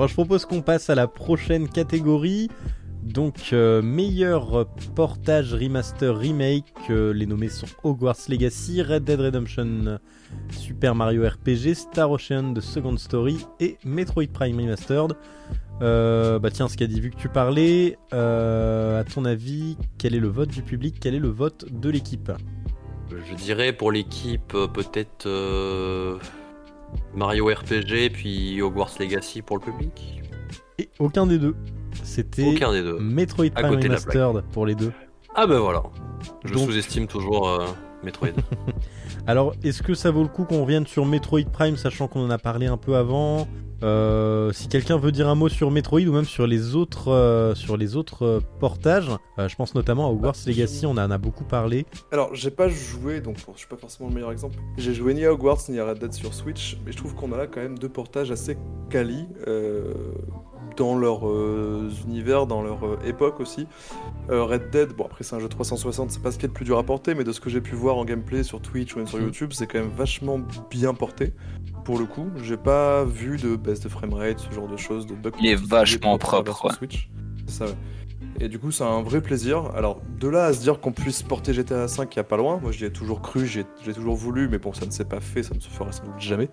Bon, je propose qu'on passe à la prochaine catégorie. Donc, euh, meilleur portage, remaster, remake. euh, les nommés sont Hogwarts Legacy, Red Dead Redemption, Super Mario RPG, Star Ocean The Second Story et Metroid Prime Remastered. Euh, bah tiens, ce qu'a dit, vu que tu parlais, euh, à ton avis, quel est le vote du public Quel est le vote de l'équipe Je dirais pour l'équipe euh, peut-être euh, Mario RPG puis Hogwarts Legacy pour le public. Et aucun des deux. C'était Aucun des deux. Metroid À Prime Remastered pour les deux. Ah ben voilà. Je Donc- sous-estime toujours euh, Metroid. Alors, est-ce que ça vaut le coup qu'on revienne sur Metroid Prime, sachant qu'on en a parlé un peu avant Euh, Si quelqu'un veut dire un mot sur Metroid ou même sur les autres, euh, sur les autres euh, portages, je pense notamment à Hogwarts Legacy, on en a beaucoup parlé. Alors, j'ai pas joué, donc je suis pas forcément le meilleur exemple. J'ai joué ni à Hogwarts ni à Red Dead sur Switch, mais je trouve qu'on a là quand même deux portages assez quali dans leur euh, univers, dans leur euh, époque aussi. Euh, Red Dead, bon après c'est un jeu 360, c'est pas ce qui est le plus dur à porter, mais de ce que j'ai pu voir en gameplay sur Twitch ou même sur Mhm. YouTube, c'est quand même vachement bien porté. Pour le coup, j'ai pas vu de baisse de framerate, ce genre de choses, de bugs. Il est vachement propre, version Switch. Ça, ouais. Et du coup, c'est un vrai plaisir. Alors, de là à se dire qu'on puisse porter GTA V, il y a pas loin. Moi, j'y ai toujours cru, j'ai j'ai toujours voulu, mais bon, ça ne s'est pas fait, ça ne se fera sans doute jamais.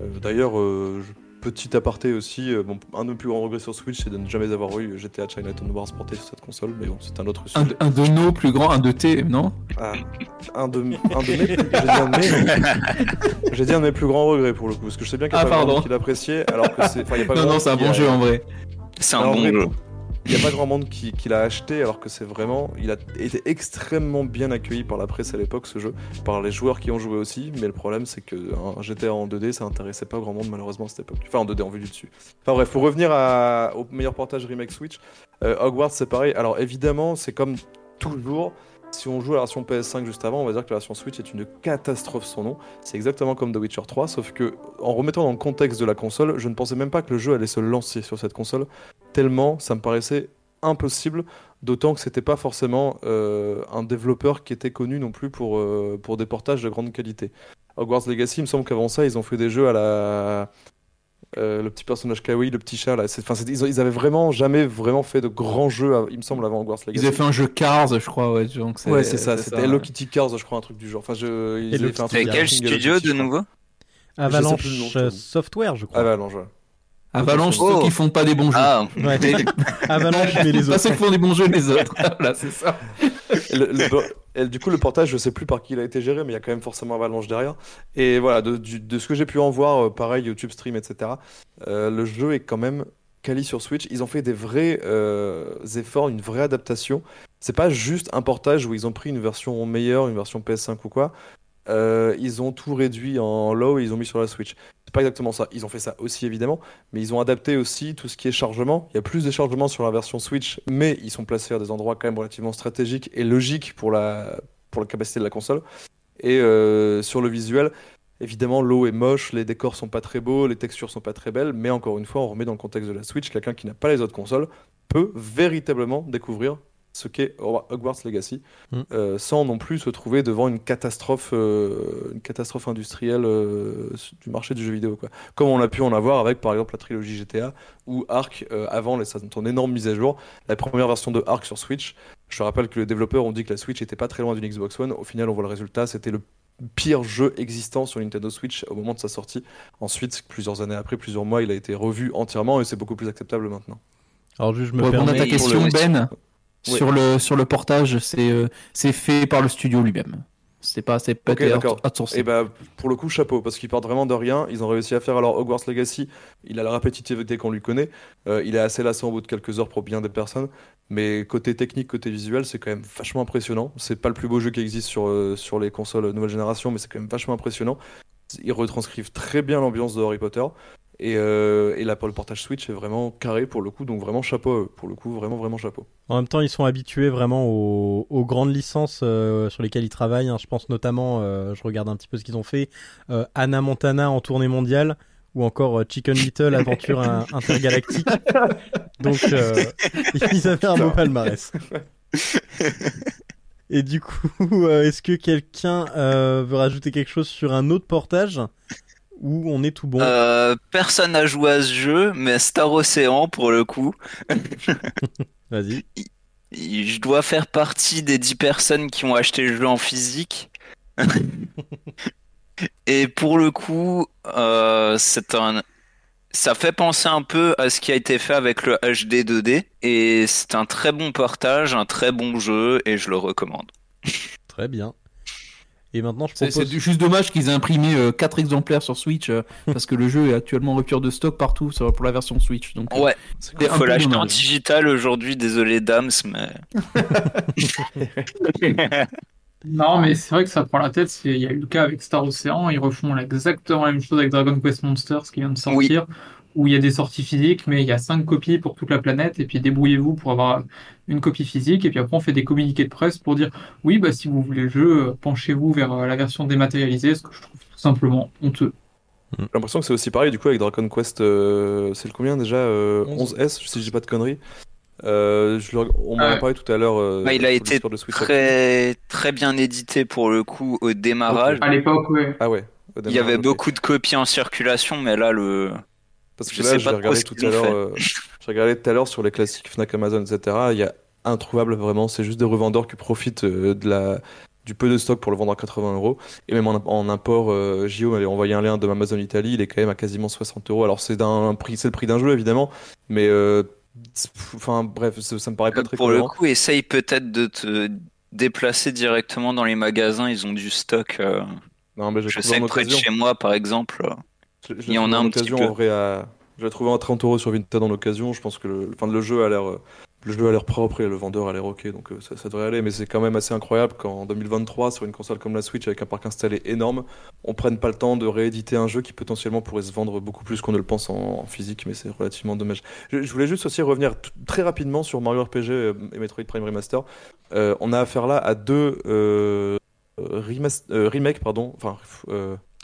Euh, D'ailleurs, euh, je- petit aparté aussi, euh, bon, un de mes plus grands regrets sur Switch, c'est de ne jamais avoir eu GTA Chinatown Wars porté sur cette console, mais bon, c'est un autre Un, sujet. un de nos plus grands, un de T, non Ah, un de, un de mes, j'ai dit un de mes, non J'ai dit un de mes plus grands regrets pour le coup, parce que je sais bien qu'il y a Ah, pas qui l'appréciait, alors que c'est, Non, non, c'est un bon a- jeu en vrai. C'est un bon vrai, jeu. Il n'y a pas grand monde qui, l'a acheté alors que c'est vraiment. Il a été extrêmement bien accueilli par la presse à l'époque ce jeu, par les joueurs qui ont joué aussi, mais le problème c'est que un GTA en 2D ça intéressait pas grand monde malheureusement à cette époque. Enfin en 2D en vue du dessus. Enfin bref, pour revenir au meilleur portage remake Switch, euh, Hogwarts c'est pareil. Alors évidemment c'est comme toujours. Si on joue à la version PS5 juste avant, on va dire que la version Switch est une catastrophe son nom. C'est exactement comme The Witcher 3, sauf que en remettant dans le contexte de la console, je ne pensais même pas que le jeu allait se lancer sur cette console, tellement ça me paraissait impossible, d'autant que c'était pas forcément euh, un développeur qui était connu non plus pour, euh, pour des portages de grande qualité. Hogwarts Legacy, il me semble qu'avant ça, ils ont fait des jeux à la. euh, le petit personnage kawaii, le petit chat là, c'est- enfin, ils, ils avaient vraiment jamais vraiment fait de grands jeux, à- il me semble, avant Hogwarts Legacy. Ils avaient fait un jeu Cars, je crois, ouais. Donc Ouais, c'est ça, c'était Hello Kitty Cars, je crois, un truc du genre. Enfin, je, ils Hello avaient fait un truc quel studio de nouveau? Avalanche. Software, je crois. Avalanche, ouais. Avalanche, Oh. ceux qui font pas des bons jeux. Ah, Ouais. Avalanche, mais les Pas autres. ceux qui font des bons jeux, les autres. voilà, c'est ça. Et le- le- et du coup, le portage, je sais plus par qui il a été géré, mais il y a quand même forcément Avalanche derrière. Et voilà, de, du- de ce que j'ai pu en voir, euh, pareil, YouTube Stream, etc., euh, le jeu est quand même quali sur Switch. Ils ont fait des vrais euh, efforts, une vraie adaptation. C'est pas juste un portage où ils ont pris une version meilleure, une version PS5 ou quoi. Euh, ils ont tout réduit en low et ils ont mis sur la Switch. C'est pas exactement ça. Ils ont fait ça aussi évidemment, mais ils ont adapté aussi tout ce qui est chargement. Il y a plus de chargement sur la version Switch, mais ils sont placés à des endroits quand même relativement stratégiques et logiques pour la, pour la capacité de la console. Et euh, sur le visuel, évidemment, l'eau est moche, les décors sont pas très beaux, les textures sont pas très belles, mais encore une fois, on remet dans le contexte de la Switch, quelqu'un qui n'a pas les autres consoles peut véritablement découvrir ce qu'est Hogwarts Legacy, Mm. euh, sans non plus se trouver devant une catastrophe, euh, une catastrophe industrielle euh, du marché du jeu vidéo. Quoi. Comme on a pu en avoir avec par exemple la trilogie GTA ou Ark euh, avant les, son énorme mise à jour. La première version de Ark sur Switch, je te rappelle que les développeurs ont dit que la Switch était pas très loin d'une Xbox One. Au final, on voit le résultat, c'était le pire jeu existant sur Nintendo Switch au moment de sa sortie. Ensuite, plusieurs années après, plusieurs mois, il a été revu entièrement et c'est beaucoup plus acceptable maintenant. Alors, juste, je me Pour répondre à permets. ta question, Ben, Sur, le, sur le portage, c'est euh, c'est fait par le studio lui-même. C'est pas, c'est pas Ok, été d'accord. out- outsourcé. Et bah, pour le coup, chapeau, parce qu'ils partent vraiment de rien. Ils ont réussi à faire alors Hogwarts Legacy. Il a la répétitivité qu'on lui connaît. Euh, il est assez lassant au bout de quelques heures pour bien des personnes. Mais côté technique, côté visuel, c'est quand même vachement impressionnant. C'est pas le plus beau jeu qui existe sur, euh, sur les consoles nouvelle génération, mais c'est quand même vachement impressionnant. Ils retranscrivent très bien l'ambiance de Harry Potter. Et, euh, et là, pour le portage Switch, est vraiment carré pour le coup. Donc vraiment chapeau à eux. Pour le coup, vraiment, vraiment chapeau. En même temps, ils sont habitués vraiment aux, aux grandes licences euh, sur lesquelles ils travaillent. hein. Je pense notamment, euh, je regarde un petit peu ce qu'ils ont fait, euh, Anna Montana en tournée mondiale, ou encore Chicken Little Aventure in- intergalactique. Donc ils avaient un beau palmarès. Et du coup, est-ce que quelqu'un veut rajouter quelque chose sur un autre portage? Ou on est tout bon Euh, personne n'a joué à ce jeu, mais Star Ocean, pour le coup, Vas-y. je dois faire partie des 10 personnes qui ont acheté le jeu en physique. Et pour le coup, euh, c'est un... ça fait penser un peu à ce qui a été fait avec le HD 2D. Et c'est un très bon portage, un très bon jeu, et je le recommande. Très bien. Et maintenant, je C'est propose. c'est juste dommage qu'ils aient imprimé 4 exemplaires sur Switch euh, parce que le jeu est actuellement en rupture de stock partout sur- pour la version Switch. Donc, euh, Ouais, il faut l'acheter en digital aujourd'hui, désolé Dams, mais... Non, mais c'est vrai que ça prend la tête. Il y a eu le cas avec Star Ocean. Ils refont exactement la même chose avec Dragon Quest Monsters qui vient de sortir, où il y a des sorties physiques, mais il y a cinq copies pour toute la planète. Et puis débrouillez-vous pour avoir une copie physique. Et puis après, on fait des communiqués de presse pour dire oui, bah si vous voulez le jeu, euh, penchez-vous vers euh, la version dématérialisée, ce que je trouve tout simplement honteux. J'ai l'impression que c'est aussi pareil du coup avec Dragon Quest. euh, c'est le combien déjà euh, 11. 11S, si je dis pas de conneries. Euh, je le- on m'en a parlé tout à l'heure. euh, Bah, il a été Très, très bien édité pour le coup au démarrage. À l'époque, ouais. Ah ouais. Il y avait beaucoup de copies en circulation, mais là, le... Parce que Je là, sais pas regardé ce tout à l'heure. euh, j'ai regardé tout à l'heure sur les classiques Fnac, Amazon, etc. Il y a introuvable vraiment. C'est juste des revendeurs qui profitent euh, de la du peu de stock pour le vendre à 80 euros. Et même en, en import, euh, JO m'avait envoyé un lien de Amazon Italie. Il est quand même à quasiment 60 euros. Alors c'est d'un prix, c'est le prix d'un jeu évidemment, mais euh, enfin bref, ça, ça me paraît pas très pour le coup, essaye peut-être de te déplacer directement dans les magasins. Ils ont du stock. euh, Non, mais Je trouvé sais en que près de chez moi, par exemple. Je- je Il y en a un petit peu. en vrai à. Je l'ai trouvé à 30 euros sur Vinted en occasion. Je pense que le, enfin, le jeu a l'air, le jeu a l'air propre et le vendeur a l'air ok, donc euh, ça, ça devrait aller. Mais c'est quand même assez incroyable qu'en 2023, sur une console comme la Switch avec un parc installé énorme, on prenne pas le temps de rééditer un jeu qui potentiellement pourrait se vendre beaucoup plus qu'on ne le pense en, en physique. Mais c'est relativement dommage. Je, je voulais juste aussi revenir très rapidement sur Mario RPG euh, et Metroid Prime Remaster. Euh, on a affaire là à deux euh, remakes, pardon. Enfin.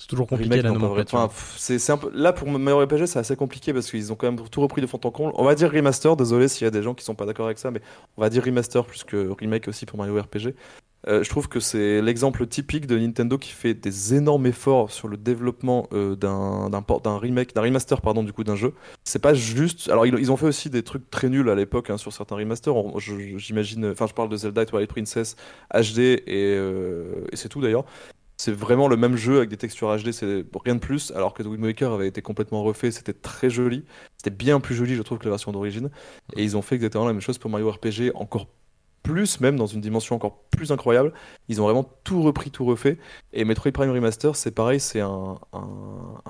C'est toujours compliqué Remake, la nomenclature. Enfin, c'est un peu... Là, pour Mario RPG, c'est assez compliqué parce qu'ils ont quand même tout repris de fond en comble. On va dire remaster, désolé s'il y a des gens qui sont pas d'accord avec ça, mais on va dire remaster plus que remake aussi pour Mario RPG. Euh, je trouve que c'est l'exemple typique de Nintendo qui fait des énormes efforts sur le développement euh, d'un remake, d'un remaster pardon du coup d'un jeu. C'est pas juste. Alors ils, ils ont fait aussi des trucs très nuls à l'époque hein, sur certains remasters. J'imagine. Enfin, je parle de Zelda Twilight Princess HD et, euh, et c'est tout d'ailleurs. C'est vraiment le même jeu avec des textures HD, c'est rien de plus. Alors que The Wind Waker avait été complètement refait, c'était très joli. C'était bien plus joli, je trouve, que la version d'origine. Et ils ont fait exactement la même chose pour Mario RPG, encore plus, même dans une dimension encore plus incroyable. Ils ont vraiment tout repris, tout refait. Et Metroid Prime Remaster, c'est pareil, c'est un,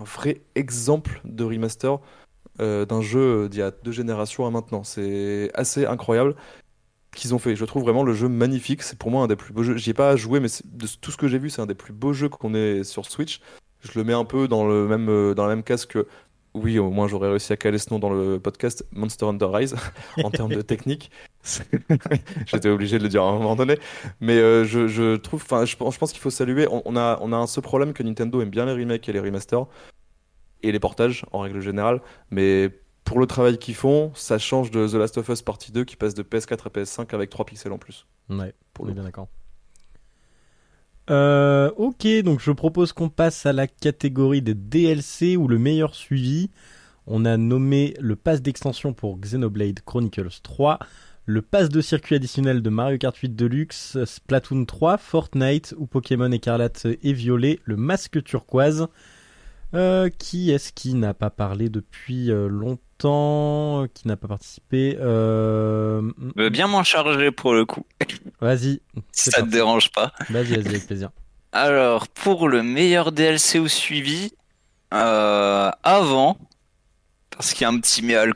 vrai exemple de remaster euh, d'un jeu d'il y a deux générations à maintenant. C'est assez incroyable qu'ils ont fait. Je trouve vraiment le jeu magnifique. C'est pour moi un des plus beaux jeux. J'y ai pas joué, mais de tout ce que j'ai vu, c'est un des plus beaux jeux qu'on ait sur Switch. Je le mets un peu dans le même euh, dans la même case que oui, au moins j'aurais réussi à caler ce nom dans le podcast Monster Hunter Rise en termes de technique. J'étais obligé de le dire à un moment donné, mais euh, je, je trouve, enfin, je, je pense qu'il faut saluer. On, on a on a un ce problème que Nintendo aime bien les remakes et les remasters et les portages en règle générale, mais pour le travail qu'ils font, ça change de The Last of Us Partie 2 qui passe de PS4 à PS5 avec 3 pixels en plus. Ouais, Pour on le est bien d'accord. Euh, ok, donc je propose qu'on passe à la catégorie des DLC ou le meilleur suivi. On a nommé le pass d'extension pour Xenoblade Chronicles 3, le pass de circuit additionnel de Mario Kart 8 Deluxe, Splatoon 3, Fortnite ou Pokémon Écarlate et Violet, le masque turquoise. Euh, qui est-ce qui n'a pas parlé depuis euh, longtemps, qui n'a pas participé euh... Bien m'en charger pour le coup, Vas-y, si ça te dérange pas. vas-y, vas-y, avec plaisir. Alors, pour le meilleur DLC ou suivi, euh, avant, parce qu'il y a un petit mea,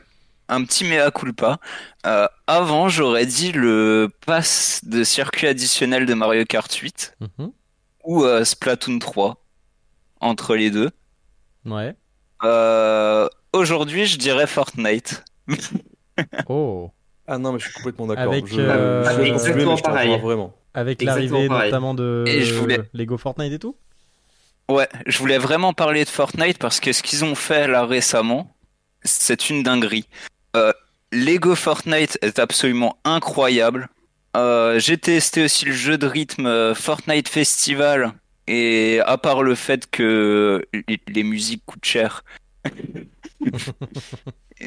un petit mea culpa, euh, avant j'aurais dit le pass de circuit additionnel de Mario Kart 8 Mhm. ou euh, Splatoon 3, entre les deux. Ouais. Euh, aujourd'hui, je dirais Fortnite. Oh. Ah non, mais je suis complètement d'accord. Avec, je, euh, je Exactement pareil. vraiment. Avec l'arrivée notamment de Et je voulais- Lego Fortnite et tout? Ouais, je voulais vraiment parler de Fortnite parce que ce qu'ils ont fait là récemment, c'est une dinguerie. Euh, Lego Fortnite est absolument incroyable. Euh, J'ai testé aussi le jeu de rythme Fortnite Festival et à part le fait que les, les musiques coûtent cher,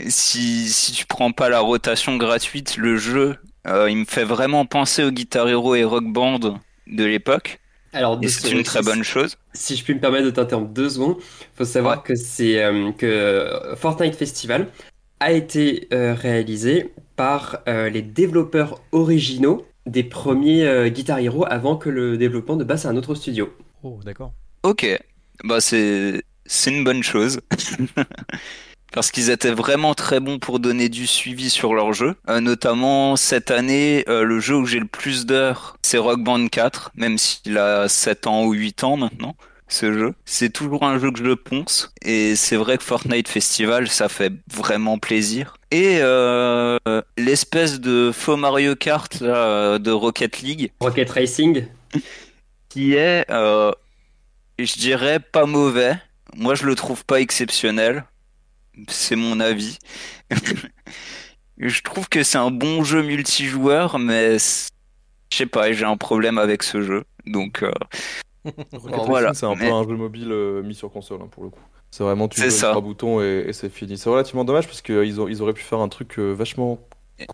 si, si tu prends pas la rotation gratuite, le jeu, euh, il me fait vraiment penser au Guitar Hero et Rock Band de l'époque. Alors, c'est une très bonne chose. Si je puis me permettre de t'interrompre deux secondes, faut savoir Ouais. que c'est euh, que Fortnite Festival a été euh, réalisé par euh, les développeurs originaux des premiers euh, Guitar Hero avant que le développement ne passe à un autre studio. Oh, d'accord. Ok, bah c'est c'est une bonne chose. Parce qu'ils étaient vraiment très bons pour donner du suivi sur leur jeu. Euh, notamment cette année, euh, le jeu où j'ai le plus d'heures, c'est Rock Band 4, même s'il a 7 ans ou 8 ans maintenant, ce jeu. C'est toujours un jeu que je ponce. Et c'est vrai que Fortnite Festival, ça fait vraiment plaisir. Et euh, l'espèce de faux Mario Kart là, de Rocket League, Rocket Racing, qui est, euh, je dirais, pas mauvais. Moi, je le trouve pas exceptionnel. C'est mon avis. Je trouve que c'est un bon jeu multijoueur, mais je sais pas, j'ai un problème avec ce jeu. Donc, euh, Voilà, c'est un mais- peu un jeu mobile euh, mis sur console hein, pour le coup. C'est vraiment tu joues trois boutons et, et c'est fini. C'est relativement dommage parce qu'ils ils auraient pu faire un truc euh, vachement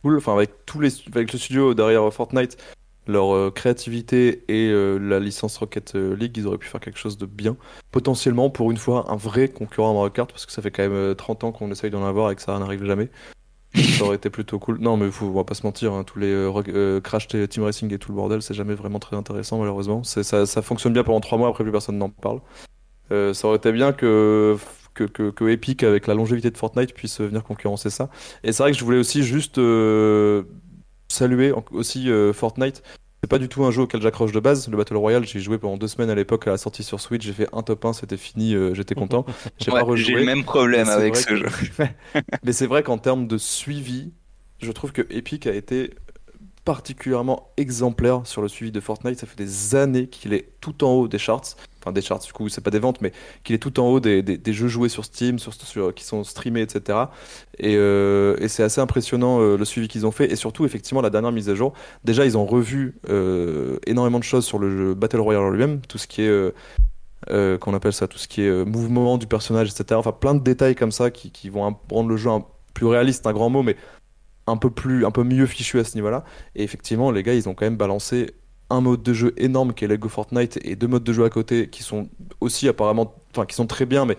cool. Enfin, avec tous les, avec le studio derrière Fortnite, leur euh, créativité et euh, la licence Rocket euh, League, ils auraient pu faire quelque chose de bien. Potentiellement, pour une fois, un vrai concurrent à Mario Kart parce que ça fait quand même euh, 30 ans qu'on essaye d'en avoir et que ça n'arrive jamais. Ça aurait été plutôt cool. Non, mais faut, on va pas se mentir, hein, tous les euh, Crash Team Racing et tout le bordel, c'est jamais vraiment très intéressant, malheureusement. Ça, fonctionne bien pendant 3 mois, après plus personne n'en parle. Ça aurait été bien que, que, que, Epic, avec la longévité de Fortnite, puisse venir concurrencer ça. Et c'est vrai que je voulais aussi juste saluer aussi euh, Fortnite. C'est pas du tout un jeu auquel j'accroche de base. Le Battle Royale, j'ai joué pendant deux semaines à l'époque à la sortie sur Switch. J'ai fait un top 1, c'était fini, euh, j'étais content. J'ai ouais, pas rejoué. j'ai le même problème avec ce que- jeu. Mais c'est vrai qu'en termes de suivi, je trouve que Epic a été particulièrement exemplaire sur le suivi de Fortnite. Ça fait des années qu'il est tout en haut des charts. Des charts, du coup, c'est pas des ventes, mais qu'il est tout en haut des, des- jeux joués sur Steam, sur, sur- qui sont streamés, etc. Et, euh, et c'est assez impressionnant euh, le suivi qu'ils ont fait. Et surtout, effectivement, la dernière mise à jour, déjà, ils ont revu euh, énormément de choses sur le jeu Battle Royale lui-même. Tout ce qui est. qu'on appelle ça, tout ce qui est mouvement du personnage, etc. Enfin, plein de détails comme ça qui, qui vont rendre le jeu un, plus réaliste, un grand mot, mais un peu plus, un peu mieux fichu à ce niveau-là. Et effectivement, les gars, ils ont quand même balancé un mode de jeu énorme qui est Lego Fortnite et deux modes de jeu à côté qui sont aussi apparemment, enfin, qui sont très bien, mais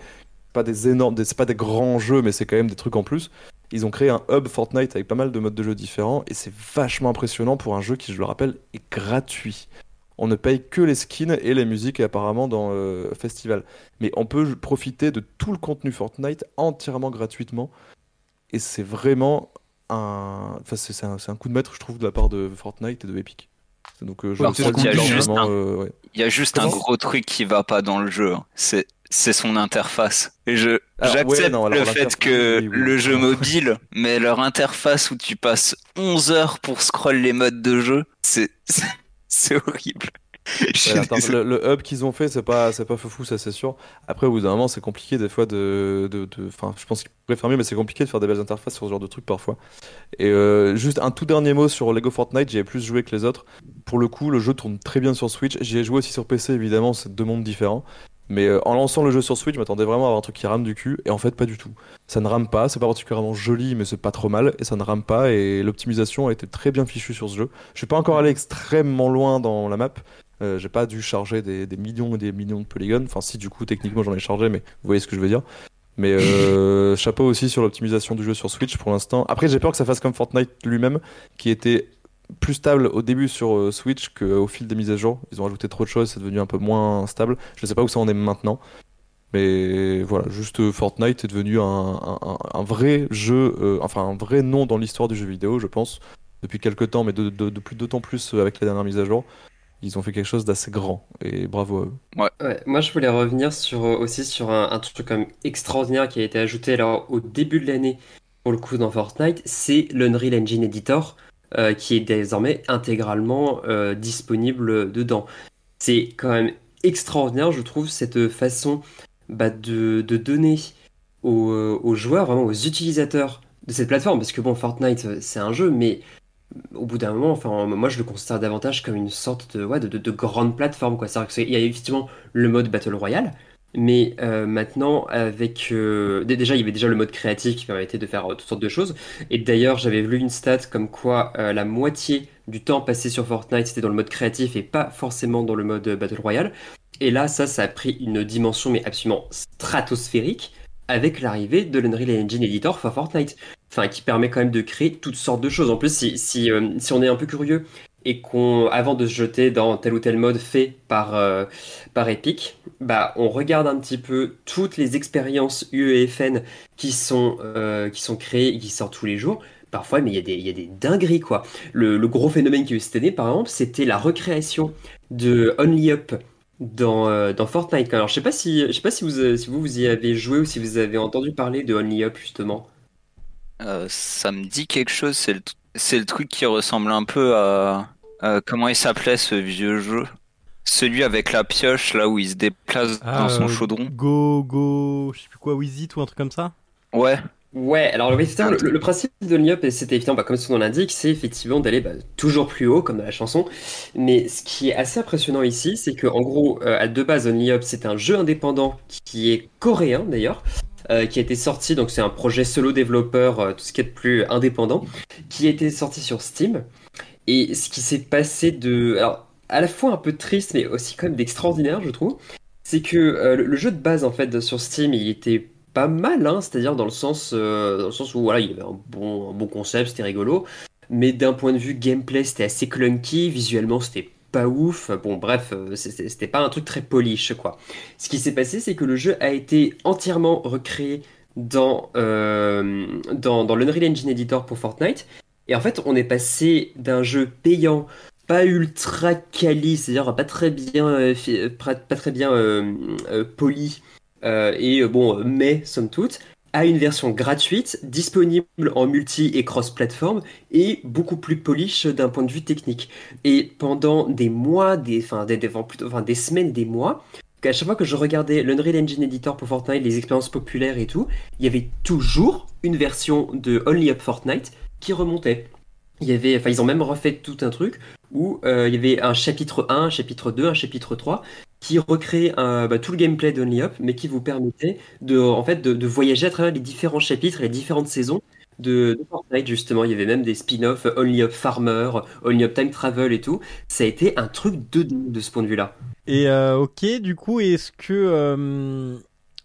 pas des énormes, c'est pas des grands jeux, mais c'est quand même des trucs en plus. Ils ont créé un hub Fortnite avec pas mal de modes de jeu différents et c'est vachement impressionnant pour un jeu qui, je le rappelle, est gratuit. On ne paye que les skins et les musiques apparemment dans euh, Festival. Mais on peut profiter de tout le contenu Fortnite entièrement gratuitement. Et c'est vraiment un... Enfin, c'est un coup de maître, je trouve, de la part de Fortnite et de Epic. Donc euh, je Ouais, hein. euh, ouais. Il y a juste un gros truc qui va pas dans le jeu. hein. C'est c'est son interface. Et je Alors, j'accepte ouais, le fait que oui, oui. le jeu mobile, mais leur interface où tu passes 11 heures pour scroll les modes de jeu, c'est horrible. Ouais, attends, le, le hub qu'ils ont fait, c'est pas, c'est pas fou, ça c'est sûr. Après, au bout d'un moment, c'est compliqué des fois de, enfin, je pense qu'ils pourraient faire mieux, mais c'est compliqué de faire des belles interfaces sur ce genre de trucs parfois. Et euh, juste un tout dernier mot sur Lego Fortnite, j'y ai plus joué que les autres. Pour le coup, le jeu tourne très bien sur Switch. J'y ai joué aussi sur PC, évidemment, c'est deux mondes différents. Mais euh, en lançant le jeu sur Switch, je m'attendais vraiment à avoir un truc qui rame du cul, et en fait, pas du tout. Ça ne rame pas, c'est pas particulièrement joli, mais c'est pas trop mal, et ça ne rame pas, et l'optimisation a été très bien fichue sur ce jeu. Je suis pas encore allé extrêmement loin dans la map, euh, j'ai pas dû charger des, des millions et des millions de polygones. Enfin, si, du coup, techniquement, j'en ai chargé, mais vous voyez ce que je veux dire. Mais euh, chapeau aussi sur l'optimisation du jeu sur Switch pour l'instant. Après, j'ai peur que ça fasse comme Fortnite lui-même, qui était plus stable au début sur euh, Switch qu'au fil des mises à jour. Ils ont ajouté trop de choses, c'est devenu un peu moins stable. Je sais pas où ça en est maintenant. Mais voilà, juste euh, Fortnite est devenu un, un- un- un vrai jeu, euh, enfin un vrai nom dans l'histoire du jeu vidéo, je pense, depuis quelques temps, mais de, de, de plus d'autant plus euh, avec les dernières mises à jour. Ils ont fait quelque chose d'assez grand et bravo à eux. Ouais, moi je voulais revenir sur, euh, aussi sur un, un truc quand même extraordinaire qui a été ajouté alors, au début de l'année pour le coup dans Fortnite, c'est l'Unreal Engine Editor euh, qui est désormais intégralement euh, disponible dedans. C'est quand même extraordinaire, je trouve, cette façon bah, de, de donner aux, aux joueurs, vraiment aux utilisateurs de cette plateforme, parce que bon, Fortnite, c'est un jeu, mais au bout d'un moment, enfin, moi je le considère davantage comme une sorte de, ouais, de, de- de grande plateforme, quoi. Qu'il y a effectivement le mode Battle Royale, mais euh, maintenant, avec. euh, dé- déjà, il y avait déjà le mode créatif qui permettait de faire euh, toutes sortes de choses. Et d'ailleurs, j'avais lu une stat comme quoi la moitié du temps passé sur Fortnite c'était dans le mode créatif et pas forcément dans le mode Battle Royale. Et là, ça, ça a pris une dimension, mais absolument stratosphérique avec l'arrivée de l'Unreal Engine Editor for Fortnite. Enfin, qui permet quand même de créer toutes sortes de choses. En plus, si, si, euh, si on est un peu curieux et qu'on, avant de se jeter dans tel ou tel mode fait par, euh, par Epic, bah, on regarde un petit peu toutes les expériences UEFN qui sont, euh, qui sont créées et qui sortent tous les jours. Parfois, mais il y, a des- il y a des dingueries, quoi. Le, gros phénomène qui a eu cette année, par exemple, c'était la recréation de Only Up dans, dans Fortnite. Alors, je sais pas si, je sais pas si vous, si vous, vous y avez joué ou si vous avez entendu parler de Only Up, justement. Euh, ça me dit quelque chose, c'est le, c'est le truc qui ressemble un peu à, à- comment il s'appelait ce vieux jeu? Celui avec la pioche là où il se déplace Ah, dans son euh, chaudron. Go, go, je sais plus quoi, Wizit ou un truc comme ça? Ouais, Ouais, alors effectivement, le, le principe de l'Up, c'était évidemment, bah, comme son nom l'indique, c'est effectivement d'aller bah, toujours plus haut, comme dans la chanson. Mais ce qui est assez impressionnant ici, c'est que en gros, euh, à de base, Only Up, c'est un jeu indépendant qui est coréen d'ailleurs, euh, qui a été sorti, donc c'est un projet solo développeur, euh, tout ce qui est de plus indépendant, qui a été sorti sur Steam. Et ce qui s'est passé de, alors à la fois un peu triste, mais aussi quand même d'extraordinaire, je trouve, c'est que euh, le, jeu de base en fait sur Steam, il était pas mal, hein, c'est-à-dire dans le sens, dans le sens où voilà, il y avait un bon, un bon concept, c'était rigolo, mais d'un point de vue gameplay, c'était assez clunky, visuellement, c'était pas ouf. Bon, bref, euh, c'était pas un truc très polish, quoi. Ce qui s'est passé, c'est que le jeu a été entièrement recréé dans, euh, dans, dans l'Unreal Engine Editor pour Fortnite. Et en fait, on est passé d'un jeu payant, pas ultra quali, c'est-à-dire pas très bien, euh, pas très bien poli, et bon, mais somme toute, à une version gratuite, disponible en multi et cross-platform, et beaucoup plus polish d'un point de vue technique. Et pendant des mois, des, enfin, des, des, des semaines, des mois, à chaque fois que je regardais l'Unreal Engine Editor pour Fortnite, les expériences populaires et tout, il y avait toujours une version de Only Up Fortnite qui remontait. Il y avait, enfin, ils ont même refait tout un truc où euh, il y avait un chapitre 1, un chapitre 2, un chapitre 3 qui recréait un- bah, tout le gameplay d'Only Up, mais qui vous permettait de, en fait, de, voyager à travers les différents chapitres les différentes saisons de, Fortnite, justement. Il y avait même des spin-offs, Only Up Farmer, Only Up Time Travel et tout. Ça a été un truc de de ce point de vue-là. Et euh, ok, du coup, est-ce que euh,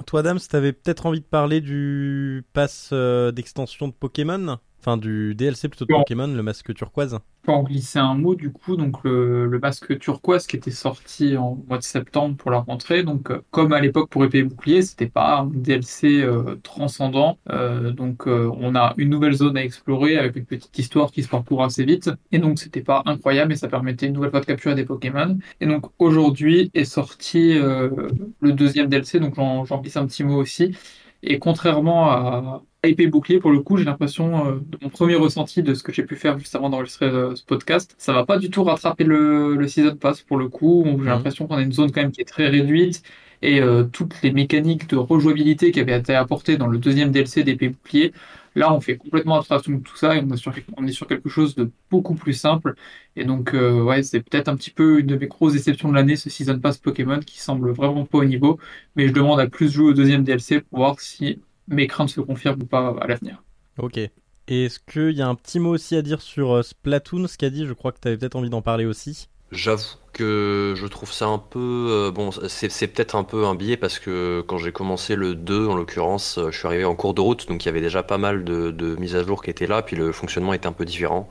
toi, Dams, t'avais peut-être envie de parler du pass euh, d'extension de Pokémon? Enfin, du DLC plutôt de. Pokémon, le masque turquoise. Peux en glisser un mot du coup, donc le, le masque turquoise qui était sorti en mois de septembre pour la rentrée, donc euh, comme à l'époque pour épée et bouclier, c'était pas un DLC euh, transcendant, Euh, donc on a une nouvelle zone à explorer avec une petite histoire qui se parcourt assez vite, et donc c'était pas incroyable, mais ça permettait une nouvelle fois de capturer des Pokémon, et donc aujourd'hui est sorti le deuxième DLC, donc j'en glisse un petit mot aussi, et contrairement à épée et bouclier, pour le coup, j'ai l'impression, euh, de mon premier ressenti de ce que j'ai pu faire juste avant d'enregistrer euh, ce podcast, ça va pas du tout rattraper le, le Season Pass pour le coup. J'ai Mhm. l'impression qu'on a une zone quand même qui est très réduite et euh, toutes les mécaniques de rejouabilité qui avaient été apportées dans le deuxième DLC d'épée bouclier, là on fait complètement abstraction de tout ça et on est sur, on est sur quelque chose de beaucoup plus simple. Et donc, euh, ouais, c'est peut-être un petit peu une de mes grosses déceptions de l'année, ce Season Pass Pokémon qui semble vraiment pas au niveau. Mais je demande à plus jouer au deuxième DLC pour voir si mes craintes se confirment ou pas à l'avenir. Ok. Et est-ce qu'il y a un petit mot aussi à dire sur euh, Splatoon, ce qu'a dit Je crois que t'avais peut-être envie d'en parler aussi. J'avoue que je trouve ça un peu. euh, bon, c'est peut-être un peu un biais parce que quand j'ai commencé le 2, en l'occurrence, euh, je suis arrivé en cours de route, donc il y avait déjà pas mal de, de mises à jour qui étaient là, puis le fonctionnement était un peu différent.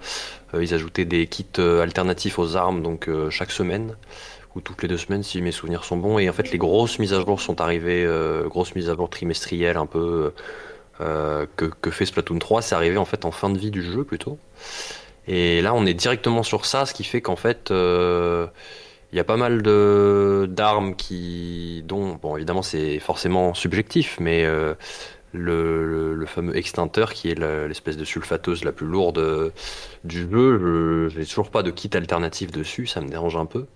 Euh, ils ajoutaient des kits alternatifs aux armes, donc euh, chaque semaine, ou toutes les deux semaines si mes souvenirs sont bons. Et en fait, les grosses mises à jour sont arrivées, euh, grosses mises à jour trimestrielles un peu. euh, que, fait Splatoon 3, c'est arrivé en fait en fin de vie du jeu plutôt. Et là, on est directement sur ça, ce qui fait qu'en fait, euh, il y a pas mal d'armes qui, dont, bon, évidemment, c'est forcément subjectif, mais le, fameux extincteur, qui est l'espèce de sulfateuse la plus lourde du jeu, je- j'ai toujours pas de kit alternatif dessus, ça me dérange un peu.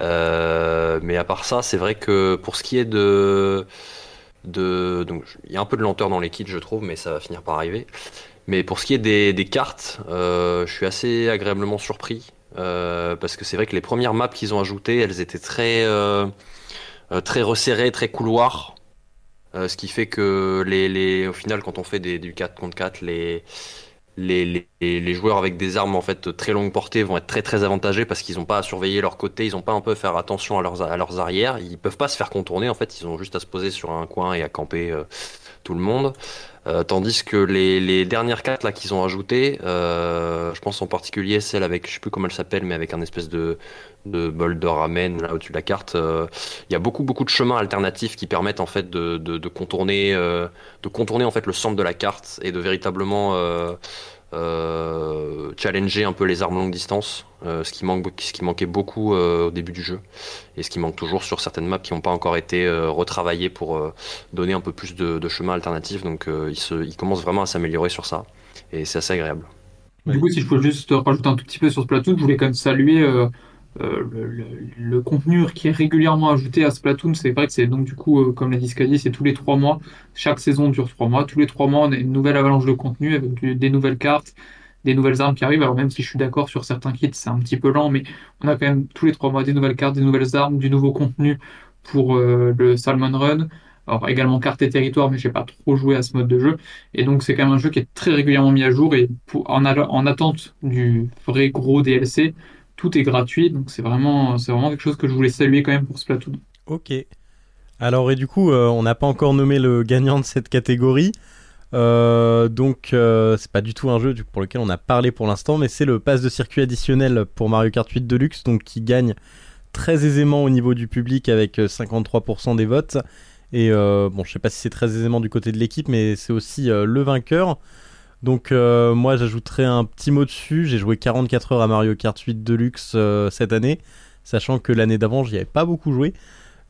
Euh, mais à part ça, c'est vrai que pour ce qui est de, de, donc il y a un peu de lenteur dans les kits, je trouve, mais ça va finir par arriver. Mais pour ce qui est des, des cartes, euh, je suis assez agréablement surpris euh, parce que c'est vrai que les premières maps qu'ils ont ajoutées, elles étaient très euh, très resserrées, très couloirs. Euh, ce qui fait que les, les, au final, quand on fait des, du 4 contre 4, les, les, joueurs avec des armes en fait très longue portée vont être très très avantagés parce qu'ils n'ont pas à surveiller leur côté, ils n'ont pas un peu à faire attention à leurs, à leurs arrières, ils peuvent pas se faire contourner en fait, ils ont juste à se poser sur un coin et à camper euh, tout le monde. Euh, tandis que les, les dernières cartes là qu'ils ont ajoutées, euh, je pense en particulier celle avec, je sais plus comment elle s'appelle, mais avec un espèce de, de bol de ramen là au-dessus de la carte, euh, il y a beaucoup beaucoup de chemins alternatifs qui permettent en fait de, de, de contourner, euh, de contourner en fait le centre de la carte et de véritablement euh, challenger un peu les armes longue distance, euh, ce, qui manque, ce qui manquait beaucoup euh, au début du jeu, et ce qui manque toujours sur certaines maps qui n'ont pas encore été retravaillées pour donner un peu plus de, chemins alternatifs. Donc il, il commence vraiment à s'améliorer sur ça, et c'est assez agréable. Du coup, si je peux juste rajouter un tout petit peu sur Splatoon, je voulais quand même saluer euh, le, contenu qui est régulièrement ajouté à Splatoon. C'est vrai que c'est donc du coup, euh, comme l'a dit Scadi, c'est tous les trois mois. Chaque saison dure trois mois. Tous les trois mois, on a une nouvelle avalanche de contenu avec des nouvelles cartes, des nouvelles armes qui arrivent. Alors même si je suis d'accord sur certains kits, c'est un petit peu lent, mais on a quand même tous les trois mois des nouvelles cartes, des nouvelles armes, du nouveau contenu pour euh, le Salmon Run. Alors également carte et territoire, mais j'ai pas trop joué à ce mode de jeu. Et donc c'est quand même un jeu qui est très régulièrement mis à jour et en attente du vrai gros DLC, tout est gratuit. Donc c'est vraiment, c'est vraiment quelque chose que je voulais saluer quand même pour Splatoon. Ok. Alors, et du coup, euh, on n'a pas encore nommé le gagnant de cette catégorie. Euh, donc, euh, c'est pas du tout un jeu pour lequel on a parlé pour l'instant, mais c'est le pass de circuit additionnel pour Mario Kart 8 Deluxe, donc qui gagne très aisément au niveau du public avec euh, 53% des votes. Et bon, je sais pas si c'est très aisément du côté de l'équipe, mais c'est aussi le vainqueur. Donc, euh, moi, j'ajouterai un petit mot dessus. J'ai joué 44 heures à Mario Kart 8 Deluxe euh, cette année, sachant que l'année d'avant, j'y avais pas beaucoup joué.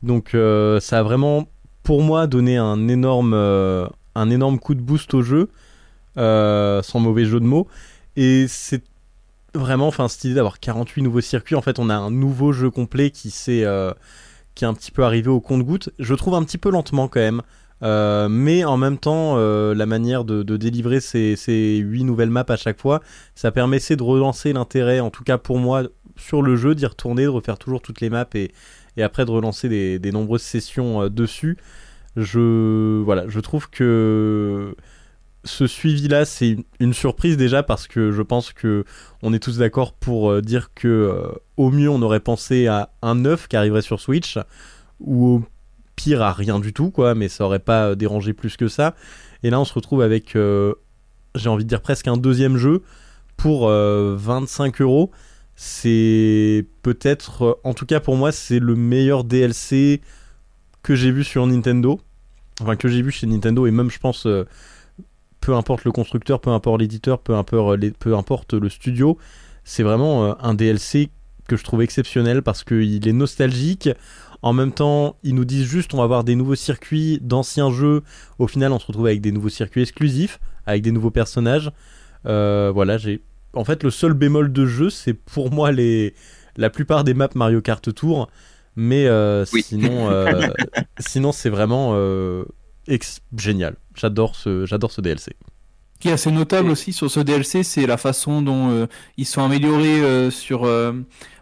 Donc euh, ça a vraiment, pour moi, donné un énorme, un énorme coup de boost au jeu, sans mauvais jeu de mots. Et c'est vraiment, enfin, cette idée d'avoir 48 nouveaux circuits, en fait, on a un nouveau jeu complet qui qui est un petit peu arrivé au compte-goutte. Je trouve un petit peu lentement quand même. Euh, mais en même temps, euh, la manière de, délivrer ces, ces 8 nouvelles maps à chaque fois, ça permettait de relancer l'intérêt, en tout cas pour moi, sur le jeu, d'y retourner, de refaire toujours toutes les maps et, après de relancer des, nombreuses sessions euh, dessus. Je, voilà, je trouve que ce suivi-là, c'est une, surprise déjà parce que je pense que on est tous d'accord pour dire que au mieux on aurait pensé à un 9 qui arriverait sur Switch ou pire à rien du tout, quoi, mais ça aurait pas euh, dérangé plus que ça. Et là, on se retrouve avec, euh, j'ai envie de dire presque un deuxième jeu pour euh, 25 euros c'est peut-être, euh, en tout cas pour moi, c'est le meilleur DLC que j'ai vu sur Nintendo. Enfin, que j'ai vu chez Nintendo, et même, je pense, euh, peu importe le constructeur, peu importe l'éditeur, peu importe, le studio, c'est vraiment euh, un DLC que je trouve exceptionnel parce qu'il est nostalgique. En même temps, ils nous disent juste on va avoir des nouveaux circuits d'anciens jeux. Au final, on se retrouve avec des nouveaux circuits exclusifs, avec des nouveaux personnages. Euh, voilà, j'ai en fait, le seul bémol de jeu, c'est pour moi les la plupart des maps Mario Kart Tour, mais euh, Oui. sinon, euh, sinon c'est vraiment euh, ex- génial. J'adore ce, j'adore ce DLC. Ce qui est assez notable aussi sur ce DLC, c'est la façon dont euh, ils sont améliorés euh, sur euh,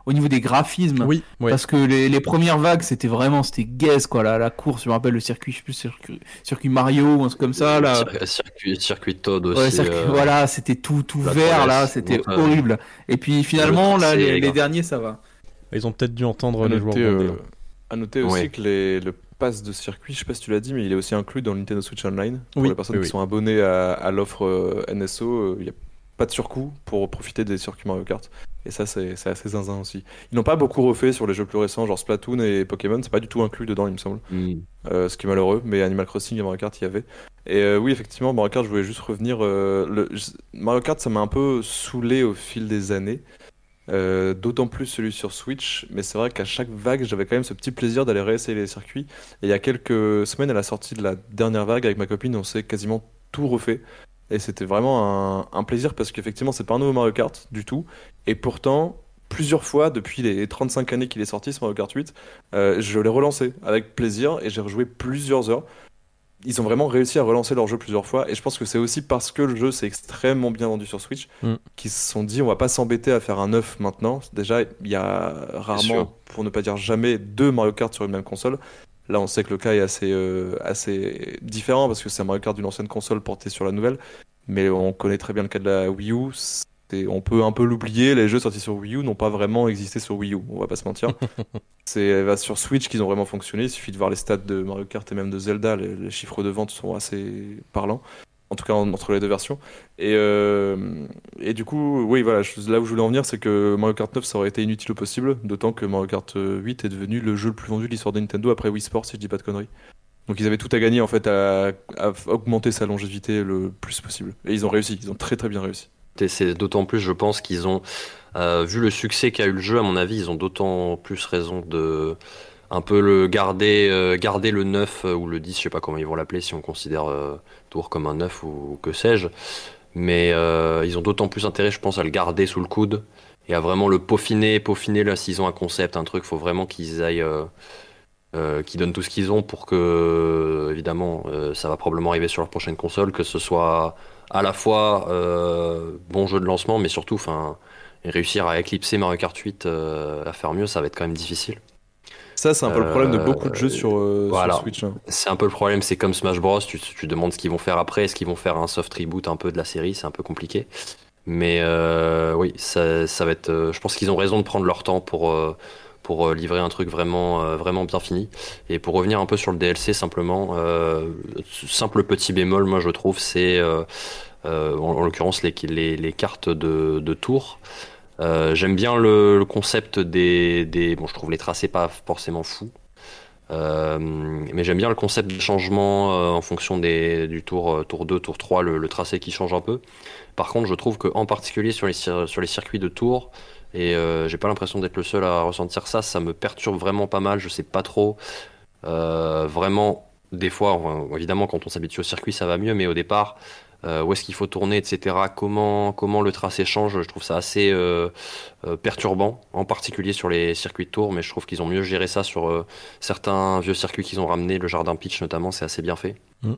au niveau des graphismes. Oui, oui. Parce que les, les premières vagues, c'était vraiment, c'était gaze quoi, la, la course, je me rappelle le circuit, je sais plus, circuit, circuit Mario ou un truc comme ça, là. Cir- Circuit, circuit Toad aussi. Ouais, circuit- euh, voilà, c'était tout, tout la vert là, c'était euh, horrible. Et puis finalement, le là, les, derniers, ça va. Ils ont peut-être dû entendre À les joueurs noter, euh, hein. à noter aussi Ouais. que les- le pass de circuit, je sais pas si tu l'as dit, mais il est aussi inclus dans le Nintendo Switch Online. Pour Oui, les personnes oui, qui oui. sont abonnées à, à l'offre euh, NSO, euh, il n'y a pas de surcoût pour profiter des circuits Mario Kart. Et ça, c'est assez zinzin aussi. Ils n'ont pas beaucoup refait sur les jeux plus récents, genre Splatoon et Pokémon, c'est pas du tout inclus dedans, il me semble. hmm. Euh, ce qui est malheureux, mais Animal Crossing et Mario Kart, il y avait. Et euh, oui, effectivement, Mario Kart, je voulais juste revenir. euh, le... Mario Kart, ça m'a un peu saoulé au fil des années. Euh, D'autant plus celui sur Switch, mais c'est vrai qu'à chaque vague, j'avais quand même ce petit plaisir d'aller réessayer les circuits. Et il y a quelques semaines, à la sortie de la dernière vague, avec ma copine, on s'est quasiment tout refait. Et c'était vraiment un, un plaisir parce qu'effectivement, c'est pas un nouveau Mario Kart du tout. Et pourtant, plusieurs fois depuis les 35 années qu'il est sorti, ce Mario Kart 8. Euh, je l'ai relancé avec plaisir et j'ai rejoué plusieurs heures. Ils ont vraiment réussi à relancer leur jeu plusieurs fois et je pense que c'est aussi parce que le jeu s'est extrêmement bien vendu sur Switch Mm. qu'ils se sont dit on va pas s'embêter à faire un neuf maintenant. Déjà, il y a rarement, pour ne pas dire jamais, deux Mario Kart sur une même console. Là, on sait que le cas est assez, euh, assez différent parce que c'est un Mario Kart d'une ancienne console porté sur la nouvelle. Mais on connaît très bien le cas de la Wii U. On peut un peu l'oublier. Les jeux sortis sur Wii U n'ont pas vraiment existé sur Wii U. On va pas se mentir. c'est sur Switch qu'ils ont vraiment fonctionné. Il suffit de voir les stats de Mario Kart et même de Zelda. Les, les chiffres de vente sont assez parlants. En tout cas, en- entre les deux versions. Et, euh, et du coup, oui, voilà, là où je voulais en venir, c'est que Mario Kart 9, ça aurait été inutile au possible. D'autant que Mario Kart 8 est devenu le jeu le plus vendu de l'histoire de Nintendo après Wii Sports, si je dis pas de conneries. Donc ils avaient tout à gagner en fait à, augmenter sa longévité le plus possible. Et ils ont réussi, ils ont très très bien réussi. C'est d'autant plus, je pense, qu'ils ont euh, vu le succès qu'a eu le jeu. À mon avis, ils ont d'autant plus raison de un peu le garder, euh, garder le 9 euh, ou le 10, je sais pas comment ils vont l'appeler, si on considère euh, Tour comme un 9 ou, que sais-je. Mais ils ont d'autant plus intérêt, je pense, à le garder sous le coude et à vraiment le peaufiner, peaufiner là s'ils ont un concept, un truc, faut vraiment qu'ils aillent, euh, qu'ils donnent tout ce qu'ils ont pour que, évidemment, ça va probablement arriver sur leur prochaine console, que ce soit à la fois bon jeu de lancement, mais surtout, réussir à éclipser Mario Kart 8, euh, à faire mieux, ça va être quand même difficile. Ça, c'est un peu le problème de Euh, beaucoup de jeux sur, euh, voilà. sur Switch. hein. C'est un peu le problème, c'est comme Smash Bros, tu, tu demandes ce qu'ils vont faire après, est-ce qu'ils vont faire un soft reboot un peu de la série, c'est un peu compliqué. Mais euh, oui, ça, ça va être. euh, je pense qu'ils ont raison de prendre leur temps pour euh, pour euh, livrer un truc vraiment euh, vraiment bien fini. Et pour revenir un peu sur le DLC, simplement, euh, simple petit bémol, moi je trouve, c'est euh, euh, en, en l'occurrence les, les les cartes de de tour. Euh, J'aime bien le, concept des, des. Bon, je trouve les tracés pas forcément fous. Euh, mais j'aime bien le concept de changement euh, en fonction des, du tour, tour 2, tour 3, le, tracé qui change un peu. Par contre, je trouve qu'en particulier sur les, sur les circuits de tour, et j'ai pas l'impression d'être le seul à ressentir ça, ça me perturbe vraiment pas mal, je sais pas trop. Vraiment, des fois, évidemment, quand on s'habitue au circuit, ça va mieux, mais au départ, euh, où est-ce qu'il faut tourner, etc. Comment, comment le tracé change, je trouve ça assez euh, euh, perturbant, en particulier sur les circuits de tour, mais je trouve qu'ils ont mieux géré ça sur euh, certains vieux circuits qu'ils ont ramenés, le jardin pitch notamment, c'est assez bien fait. Mm.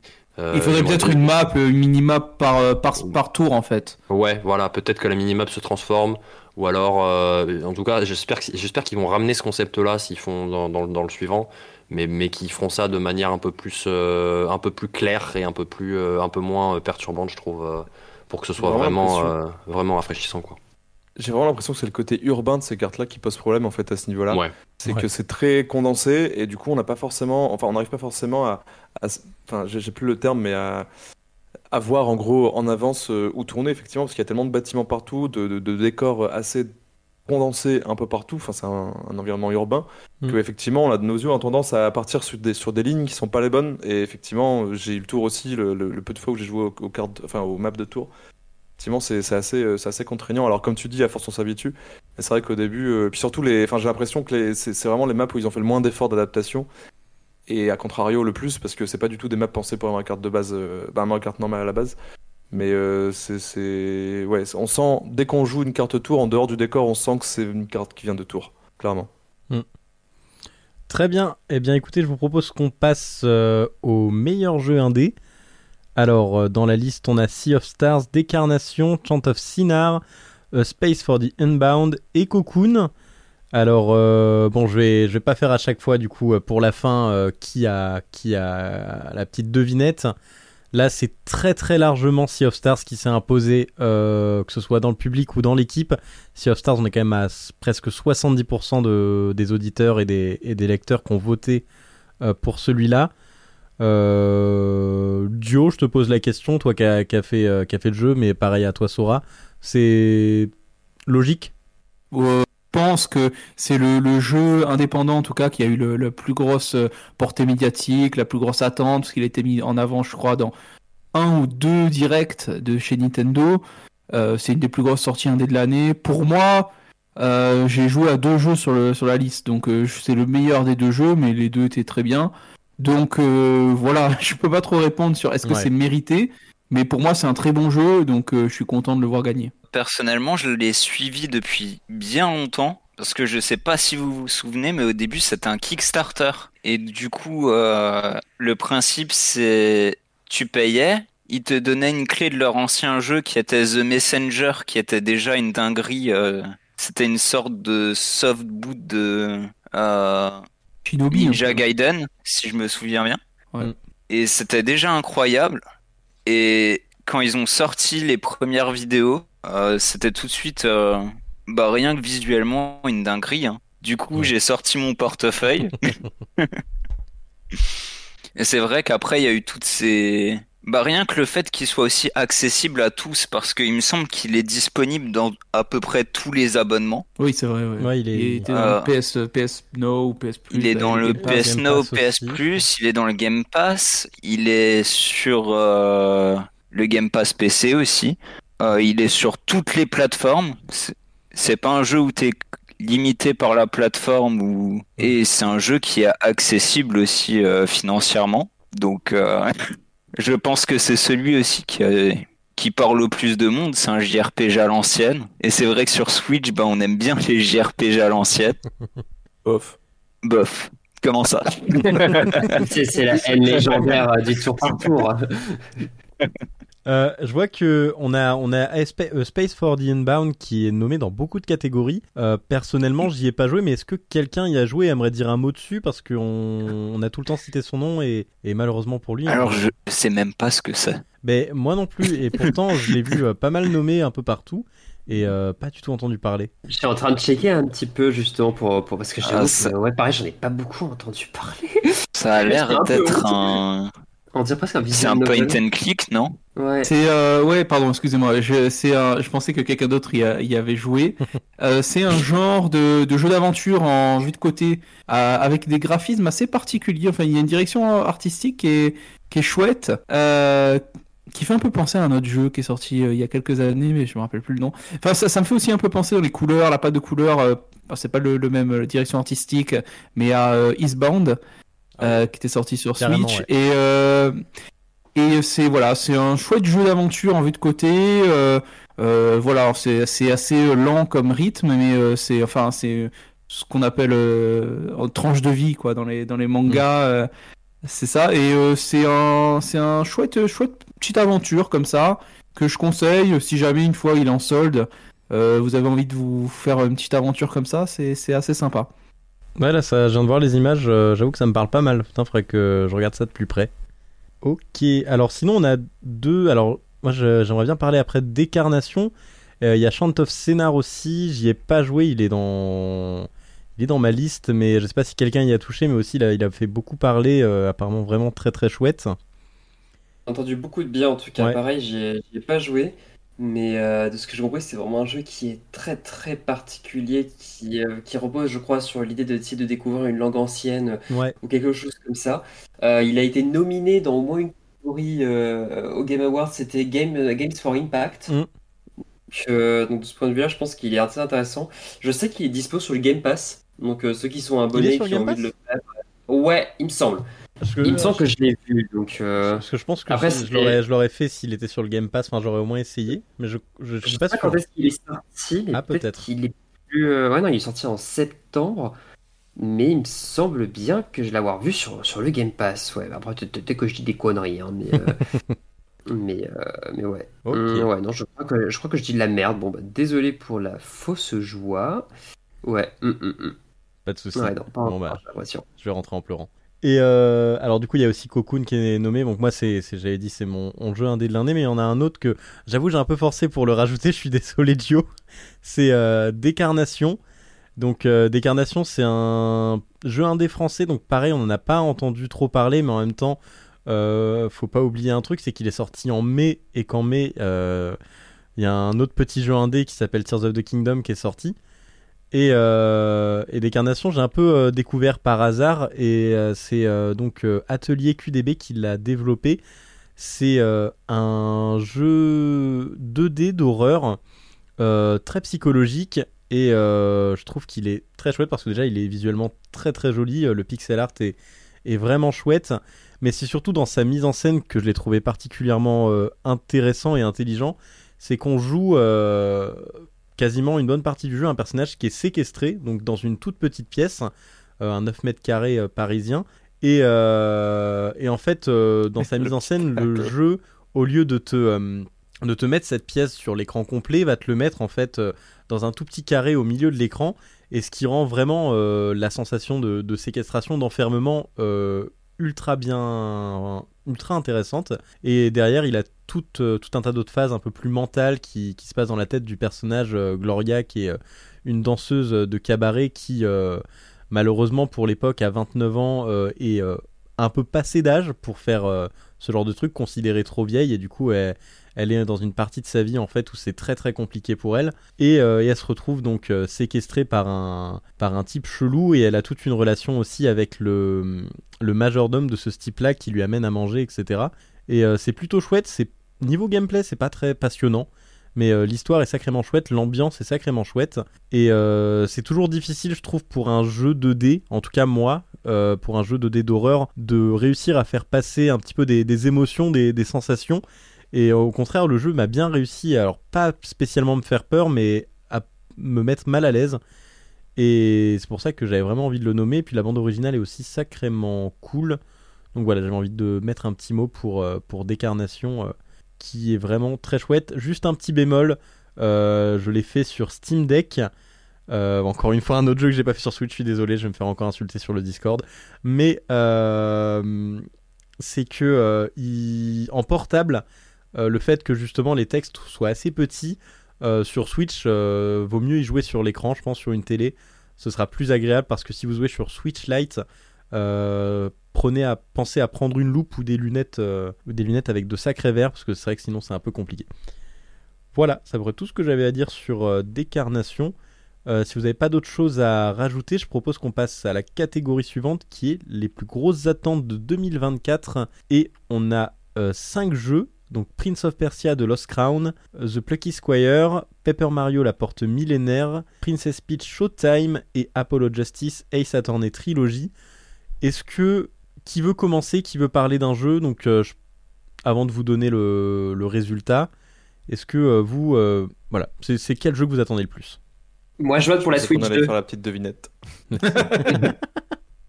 Il faudrait peut-être une map, une mini-map par, par, par tour en fait. Ouais, voilà, peut-être que la minimap se transforme, ou alors, en tout cas, j'espère qu'ils vont ramener ce concept-là s'ils font dans, dans, dans le suivant, mais, mais qu'ils feront ça de manière un peu plus, euh, un peu plus claire et un peu plus, euh, un peu moins euh, perturbante, je trouve, euh, pour que ce soit Vraiment vraiment, euh, rafraîchissant, quoi. J'ai vraiment l'impression que c'est le côté urbain de ces cartes-là qui pose problème en fait à ce niveau-là. Ouais. C'est Ouais. que c'est très condensé et du coup on n'a pas forcément, enfin on n'arrive pas forcément à, enfin j'ai j'ai plus le terme mais à, à voir en gros en avance euh, où tourner effectivement parce qu'il y a tellement de bâtiments partout, de, de- de décors assez condensés un peu partout, enfin c'est un, un environnement urbain, Mm. que effectivement on a de nos yeux a tendance à partir sur des, sur des lignes qui sont pas les bonnes et effectivement j'ai eu le tour aussi le, le- le peu de fois où j'ai joué aux, aux cartes, enfin aux maps de tour. Effectivement, c'est assez, euh, assez contraignant. Alors, comme tu dis, à force on s'habitue. Mais c'est vrai qu'au début, euh, puis surtout, les, enfin, j'ai l'impression que c'est vraiment les maps où ils ont fait le moins d'efforts d'adaptation. Et à contrario, le plus, parce que c'est pas du tout des maps pensées pour un Kart de base, euh, bah, un Mario Kart normal à la base. Mais euh, c'est, ouais, on sent, dès qu'on joue une carte tour, en dehors du décor, on sent que c'est une carte qui vient de tour, clairement. Très bien. Eh bien, écoutez, je vous propose qu'on passe euh, au meilleur jeu indé. Alors, euh, dans la liste, on a Sea of Stars, Décarnation, Chant of Sinar, Space for the Unbound et Cocoon. Alors, bon, je vais, je vais pas faire à chaque fois, du coup, pour la fin, qui, a, qui a la petite devinette. Là, c'est très très largement Sea of Stars qui s'est imposé, euh, que ce soit dans le public ou dans l'équipe. Sea of Stars, on est quand même à presque 70% de, des auditeurs et des, et des lecteurs qui ont voté euh, pour celui-là. Euh, Dio, je te pose la question, toi qui as fait, euh, fait le jeu, mais pareil à toi, Sora. C'est logique? Pense que c'est le, le jeu indépendant en tout cas qui a eu le, la plus grosse euh, portée médiatique, la plus grosse attente, parce qu'il a été mis en avant, je crois, dans un ou deux directs de chez Nintendo. Euh, c'est une des plus grosses sorties indé de l'année. Pour moi, euh, j'ai joué à deux jeux sur, le, sur la liste, donc euh, c'est le meilleur des deux jeux, mais les deux étaient très bien. Donc euh, voilà, je peux pas trop répondre sur est-ce que Ouais. c'est mérité, mais pour moi c'est un très bon jeu, donc euh, je suis content de le voir gagner. personnellement, je l'ai suivi depuis bien longtemps. Parce que je sais pas si vous vous souvenez, mais au début c'était un Kickstarter. Et du coup, euh, le principe c'est tu payais, ils te donnaient une clé de leur ancien jeu qui était The Messenger, qui était déjà une dinguerie. euh, c'était une sorte de soft boot de euh, Shinobi. Ninja peu. Gaiden, si je me souviens bien. Ouais. Et c'était déjà incroyable. Et quand ils ont sorti les premières vidéos, euh, c'était tout de suite, euh, bah rien que visuellement, une dinguerie. hein. Du coup, Ouais. j'ai sorti mon portefeuille. Et c'est vrai qu'après, il y a eu toutes ces... Bah rien que le fait qu'il soit aussi accessible à tous, parce qu'il me semble qu'il est disponible dans à peu près tous les abonnements. Oui, c'est vrai. Ouais. Ouais, il est- était dans Euh, le PS, PS Now ou PS Plus. Il est là, dans le Game Pass. PS Now, PS aussi. Plus, il est dans le Game Pass, il est sur euh, le Game Pass PC aussi. Euh, il est sur toutes les plateformes. C'est- C'est pas un jeu où t'es limité par la plateforme ou et c'est un jeu qui est accessible aussi euh, financièrement. Donc euh, je pense que c'est celui aussi qui a- qui parle au plus de monde, c'est un JRPG à l'ancienne. Et c'est vrai que sur Switch, bah, on aime bien les JRPG à l'ancienne. Off. Bof. Comment ça C'est la haine légendaire euh, du tour par tour. Euh, je vois que on a on a euh, Space for the Unbound qui est nommé dans beaucoup de catégories. Euh, personnellement, j'y ai pas joué, mais est-ce que quelqu'un y a joué et aimerait dire un mot dessus? Parce qu'on on a tout le temps cité son nom et, et malheureusement pour lui. Alors je sais même pas ce que c'est. Mais moi non plus et pourtant je l'ai vu euh, pas mal nommé un peu partout et euh, pas du tout entendu parler. Je suis en train de checker un petit peu justement pour, pour parce que Ah, ça- que, ouais pareil j'en ai pas beaucoup entendu parler. Ça a l'air un d'être honte. un. On dirait presque un C'est un point and click, non? Ouais. C'est euh, ouais, pardon, excusez-moi. Je, c'est un- je pensais que quelqu'un d'autre y, a- y avait joué. Euh, c'est un genre de, de jeu d'aventure en vue de côté euh, avec des graphismes assez particuliers. Enfin, il y a une direction artistique qui est, qui est chouette, euh, qui fait un peu penser à un autre jeu qui est sorti euh, il y a quelques années, mais je me rappelle plus le nom. Enfin, ça, ça me fait aussi un peu penser dans les couleurs, la patte de couleurs. euh, enfin, c'est pas le, le même euh, direction artistique, mais à euh, Eastbound, euh, qui était sorti sur Switch. ouais. Et euh, et c'est voilà, c'est un chouette jeu d'aventure en vue de côté. euh, euh, voilà, c'est c'est assez lent comme rythme, mais euh, c'est enfin c'est ce qu'on appelle en tranche de vie quoi dans les dans les mangas. euh, c'est ça et c'est un c'est un chouette chouette petite aventure comme ça que je conseille si jamais une fois il est en solde. vous avez envie de vous faire une petite aventure comme ça, c'est c'est assez sympa. Ouais là ça, je viens de voir les images, j'avoue que ça me parle pas mal. Putain, faudrait que je regarde ça de plus près. Ok, alors sinon on a deux. Alors moi j'aimerais bien parler après d'Écarnation. Euh, Il y a Chant of Scénar aussi, j'y ai pas joué, il est dans. Il est dans ma liste, mais je sais pas si quelqu'un y a touché, mais aussi là, il a fait beaucoup parler, euh, apparemment vraiment très très chouette. J'ai entendu beaucoup de bien en tout cas. Ouais. Pareil, j'y ai, j'y ai pas joué. Mais euh, de ce que j'ai compris, c'est vraiment un jeu qui est très très particulier, qui, euh, qui repose, je crois, sur l'idée de, de découvrir une langue ancienne Ouais, ou quelque chose comme ça. Euh, il a été nominé dans au moins une catégorie euh, au Game Awards, c'était Game, euh, Games for Impact. Mm. Donc, euh, donc de ce point de vue-là, je pense qu'il est assez intéressant. Je sais qu'il est dispo sur le Game Pass, donc euh, ceux qui sont abonnés, sur qui Game ont envie de le faire. Ouais, il me semble. Parce que, Il me semble que je l'ai vu, donc euh, parce que je pense que Après, je, l'aurais, fait s'il était sur le Game Pass, enfin j'aurais au moins essayé, mais je, je, je sais pas quand est-ce qu'il est sorti, mais Ah, peut-être peut-être. qu'il est plus. euh, Ouais, non, il est sorti en septembre. Mais il me semble bien que je l'avoir vu sur, sur le Game Pass. Ouais, après, peut- peut-être que je dis des conneries, hein, mais, euh, mais, euh, mais ouais. Ok. Hum, ouais, non, je crois, que, je crois que je dis de la merde. Bon, bah, désolé pour la fausse joie. Ouais, hum, hum. Pas de soucis. ouais, non, pas Bon, bah. Je vais rentrer en pleurant. Et euh, alors du coup il y a aussi Cocoon qui est nommé. Donc moi c'est, j'avais dit c'est mon, mon jeu indé de l'année, mais il y en a un autre que j'avoue j'ai un peu forcé pour le rajouter. Je suis désolé Gio. C'est euh, Décarnation. Donc euh, Décarnation c'est un jeu indé français. Donc pareil on en a pas entendu trop parler, mais en même temps faut pas oublier un truc, c'est qu'il est sorti en mai et qu'en mai il y a un autre petit jeu indé qui s'appelle Tears of the Kingdom qui est sorti. Et, euh, j'ai un peu euh, découvert par hasard, et euh, c'est euh, donc Atelier QDB qui l'a développé. C'est un jeu 2D d'horreur très psychologique, et je trouve qu'il est très chouette parce que déjà il est visuellement très très joli, le pixel art est, vraiment chouette, mais c'est surtout dans sa mise en scène que je l'ai trouvé particulièrement intéressant et intelligent c'est qu'on joue quasiment une bonne partie du jeu un personnage qui est séquestré, donc dans une toute petite pièce, euh, un 9 mètres carrés euh, parisien. Et, euh, et en fait, dans sa mise en scène, le jeu, au lieu de te, de te mettre cette pièce sur l'écran complet, va te le mettre en fait dans un tout petit carré au milieu de l'écran. Et ce qui rend vraiment la sensation de, de séquestration, d'enfermement ultra bien, ultra intéressante. Et derrière, il a tout, euh, tout un tas d'autres phases un peu plus mentales qui, qui se passent dans la tête du personnage euh, Gloria, qui est euh, une danseuse de cabaret qui, malheureusement pour l'époque, à 29 ans, est un peu passée d'âge pour faire ce genre de truc, considérée trop vieille, et du coup, elle, est dans une partie de sa vie en fait où c'est très très compliqué pour elle. Et, euh, elle se retrouve donc euh, séquestrée par un par un type chelou et elle a toute une relation aussi avec le le majordome de ce type là qui lui amène à manger etc et euh, c'est plutôt chouette c'est niveau gameplay c'est pas très passionnant mais euh, l'histoire est sacrément chouette, l'ambiance est sacrément chouette, et euh, c'est toujours difficile, je trouve, pour un jeu 2D, en tout cas moi, euh, pour un jeu 2D d'horreur, de réussir à faire passer un petit peu des, émotions, des, sensations, et au contraire, le jeu m'a bien réussi, alors pas spécialement me faire peur, mais à me mettre mal à l'aise. Et c'est pour ça que j'avais vraiment envie de le nommer. Et puis la bande originale est aussi sacrément cool. Donc voilà, j'avais envie de mettre un petit mot pour, pour Décarnation, qui est vraiment très chouette. Juste un petit bémol, euh, je l'ai fait sur Steam Deck. Euh, encore une fois, un autre jeu que j'ai pas fait sur Switch, je suis désolé, je vais me faire encore insulter sur le Discord. Mais euh, c'est que en portable, le fait que justement les textes soient assez petits sur Switch, vaut mieux y jouer sur l'écran, je pense, sur une télé. Ce sera plus agréable parce que si vous jouez sur Switch Lite, prenez à penser à prendre une loupe ou des lunettes, euh, ou des lunettes avec de sacrés verres parce que c'est vrai que sinon c'est un peu compliqué. Voilà, ça pourrait tout ce que j'avais à dire sur euh, Décarnation. Euh, si vous n'avez pas d'autres choses à rajouter, je propose qu'on passe à la catégorie suivante qui est les plus grosses attentes de 2024. Et on a 5 jeux, donc Prince of Persia de Lost Crown, euh, The Plucky Squire, Paper Mario La Porte Millénaire, Princess Peach Showtime et Apollo Justice Ace Attorney Trilogy. Est-ce que qui veut commencer, qui veut parler d'un jeu? Donc euh, je- avant de vous donner le, le résultat, est-ce que euh, vous, euh, voilà, c'est quel jeu que vous attendez le plus? Moi, je vote pour la Je pensais qu'on Switch allait 2. faire la petite devinette.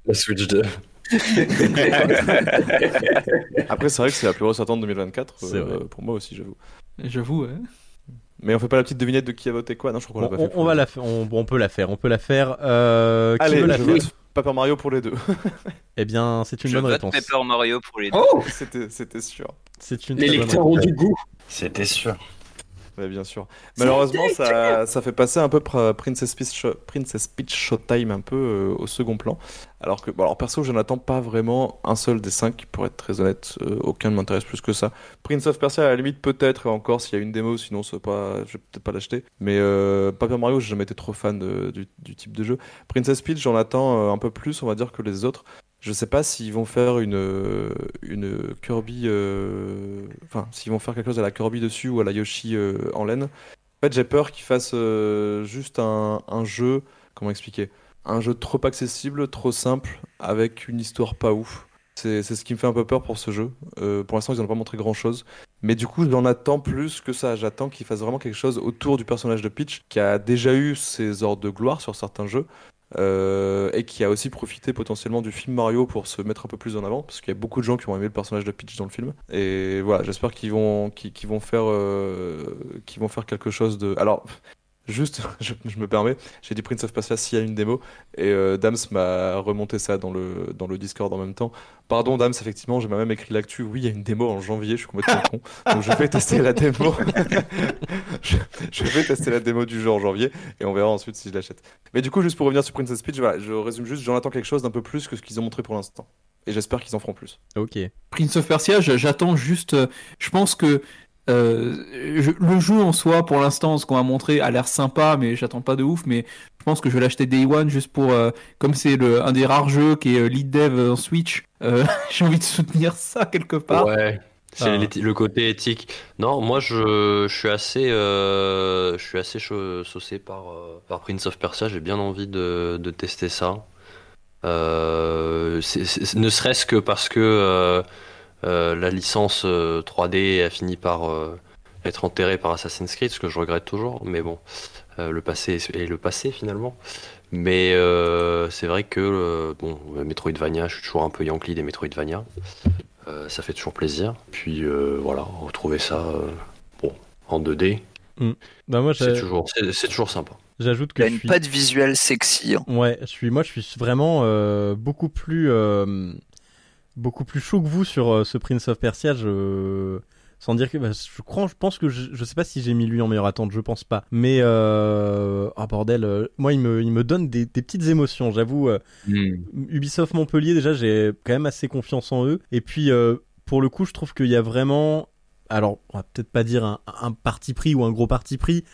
La Switch 2. Après, c'est vrai que c'est la plus grosse attente de 2024. C'est euh, vrai. pour moi aussi, j'avoue. J'avoue, ouais. Mais on fait pas la petite devinette de qui a voté quoi? Non, je crois qu'on on, l'a pas on- fait. on va la faire, on, on peut la faire, on peut la faire. Euh, qui Allez, veut la je faire? vote Paper Mario pour les deux. Eh bien, c'est une Je bonne vote réponse. Paper Mario pour les deux. Oh C'était c'était sûr. C'est une Les lecteurs réponse. ont du goût. C'était sûr. Ouais, bien sûr. Malheureusement, ça, ça fait passer un peu pr- Princess Peach, Princess Peach Showtime un peu euh, au second plan. Alors que, bon, alors perso, je n'attends pas vraiment un seul des cinq, pour être très honnête. Euh, aucun ne m'intéresse plus que ça. Prince of Persia, à la limite, peut-être, et encore s'il y a une démo, sinon pas, je vais peut-être pas l'acheter. Mais euh, Paper Mario, j'ai jamais été trop fan de- du, du type de jeu. Princess Peach, j'en attends euh, un peu plus, on va dire, que les autres. Je sais pas s'ils vont faire une, euh, Kirby. euh, Enfin, s'ils vont faire quelque chose à la Kirby dessus ou à la Yoshi euh, en laine. En fait, j'ai peur qu'ils fassent juste un, un jeu. Comment expliquer Un jeu trop accessible, trop simple, avec une histoire pas ouf. C'est ce qui me fait un peu peur pour ce jeu. Pour l'instant, ils n'ont pas montré grand chose. Mais du coup, j'en attends plus que ça. J'attends qu'ils fassent vraiment quelque chose autour du personnage de Peach, qui a déjà eu ses ordres de gloire sur certains jeux. Euh, et qui a aussi profité potentiellement du film Mario pour se mettre un peu plus en avant, parce qu'il y a beaucoup de gens qui ont aimé le personnage de Peach dans le film. Et voilà, j'espère qu'ils vont, qu'ils, vont faire, euh, qu'ils vont faire quelque chose de. Alors, juste, je, je me permets, j'ai dit Prince of Persia s'il y a une démo, et euh, Dams m'a remonté ça dans le, dans le Discord en même temps. Pardon Dams, effectivement, j'ai même écrit l'actu. Oui, il y a une démo en janvier, je suis complètement con. Donc je vais tester la démo. je, je vais tester la démo du jeu en janvier, et on verra ensuite si je l'achète. Mais du coup, juste pour revenir sur Princess Peach, voilà, je résume juste, j'en attends quelque chose d'un peu plus que ce qu'ils ont montré pour l'instant. Et j'espère qu'ils en feront plus. Ok. Prince of Persia, j'attends juste. euh, Je pense que je- le jeu en soi, pour l'instant, ce qu'on a montré a l'air sympa, mais j'attends pas de ouf. Mais je pense que je vais l'acheter Day One juste pour. euh, comme c'est le un des rares jeux qui est euh, lead dev en Switch, euh, j'ai envie de soutenir ça quelque part. Ouais. C'est Ah. le côté éthique. Non, moi je, je suis assez, euh, je suis assez saucé par, euh, par Prince of Persia. J'ai bien envie de, de tester ça. Euh, ne serait-ce que parce que euh, euh, la licence euh, 3D a fini par, euh, être enterré par Assassin's Creed, ce que je regrette toujours, mais bon, euh, le passé est le passé finalement. Mais euh, c'est vrai que euh, bon, Metroidvania, je suis toujours un peu Yankee des Metroidvania. Euh, ça fait toujours plaisir. Puis euh, voilà, retrouver ça euh, bon, en 2D, Bah moi, c'est toujours, c'est c'est toujours sympa. j'ajoute Il que a une suis... patte visuelle sexy. hein. Ouais, je suis, moi, je suis vraiment euh, beaucoup plus, euh, beaucoup plus chaud que vous sur euh, ce Prince of Persia. Je, sans dire que, bah, je crois, je pense que je, je sais pas si j'ai mis lui en meilleure attente, je pense pas. Mais euh, ah bordel, euh, moi, il me, il me donne des, des petites émotions. J'avoue, euh, Ubisoft Montpellier, déjà, j'ai quand même assez confiance en eux. Et puis, pour le coup, je trouve qu'il y a vraiment, alors, on va peut-être pas dire un, un parti pris ou un gros parti pris,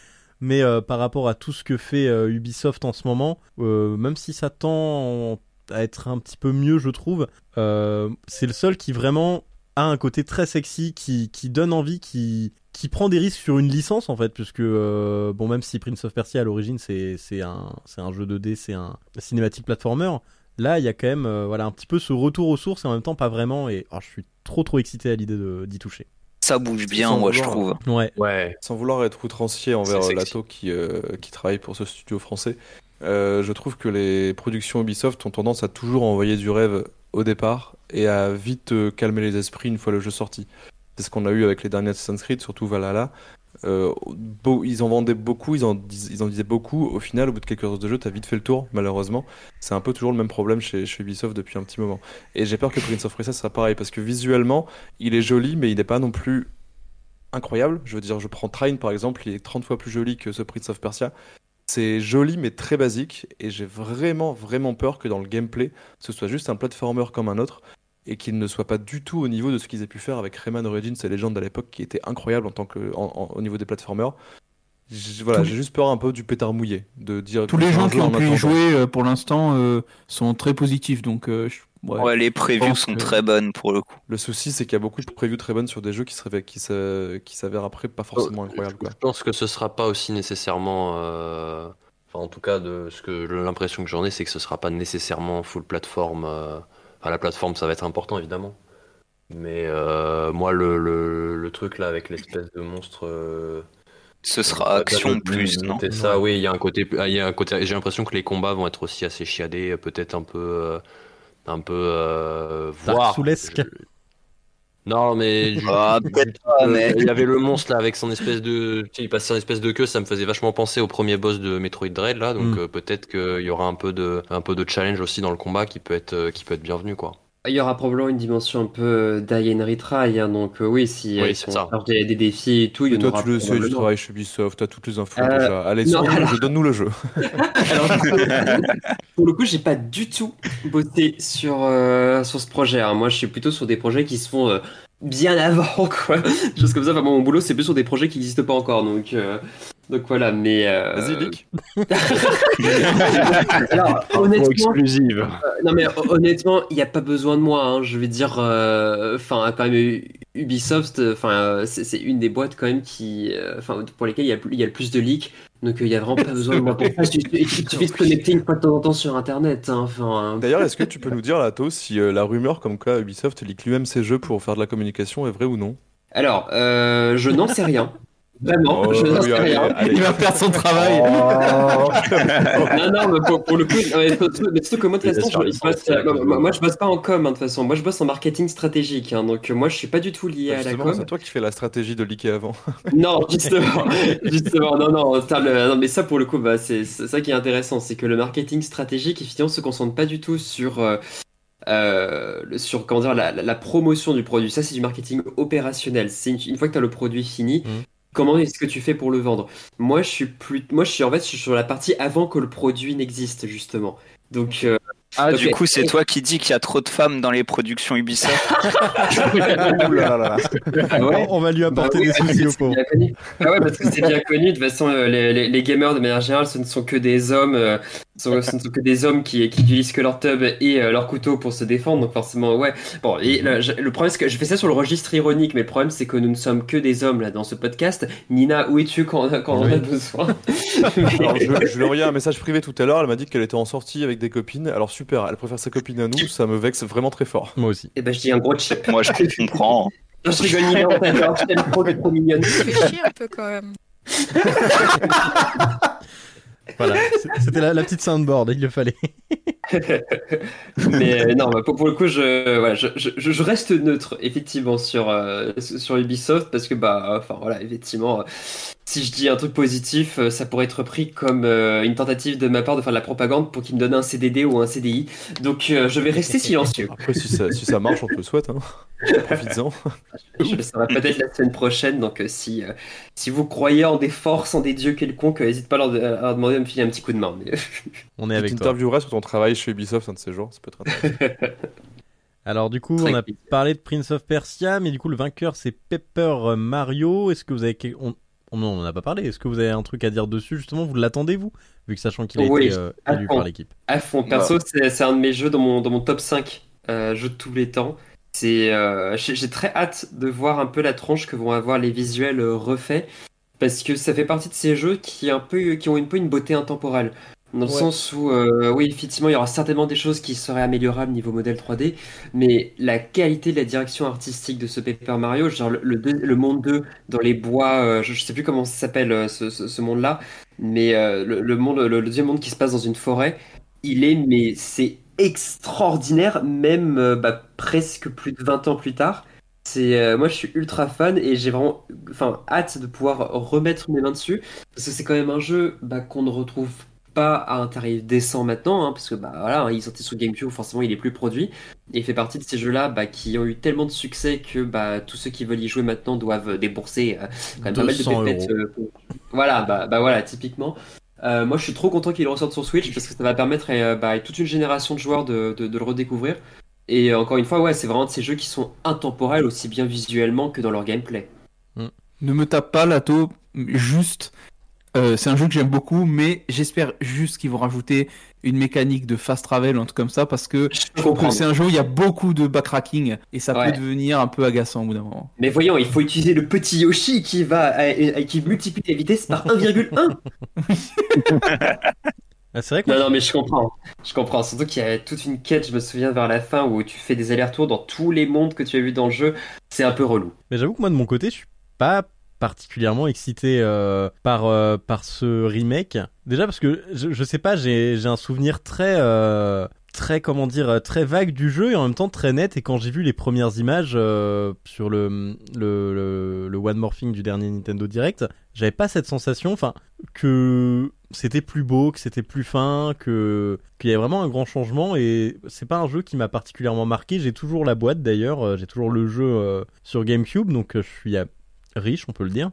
mais par rapport à tout ce que fait Ubisoft en ce moment, même si ça tend à être un petit peu mieux, je trouve, euh, c'est le seul qui vraiment a un côté très sexy, qui, qui donne envie, qui, qui prend des risques sur une licence en fait, puisque euh, bon, même si Prince of Persia à l'origine c'est c'est un, c'est un jeu 2D, c'est un cinématique platformer, là il y a quand même euh, voilà, un petit peu ce retour aux sources et en même temps pas vraiment, et oh, je suis trop trop excité à l'idée de- d'y toucher. Ça bouge bien, Sans moi, je vouloir. trouve. Ouais, Ouais. Sans vouloir être outrancier envers. Lato qui, euh, qui travaille pour ce studio français, euh, je trouve que les productions Ubisoft ont tendance à toujours envoyer du rêve au départ et à vite euh, calmer les esprits une fois le jeu sorti. C'est ce qu'on a eu avec les derniers Assassin's Creed, surtout Valhalla. Euh, ils en vendaient beaucoup, ils en, disaient beaucoup. Au final, au bout de quelques heures de jeu, t'as vite fait le tour, malheureusement. C'est un peu toujours le même problème chez, chez Ubisoft depuis un petit moment. Et j'ai peur que Prince of Persia sera pareil, parce que visuellement, il est joli, mais il n'est pas non plus incroyable. Je veux dire, je prends Trine par exemple, il est 30 fois plus joli que ce Prince of Persia. C'est joli mais très basique et j'ai vraiment vraiment peur que dans le gameplay ce soit juste un platformer comme un autre et qu'il ne soit pas du tout au niveau de ce qu'ils aient pu faire avec Rayman Origins et Legend à l'époque qui était incroyable en tant que en- en- au niveau des platformers. Voilà, j'ai juste peur un peu du pétard mouillé de dire Tous que les gens qui ont pu y jouer euh, pour l'instant euh, sont très positifs, donc euh, je- ouais. Ouais, les previews sont très bonnes pour le coup. Le souci c'est qu'il y a beaucoup de previews très bonnes sur des jeux qui se révèlent- qui s'avèrent après pas forcément incroyables quoi. Je pense que ce sera pas aussi nécessairement. euh, Enfin, en tout cas, de ce que l'impression que j'en ai, c'est que ce sera pas nécessairement full plateforme. euh, Enfin, la plateforme, ça va être important évidemment. Mais euh, moi, le, le, le truc là avec l'espèce de monstre. euh, Ce sera action plus, non? C'est ça, oui. Il y a un côté. ah, Il y a un côté. J'ai l'impression que les combats vont être aussi assez chiadés, peut-être un peu, euh, un peu. Euh, Soulesque. Non, mais Ah, peut-être pas, euh, mais. il y avait le monstre là avec son espèce de, tu sais, il passait son espèce de queue, ça me faisait vachement penser au premier boss de Metroid Dread là, donc Mm. euh, peut-être qu'il y aura un peu de, un peu de challenge aussi dans le combat qui peut être, euh, qui peut être bienvenu quoi. Il y aura probablement une dimension un peu euh, die and retry, hein, donc euh, oui, si Oui, ils c'est sont ça. chargés des, des défis et tout, il y en toi aura tu le sais, tu travailles chez Ubisoft, t'as toutes les infos Euh, déjà. Allez, non, alors- jeu, donne-nous le jeu. Alors, pour le coup, j'ai pas du tout bossé sur, euh, sur ce projet. hein. Moi, je suis plutôt sur des projets qui se font euh, bien avant, quoi. Chose comme ça. Enfin, mon boulot, c'est plus sur des projets qui n'existent pas encore. Donc, euh, donc voilà, mais. euh, Vas-y, Lick. Alors, honnêtement, exclusive. euh, non mais hon- honnêtement, il n'y a pas besoin de moi. hein. Je vais dire, euh, enfin quand même Ubisoft, enfin euh, c'est une des boîtes quand même qui, euh, enfin pour lesquelles il y, a, le plus- il y a le plus de leaks. Donc euh, il n'y a vraiment pas besoin de moi pour ça. Il suffit de se connecter une fois de temps en temps sur Internet. hein. Enfin, D'ailleurs, est-ce que tu peux nous dire, Lato, si euh, la rumeur comme quoi Ubisoft leak lui-même ses jeux pour faire de la communication est vraie ou non? Alors, euh, euh, je n'en sais rien. Vraiment, Oh, je n'en sais rien. allez. Il va perdre son travail. non, non, mais pour, pour le coup, mais surtout, mais surtout que moi, de toute façon, je, euh, moi, je bosse pas en com, hein, de toute façon. Moi, je bosse en marketing stratégique. hein, donc, euh, moi, je suis pas du tout lié à la com. c'est toi qui fais la stratégie de leaker avant. Non, justement, justement, non, non, ça, le- non, mais ça pour le coup, bah, c'est ça qui est intéressant, c'est que le marketing stratégique, effectivement, se concentre pas du tout sur, euh, euh, sur comment dire, la, promotion du produit. Ça, c'est du marketing opérationnel. C'est une, une fois que tu as le produit fini, Mhm. Comment est-ce que tu fais pour le vendre? Moi, je suis plus, moi, je suis en fait, je suis sur la partie avant que le produit n'existe, justement. Donc, euh, Ah, Ok. du coup, c'est toi qui dis qu'il y a trop de femmes dans les productions Ubisoft. Ouh là là là là. ah ouais. On va lui apporter Bah oui, des soucis au pauvre. Ah ouais, parce que c'est bien connu. De toute façon, euh, les, les- les gamers, de manière générale, ce ne sont que des hommes. euh, ce ne sont que des hommes qui, qui utilisent que leur tub et euh, leur couteau pour se défendre. Donc forcément, ouais. Bon, et le, je- le problème, c'est que je fais ça sur le registre ironique, mais le problème, c'est que nous ne sommes que des hommes là dans ce podcast. Nina, où es-tu quand, quand on en a besoin? Alors, je, je lui ai envoyé un message privé tout à l'heure, elle m'a dit qu'elle était en sortie avec des copines. Alors super, elle préfère ses copines à nous, ça me vexe vraiment très fort. Moi aussi. Et ben, je dis un gros chip. Moi, je comprends. Non, je rigole, Nina, je t'aime trop, mignonne. Tu fais chier un peu quand même. Voilà, c'était la, la petite soundboard, il le fallait. Mais euh, non, bah, pour, pour le coup, je, voilà, je, je, je reste neutre, effectivement, sur, euh, sur Ubisoft, parce que, bah, enfin, voilà, effectivement, euh, si je dis un truc positif, euh, ça pourrait être pris comme euh, une tentative de ma part de faire de la propagande pour qu'il me donne un CDD ou un CDI. Donc, euh, je vais rester silencieux. Après, si ça, si ça marche, on te le souhaite. Hein. Profites-en. Je le saurai peut-être la semaine prochaine, donc euh, si, euh, si vous croyez en des forces, en des dieux quelconques, euh, n'hésite pas à leur, à leur demander de me filer un petit coup de main. Mais... On est Tu avec toi. t'intervieweras sur ton travail chez Ubisoft un de ces jours, ça peut être intéressant. Alors du coup, Très on a parlé de Prince of Persia, mais du coup le vainqueur c'est Pepper Mario. Est-ce que vous avez on... on n'en a pas parlé. Est-ce que vous avez un truc à dire dessus justement? Vous l'attendez vous? Vu que sachant qu'il a Oui, été euh, élu fond. par l'équipe. À fond, perso, c'est c'est un de mes jeux dans mon, dans mon top 5 euh, jeux de tous les temps. C'est, euh, j'ai j'ai très hâte de voir un peu la tronche que vont avoir les visuels euh, refaits, parce que ça fait partie de ces jeux qui, un peu, qui ont un peu une beauté intemporelle. Dans le Ouais. sens où, euh, oui, effectivement, il y aura certainement des choses qui seraient améliorables niveau modèle 3D, mais la qualité de la direction artistique de ce Paper Mario, genre le, le, monde 2 dans les bois, euh, je, je sais plus comment ça s'appelle euh, ce, ce, ce monde-là, mais le, le monde, le, deuxième monde qui se passe dans une forêt, il est, mais c'est extraordinaire, même bah, presque plus de 20 ans plus tard. C'est, euh, moi, je suis ultra fan et j'ai vraiment, enfin, hâte de pouvoir remettre mes mains dessus parce que c'est quand même un jeu bah, qu'on ne retrouve pas à un tarif décent maintenant, hein, parce que bah voilà, hein, il sorti sur GameCube, forcément, il est plus produit et il fait partie de ces jeux-là bah, qui ont eu tellement de succès que bah, tous ceux qui veulent y jouer maintenant doivent débourser euh, quand même pas mal de 200 pépettes. euros. euh, pour- Voilà, bah, bah voilà, typiquement. Euh, moi, je suis trop content qu'il ressorte sur Switch parce que ça va permettre bah, à toute une génération de joueurs de, de- de le redécouvrir. Et encore une fois, ouais, c'est vraiment de ces jeux qui sont intemporels aussi bien visuellement que dans leur gameplay. Ne me tape pas, Lato, juste. Euh, c'est un jeu que j'aime beaucoup, mais j'espère juste qu'ils vont rajouter une mécanique de fast travel, un truc comme ça, parce que c'est un jeu où il y a beaucoup de backtracking et ça Ouais. peut devenir un peu agaçant au bout d'un moment. Mais voyons, il faut utiliser le petit Yoshi qui va euh, euh, qui multiplie la vitesse par 1,1. Ah, c'est vrai que Non, non, mais je comprends. Je comprends. Surtout qu'il y a toute une quête, je me souviens, vers la fin où tu fais des allers-retours dans tous les mondes que tu as vu dans le jeu. C'est un peu relou. Mais j'avoue que moi de mon côté, je suis pas particulièrement excité euh, par euh, par ce remake. Déjà parce que je, je sais pas, j'ai un souvenir très euh, très comment dire très vague du jeu et en même temps très net. Et quand j'ai vu les premières images sur le le, le le one morphing du dernier Nintendo Direct, j'avais pas cette sensation, que c'était plus beau, que c'était plus fin, que qu'il y a vraiment un grand changement et c'est pas un jeu qui m'a particulièrement marqué. J'ai toujours la boîte d'ailleurs, j'ai toujours le jeu sur GameCube, donc je suis euh, riche, on peut le dire.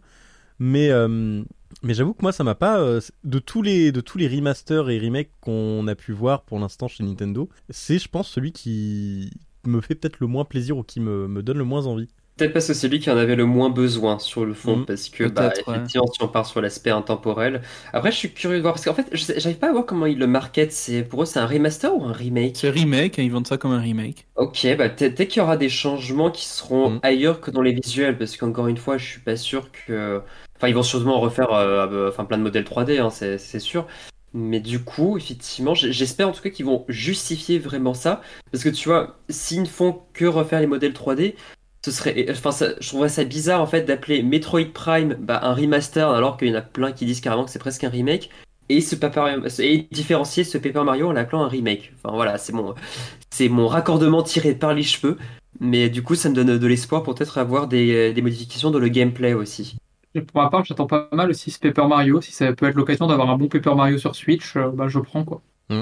Mais euh, mais j'avoue que moi ça m'a pas euh, de tous les de tous les remasters et remakes qu'on a pu voir pour l'instant chez Nintendo, c'est je pense celui qui me fait peut-être le moins plaisir ou qui me, me donne le moins envie. Peut-être parce que c'est lui qui en avait le moins besoin sur le fond, Mhm. parce que bah, ouais. effectivement, si on part sur l'aspect intemporel. Après, je suis curieux de voir, parce qu'en fait, j'arrive pas à voir comment ils le marketent. C'est pour eux, c'est un remaster ou un remake? C'est remake, hein, ils vendent ça comme un remake. Ok, bah peut-être qu'il y aura des changements qui seront Mhm. ailleurs que dans les visuels, parce qu'encore une fois, je suis pas sûr que. Enfin, ils vont sûrement refaire euh, euh, enfin, plein de modèles 3D, hein, c'est sûr. Mais du coup, effectivement, j'espère en tout cas qu'ils vont justifier vraiment ça. Parce que tu vois, s'ils ne font que refaire les modèles 3D, ce serait. Enfin, ça- je trouverais ça bizarre en fait d'appeler Metroid Prime bah, un remaster, alors qu'il y en a plein qui disent carrément que c'est presque un remake. Et, ce Paper... et différencier ce Paper Mario en l'appelant un remake. Enfin voilà, c'est mon, c'est mon raccordement tiré par les cheveux. Mais du coup, ça me donne de l'espoir pour peut-être avoir des, des modifications dans le gameplay aussi. Pour ma part, j'attends pas mal aussi ce Paper Mario. Si ça peut être l'occasion d'avoir un bon Paper Mario sur Switch, euh, bah, je prends quoi.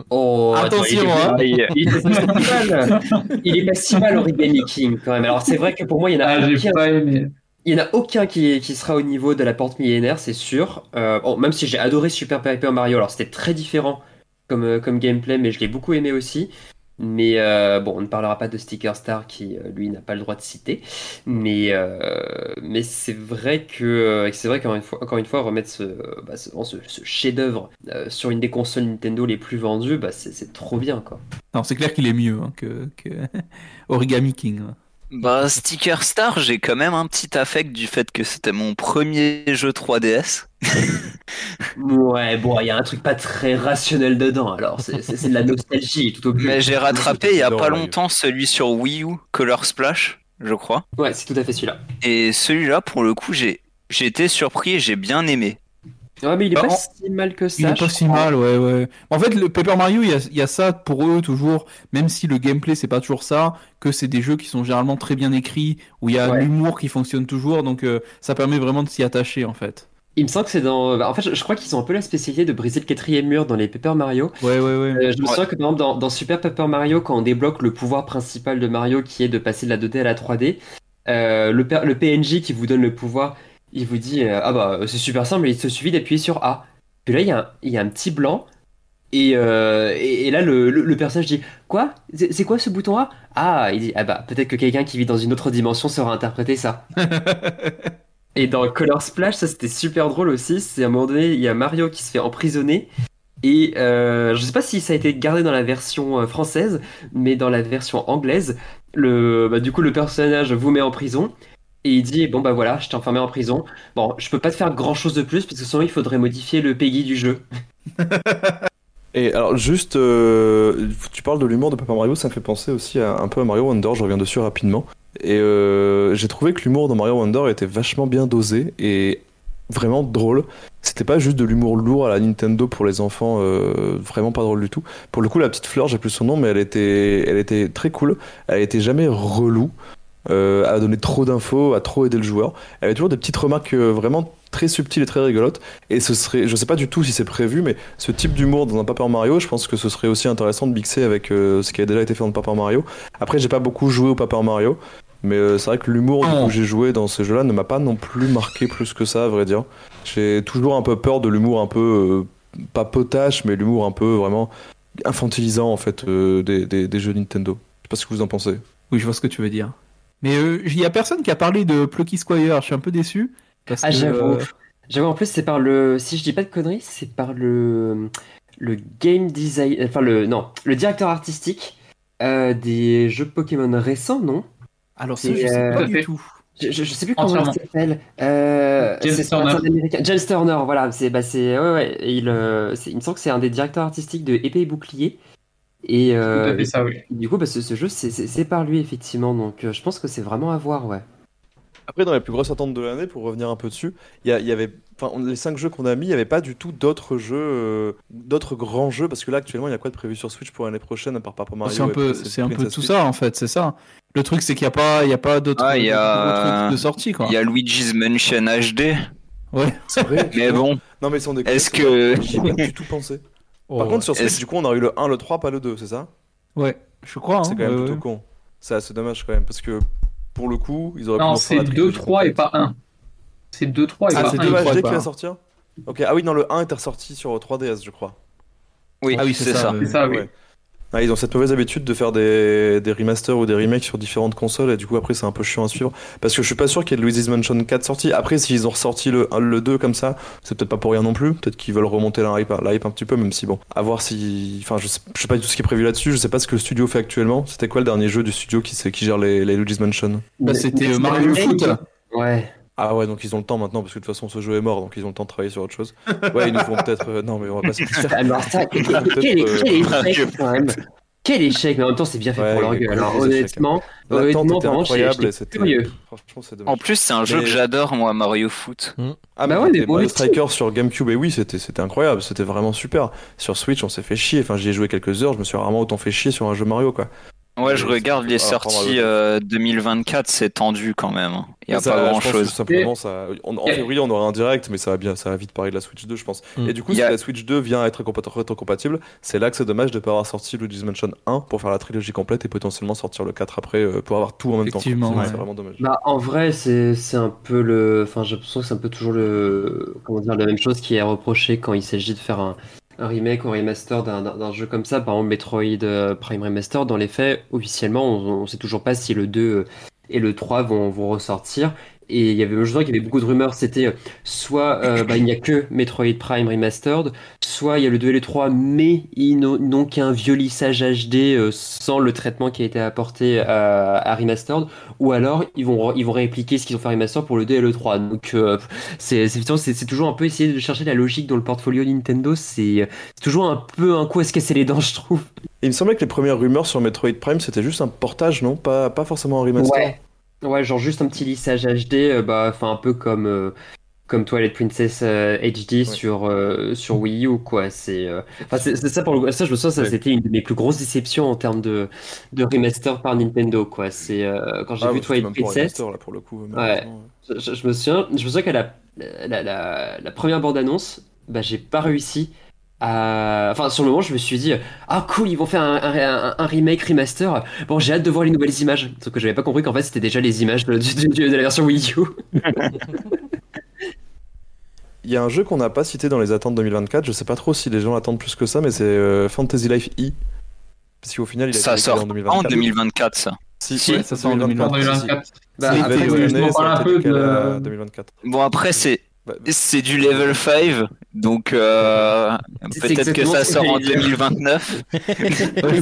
Oh, Attention, attends, hein. il, est, il, est pas si mal. il est pas si mal Origami King quand même. Alors c'est vrai que pour moi, il y en a Ah, aucun, pas aimé. il y en a aucun qui, qui sera au niveau de la porte millénaire, c'est sûr. Euh, bon, même si j'ai adoré Super Paper Mario, alors c'était très différent comme, euh, comme gameplay, mais je l'ai beaucoup aimé aussi. Mais euh, bon, on ne parlera pas de Sticker Star qui, euh, lui, n'a pas le droit de citer. Mais, euh, mais c'est vrai que euh, c'est vrai qu'encore une fois, encore une fois, remettre ce, bah, ce, ce- ce chef-d'œuvre euh, sur une des consoles Nintendo les plus vendues, bah, c'est trop bien, quoi. Non, c'est clair qu'il est mieux hein, que, que Origami King. hein. Bah, Sticker Star, j'ai quand même un petit affect du fait que c'était mon premier jeu 3DS. Ouais, bon, il y a un truc pas très rationnel dedans, alors c'est de la nostalgie tout au plus. Mais j'ai rattrapé il y a pas longtemps celui sur Wii U, Color Splash. je crois. Ouais, c'est tout à fait celui-là. Et celui-là, pour le coup, j'ai été surpris et j'ai bien aimé. Ouais, mais il est Bah, pas en- si mal que ça. Il est pas si mal, ouais, ouais. En fait, le Paper Mario, il y a, il y a ça pour eux toujours, même si le gameplay c'est pas toujours ça, que c'est des jeux qui sont généralement très bien écrits, où il y a Ouais. l'humour qui fonctionne toujours, donc euh, ça permet vraiment de s'y attacher en fait. Il me semble que c'est dans. bah, En fait, je, je crois qu'ils ont un peu la spécialité de briser le quatrième mur dans les Paper Mario. Ouais, ouais, ouais. Euh, je me Ouais. souviens que par exemple dans, dans Super Paper Mario, quand on débloque le pouvoir principal de Mario qui est de passer de la 2D à la 3D, euh, le, PNJ qui vous donne le pouvoir, il vous dit euh, Ah bah c'est super simple, il se suffit d'appuyer sur A. Puis là, il y a un, il y a un petit blanc. Et, euh, et, et là, le, le, le personnage dit Quoi? C'est c'est quoi ce bouton A? Ah, il dit Ah bah peut-être que quelqu'un qui vit dans une autre dimension saura interpréter ça. Et dans Color Splash, ça c'était super drôle aussi. C'est à un moment donné, il y a Mario qui se fait emprisonner. Et euh, je sais pas si ça a été gardé dans la version euh, française, mais dans la version anglaise, bah, du coup le personnage vous met en prison. Et il dit bon bah voilà, je t'ai enfermé en prison. Bon, je peux pas te faire grand chose de plus parce que sinon il faudrait modifier le PEGI du jeu. Et alors juste, euh, tu parles de l'humour de Paper Mario, ça me fait penser aussi un peu à Mario Wonder, je reviens dessus rapidement. Et euh, j'ai trouvé que l'humour dans Mario Wonder était vachement bien dosé et vraiment drôle. C'était pas juste de l'humour lourd à la Nintendo pour les enfants, euh, vraiment pas drôle du tout. Pour le coup, la petite fleur, j'ai plus son nom, mais elle était, elle était très cool. Elle était jamais relou, euh, à donner trop d'infos, à trop aider le joueur. Elle avait toujours des petites remarques euh, vraiment très subtiles et très rigolotes. Et ce serait, je sais pas du tout si c'est prévu, mais ce type d'humour dans un Paper Mario, je pense que ce serait aussi intéressant de mixer avec euh, ce qui a déjà été fait dans Paper Mario. Après, j'ai pas beaucoup joué au Paper Mario, mais euh, c'est vrai que l'humour Oh. coup j'ai joué dans ces jeux-là ne m'a pas non plus marqué plus que ça, à vrai dire. J'ai toujours un peu peur de l'humour un peu pas potache, mais l'humour un peu vraiment infantilisant en fait des, des- des jeux Nintendo. Je sais pas ce que vous en pensez. Oui, je vois ce que tu veux dire. Mais euh, il y a personne qui a parlé de Plucky Squire, je suis un peu déçu. Parce Ah j'avoue, euh, j'avoue en plus c'est par le, si je dis pas de conneries, c'est par le le game design, enfin le non, le directeur artistique euh, des jeux Pokémon récents, non? Alors ça, je sais euh, pas tout à du tout. Je, je, je sais plus comment il s'appelle. Euh, James Turner. James Turner, voilà. C'est, bah, c'est, ouais, ouais. Il, euh, il me semble que c'est un des directeurs artistiques de Épée et Bouclier. Et, euh, à fait ça, oui. et du coup, bah, ce, ce jeu, c'est, par lui, effectivement. Donc, euh, je pense que c'est vraiment à voir, ouais. Après, dans les plus grosses attentes de l'année, pour revenir un peu dessus, il y, avait, on- les 5 jeux qu'on a mis, il n'y avait pas du tout d'autres jeux, euh, d'autres grands jeux, parce que là, actuellement, il y a quoi de prévu sur Switch pour l'année prochaine, à part Paper Mario C'est un peu, c'est un peu tout ça en fait, c'est ça. Le truc, c'est qu'il n'y a pas, il y a pas d'autres Ah, a- de sortie quoi. Il y a Luigi's Mansion HD, Ouais. C'est vrai. mais bon, Non, mais sans déconner, est-ce c'est que vrai, J'y ai pas du tout pensé. Oh, Par contre, sur Switch, du coup, on a eu le 1, le 3, pas le 2, c'est ça? Ouais, je crois. C'est hein, quand même plutôt con. C'est assez dommage quand même, parce que pour le coup, ils auraient pu Non, c'est la 2, trilogie 3 et pas 1. C'est 2, 3 et Ah, pas c'est 1. 2 il croit HD pas. qui va sortir Ok, ah oui, non, le 1 était ressorti sur 3DS, je crois. oui, Ah oui, c'est ça. C'est ça, oui. Ah, ils ont cette mauvaise habitude de faire des, des remasters ou des remakes sur différentes consoles et du coup après c'est un peu chiant à suivre parce que je suis pas sûr qu'il y ait Luigi's Mansion 4 sorti. Après s'ils ont ressorti le, le 2 comme ça, c'est peut-être pas pour rien non plus. Peut-être qu'ils veulent remonter la hype, la hype un petit peu même si bon, à voir si... Enfin je sais, je sais pas du tout ce qui est prévu là-dessus, je sais pas ce que le studio fait actuellement. C'était quoi le dernier jeu du studio qui, qui gère les, les Luigi's Mansion? Bah, c'était euh, Mario Foot. Ouais. Ah ouais donc ils ont le temps maintenant parce que de toute façon ce jeu est mort donc ils ont le temps de travailler sur autre chose. Ouais ils nous font peut-être... euh, Non mais on va pas se mentir. Alors, ça, quel, euh, quel échec, quand même. Quel échec, mais en même temps, c'est bien fait Ouais, pour leur gueule. Alors, honnêtement, L'attente honnêtement, vraiment, incroyable j'étais et c'était... curieux. Franchement c'est dommage. En plus, c'est un jeu Mais- que j'adore, moi, Mario Foot. Ah Bah bah ouais, mais bon, Striker sur GameCube et oui c'était c'était incroyable, c'était vraiment super. Sur Switch on s'est fait chier, enfin j'y ai joué quelques heures, je me suis rarement autant fait chier sur un jeu Mario quoi. Ouais, je regarde les sorties le- euh, 2024, c'est tendu quand même. hein. Il y a Ça, pas grand chose. Simplement ça, on- en février on aura un direct mais ça va bien, ça va vite parler de la Switch 2 je pense. Mm. Et du coup si la Switch 2 vient à être compat- rétrocompatible, c'est là que c'est dommage de pas avoir sorti Luigi's Mansion 1 pour faire la trilogie complète et potentiellement sortir le 4 après euh, pour avoir tout en même temps. Effectivement, Sinon, ouais. C'est vraiment dommage. Bah, en vrai, c'est c'est un peu le. Enfin, j'ai l'impression que c'est un peu toujours le. Comment dire, la même chose qui est reproché quand il s'agit de faire un, un remake ou un remaster d'un- jeu comme ça. Par exemple, Metroid euh, Prime Remaster, dans les faits, officiellement, on, on sait toujours pas si le 2 et le 3 vont, vont ressortir. Et il y avait, je qu'il y avait beaucoup de rumeurs. C'était euh, soit euh, bah, il n'y a que Metroid Prime Remastered, soit il y a le 2 et le 3, mais ils n'ont qu'un vieux lissage HD euh, sans le traitement qui a été apporté à, à Remastered. Ou alors ils vont ils vont répliquer ce qu'ils ont fait à Remaster pour le 2 et le 3 donc euh, c'est c'est toujours un peu essayer de chercher la logique dans le portfolio Nintendo. C'est c'est toujours un peu un coup à se casser les dents je trouve. Et il me semblait que les premières rumeurs sur Metroid Prime c'était juste un portage non? Pas, pas forcément un remaster. ouais Ouais, genre juste un petit lissage HD, euh, bah, enfin un peu comme euh, comme Twilight Princess euh, HD sur euh, sur Wii U quoi. C'est euh, enfin c'est c'est ça pour le ça je me souviens ça Ouais. c'était une de mes plus grosses déceptions en termes de de remaster par Nintendo quoi. C'est quand j'ai Ah, vu ouais, Twilight Princess, remaster, là pour le coup. malheureusement. je, je- je me souviens je me souviens qu'à la, la la la première bande annonce, bah j'ai pas réussi à enfin sur le moment je me suis dit ah cool ils vont faire un, un- un- un remake remaster bon j'ai hâte de voir les nouvelles images sauf que j'avais pas compris qu'en fait c'était déjà les images de, de- de- de la version Wii U Il y a un jeu qu'on n'a pas cité dans les attentes 2024, je sais pas trop si les gens attendent plus que ça, mais c'est euh, Fantasy Life E. Parce qu'au final, il a Ça été sort en 2024, ça. Si, Si, ouais, ça sort en 2024. En 2024. Bah, Si, après, ouais, cette je parle un peu de- à 2024. Bon, après, c'est Bah, c'est du level 5, donc euh, peut-être que ça sort en j'allais dire. 2029. Ouais,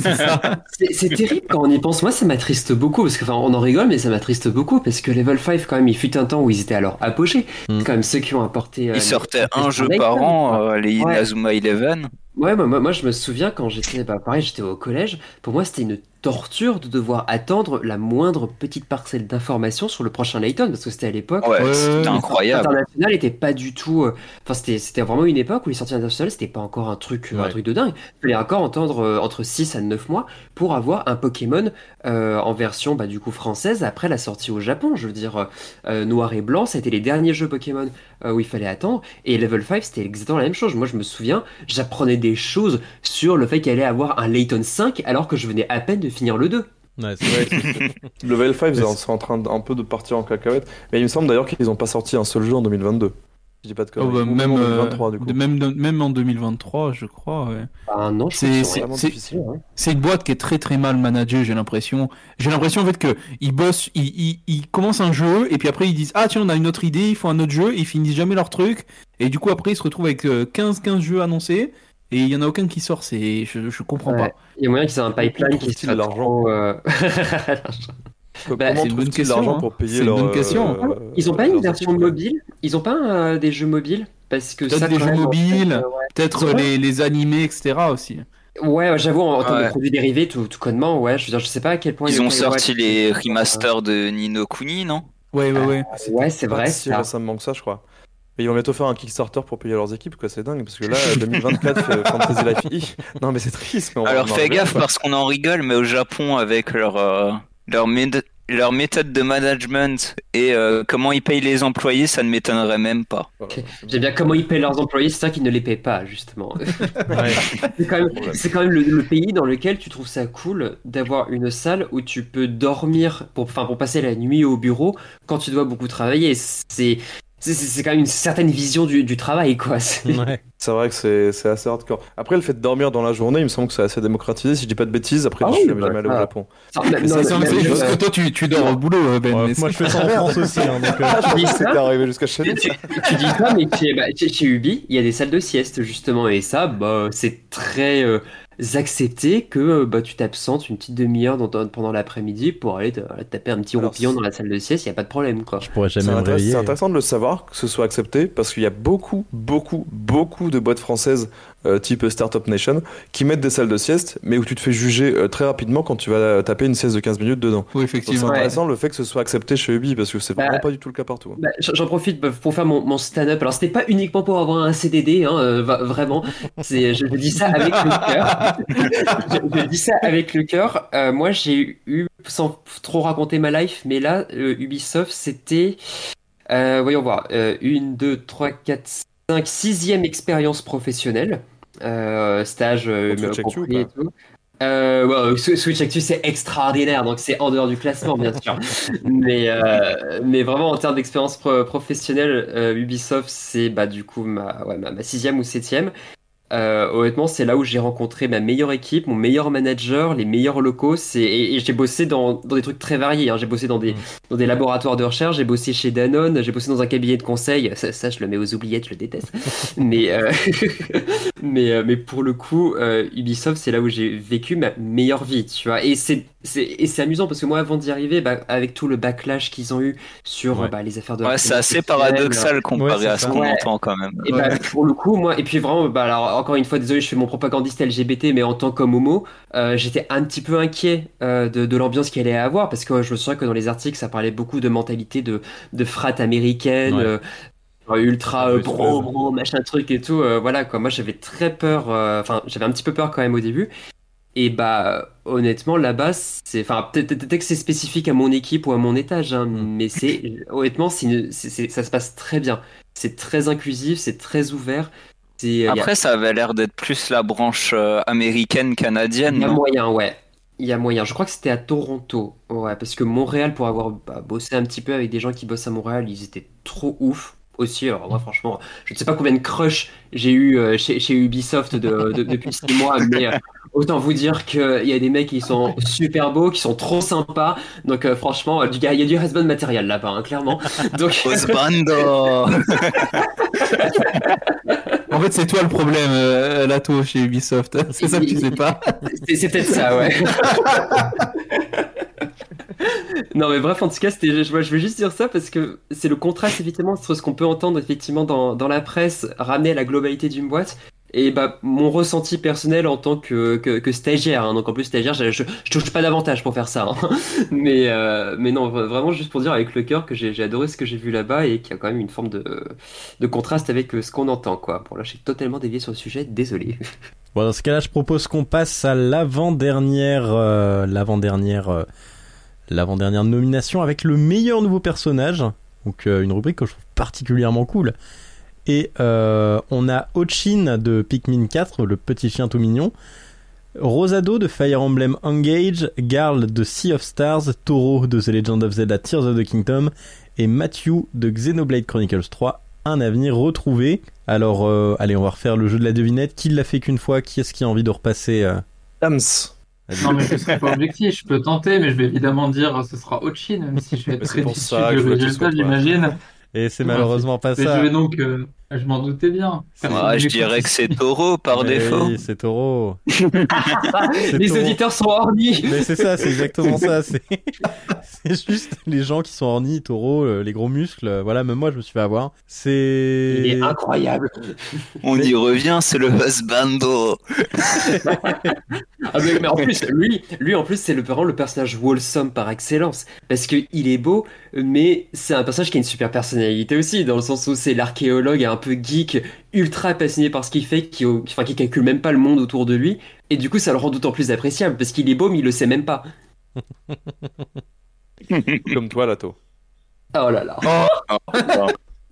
c'est terrible quand on y pense. Moi, ça m'attriste beaucoup parce que, enfin, on en rigole, mais ça m'attriste beaucoup parce que Level 5, quand même, il fut un temps où ils étaient à leur apogée. Mm. C'est quand même ceux qui ont apporté. euh, Ils sortaient un jeu par an, euh, les Ouais. Inazuma Eleven. Ouais, moi, moi, moi, je me souviens quand j'étais, bah, pareil, j'étais au collège. Pour moi, c'était une torture de devoir attendre la moindre petite parcelle d'information sur le prochain Layton parce que c'était à l'époque. Ouais, c'était ouais. incroyable. International était pas du tout. euh, Enfin, c'était c'était vraiment une époque où les sorties internationales c'était pas encore un truc, euh, un truc de dingue. Il fallait encore entendre euh, entre 6 à 9 mois pour avoir un Pokémon euh, en version bah, du coup française après la sortie au Japon. Je veux dire, Noir et Blanc, ça a été les derniers jeux Pokémon euh, où il fallait attendre. Et Level 5, c'était exactement la même chose. Moi, je me souviens, j'apprenais des choses sur le fait qu'il allait avoir un Layton 5 alors que je venais à peine de finir le 2. Ouais, c'est vrai. Level 5, Mais c'est en train un peu de partir en cacahuète. Mais il me semble d'ailleurs qu'ils n'ont pas sorti un seul jeu en 2022. Je dis pas de Oh, bah, même, en euh, 2023, du coup. de- même, même en 2023, je crois. ouais. Bah, non, C'est- hein. Une boîte qui est très très mal managée, j'ai l'impression. J'ai l'impression en fait que ils bossent, ils, ils, ils commencent un jeu et puis après ils disent ah tiens on a une autre idée, ils font un autre jeu, et ils finissent jamais leur truc et du coup après ils se retrouvent avec 15 15 jeux annoncés et il y en a aucun qui sort, c'est je, je comprends Ouais. pas. Il y a moyen qu'ils aient un pipeline qui trouve-t-il soit l'argent trop, euh, Bah, c'est une bonne trouvent-ils question, l'argent hein. pour payer C'est une leur, bonne question. euh, Ils ont pas une version mobile? Ils ont pas euh, des jeux mobiles? Parce que Peut-être ça, des jeux mobiles. fait, euh, Peut-être les, les animés etc aussi. ouais, j'avoue, en, en termes Ouais. de produits dérivés, tout, tout connement, ouais, je veux dire, je sais pas à quel point Ils il ont sorti ouais, les remasters de Nino Kuni, non? Ouais ouais ouais. Ah, Ouais, c'est vrai, si ça. récemment que ça, je crois. Mais ils vont bientôt faire un Kickstarter pour payer leurs équipes, quoi. C'est dingue, parce que là, 2024, fait Fantasy Life E. Non, mais c'est triste. Mais on Alors arriver, gaffe quoi. parce qu'on en rigole, mais au Japon, avec leur, euh, leur, méthode de management et euh, comment ils payent les employés, ça ne m'étonnerait même pas. J'aime bien comment ils paient leurs employés, c'est ça qu'ils ne les paient pas, justement. Ouais. c'est quand même, Problème. c'est quand même le, le pays dans lequel tu trouves ça cool d'avoir une salle où tu peux dormir, pour, pour passer la nuit au bureau quand tu dois beaucoup travailler. C'est, c'est, c'est quand même une certaine vision du, du travail, quoi. C'est- Ouais. C'est vrai que c'est c'est assez hardcore. Après, le fait de dormir dans la journée, il me semble que c'est assez démocratisé. Si je dis pas de bêtises, après, Ah je oui, suis bah, jamais allé au ça- Japon. C'est c'est c'est juste que toi tu, tu dors au boulot euh, Ben. Ouais, mais moi c'est- je fais ça en France aussi. hein, donc, euh, tu dis ça, C'était arrivé jusqu'à chez nous. tu, tu dis ça, mais chez, bah, chez- chez Ubi, il y a des salles de sieste justement, et ça, bah, c'est très euh, accepté que bah, tu t'absentes une petite demi-heure pendant l'après-midi pour aller te, te taper un petit Alors, roupillon dans la salle de sieste, il y a pas de problème, quoi. je pourrais C'est jamais c'est intéressant de le savoir, que ce soit accepté, parce qu'il y a beaucoup, beaucoup, beaucoup de boîtes françaises euh, type Startup Nation qui mettent des salles de sieste, mais où tu te fais juger euh, très rapidement quand tu vas taper une sieste de 15 minutes dedans. Oui Donc c'est effectivement. intéressant le fait que ce soit accepté chez Ubi, parce que c'est Bah, vraiment pas du tout le cas partout. hein. Bah, J'en profite pour faire mon, mon stand-up. Alors, c'était pas uniquement pour avoir un CDD, hein, euh, vraiment. Je, je dis ça avec le cœur. je, je dis ça avec le cœur. Euh, moi, j'ai eu, sans trop raconter ma life, mais là, euh, Ubisoft, c'était, euh, voyons voir, euh, une, deux, trois, quatre, cinq, sixième expérience professionnelle. Euh, stage, euh, compris et tout. Euh, Switch Actu c'est extraordinaire, donc c'est en dehors du classement bien sûr. mais, euh, mais vraiment en termes d'expérience pro- professionnelle, euh, Ubisoft c'est bah, du coup ma, ouais, ma, ma sixième ou septième. Euh, honnêtement, c'est là où j'ai rencontré ma meilleure équipe, mon meilleur manager, les meilleurs locaux. Et, et j'ai bossé dans, dans des trucs très variés. hein. J'ai bossé dans des Mm. dans des laboratoires de recherche, j'ai bossé chez Danone, j'ai bossé dans un cabinet de conseil. Ça, ça, je le mets aux oubliettes, je le déteste. Mais euh, Mais, euh, mais pour le coup, euh, Ubisoft, c'est là où j'ai vécu ma meilleure vie, tu vois. Et c'est c'est et c'est amusant parce que moi, avant d'y arriver, bah, avec tout le backlash qu'ils ont eu sur Ouais. bah, les affaires de Ouais, c'est assez paradoxal comparé Ouais, à ce qu'on Ouais. entend quand même. Et bah, pour le coup, moi, et puis vraiment, bah, alors, encore une fois, désolé, je fais mon propagandiste LGBT, mais en tant qu'homo, euh, j'étais un petit peu inquiet euh, de, de l'ambiance qu'il allait avoir, parce que je me souviens que dans les articles, ça parlait beaucoup de mentalité de, de frat américaine, Ouais. euh, ultra euh, bro, machin truc et tout. euh, voilà, quoi. Moi, j'avais très peur, euh, enfin, j'avais un petit peu peur quand même au début. Et bah, honnêtement, là-bas, c'est, enfin, peut-être que c'est spécifique à mon équipe ou à mon étage, hein, Mm. mais c'est, honnêtement, c'est- ça se passe très bien. C'est très inclusif, c'est très ouvert. A- Après, ça avait l'air d'être plus la branche euh, américaine canadienne, il y a moyen, ouais. Il y a moyen. Je crois que c'était à Toronto. Ouais, parce que Montréal, pour avoir bah, bossé un petit peu avec des gens qui bossent à Montréal, ils étaient trop ouf. Aussi, alors moi, franchement, je ne sais pas combien de crush j'ai eu euh, chez, chez Ubisoft de- de- depuis six mois, mais euh, autant vous dire qu'il y a des mecs qui sont super beaux, qui sont trop sympas. Donc, euh, franchement, du gars, il y a du husband matériel là-bas, hein, clairement. Donc, Osbando En fait, c'est toi le problème, euh, Lato, chez Ubisoft. C'est ça que tu sais pas. C'est c'est peut-être ça, ouais. non, mais bref, en tout cas, c'était, je, je veux juste dire ça parce que c'est le contraste, effectivement, entre ce qu'on peut entendre, effectivement, dans, dans la presse, ramené à la globalité d'une boîte. Et bah, mon ressenti personnel en tant que, que, stagiaire, hein. donc en plus stagiaire, je, touche pas davantage pour faire ça, hein. mais, euh, mais non, vra- vraiment juste pour dire avec le cœur que j'ai adoré ce que j'ai vu là-bas et qu'il y a quand même une forme de, de contraste avec euh, ce qu'on entend, quoi. Bon, là, j'ai totalement dévié sur le sujet, désolé. Bon, dans ce cas-là, je propose qu'on passe à l'avant-dernière, euh, l'avant-dernière, l'avant-dernière nomination avec le meilleur nouveau personnage. Donc, une rubrique que je trouve particulièrement cool. Et euh, on a Ochin de Pikmin 4, le petit chien tout mignon. Rosado de Fire Emblem Engage, Garl de Sea of Stars, Toro de The Legend of Zelda Tears of the Kingdom et Matthew de Xenoblade Chronicles 3, Un avenir retrouvé. Alors, euh, allez, on va refaire le jeu de la devinette. Qui l'a fait qu'une fois? Qui est-ce qui a envie de repasser euh, Dams. Non, mais je serai pas objectif. Je peux tenter, mais je vais évidemment dire ce sera Ochin, même si je vais être très déçu du résultat, j'imagine. Et c'est malheureusement pas ça. je vais donc. euh, je m'en doutais bien. Moi, je dirais que c'est Taureau par Mais défaut. Oui, c'est taureau. Les Taureau. auditeurs sont hornis! Mais c'est ça, c'est exactement ça. C'est juste les gens qui sont ornis, taureaux, euh, les gros muscles. euh, Voilà, même moi, je me suis fait avoir. C'est. Il est incroyable! On y revient, c'est le husbando. Ah, mais, mais en plus, lui, lui en plus, c'est le, le personnage wholesome par excellence. Parce que il est beau, mais c'est un personnage qui a une super personnalité aussi, dans le sens où c'est l'archéologue un peu geek, ultra passionné par ce qu'il fait, qui, enfin, qui calcule même pas le monde autour de lui. Et du coup, ça le rend d'autant plus appréciable, parce qu'il est beau, mais il le sait même pas. Comme toi, Lato. Oh là là.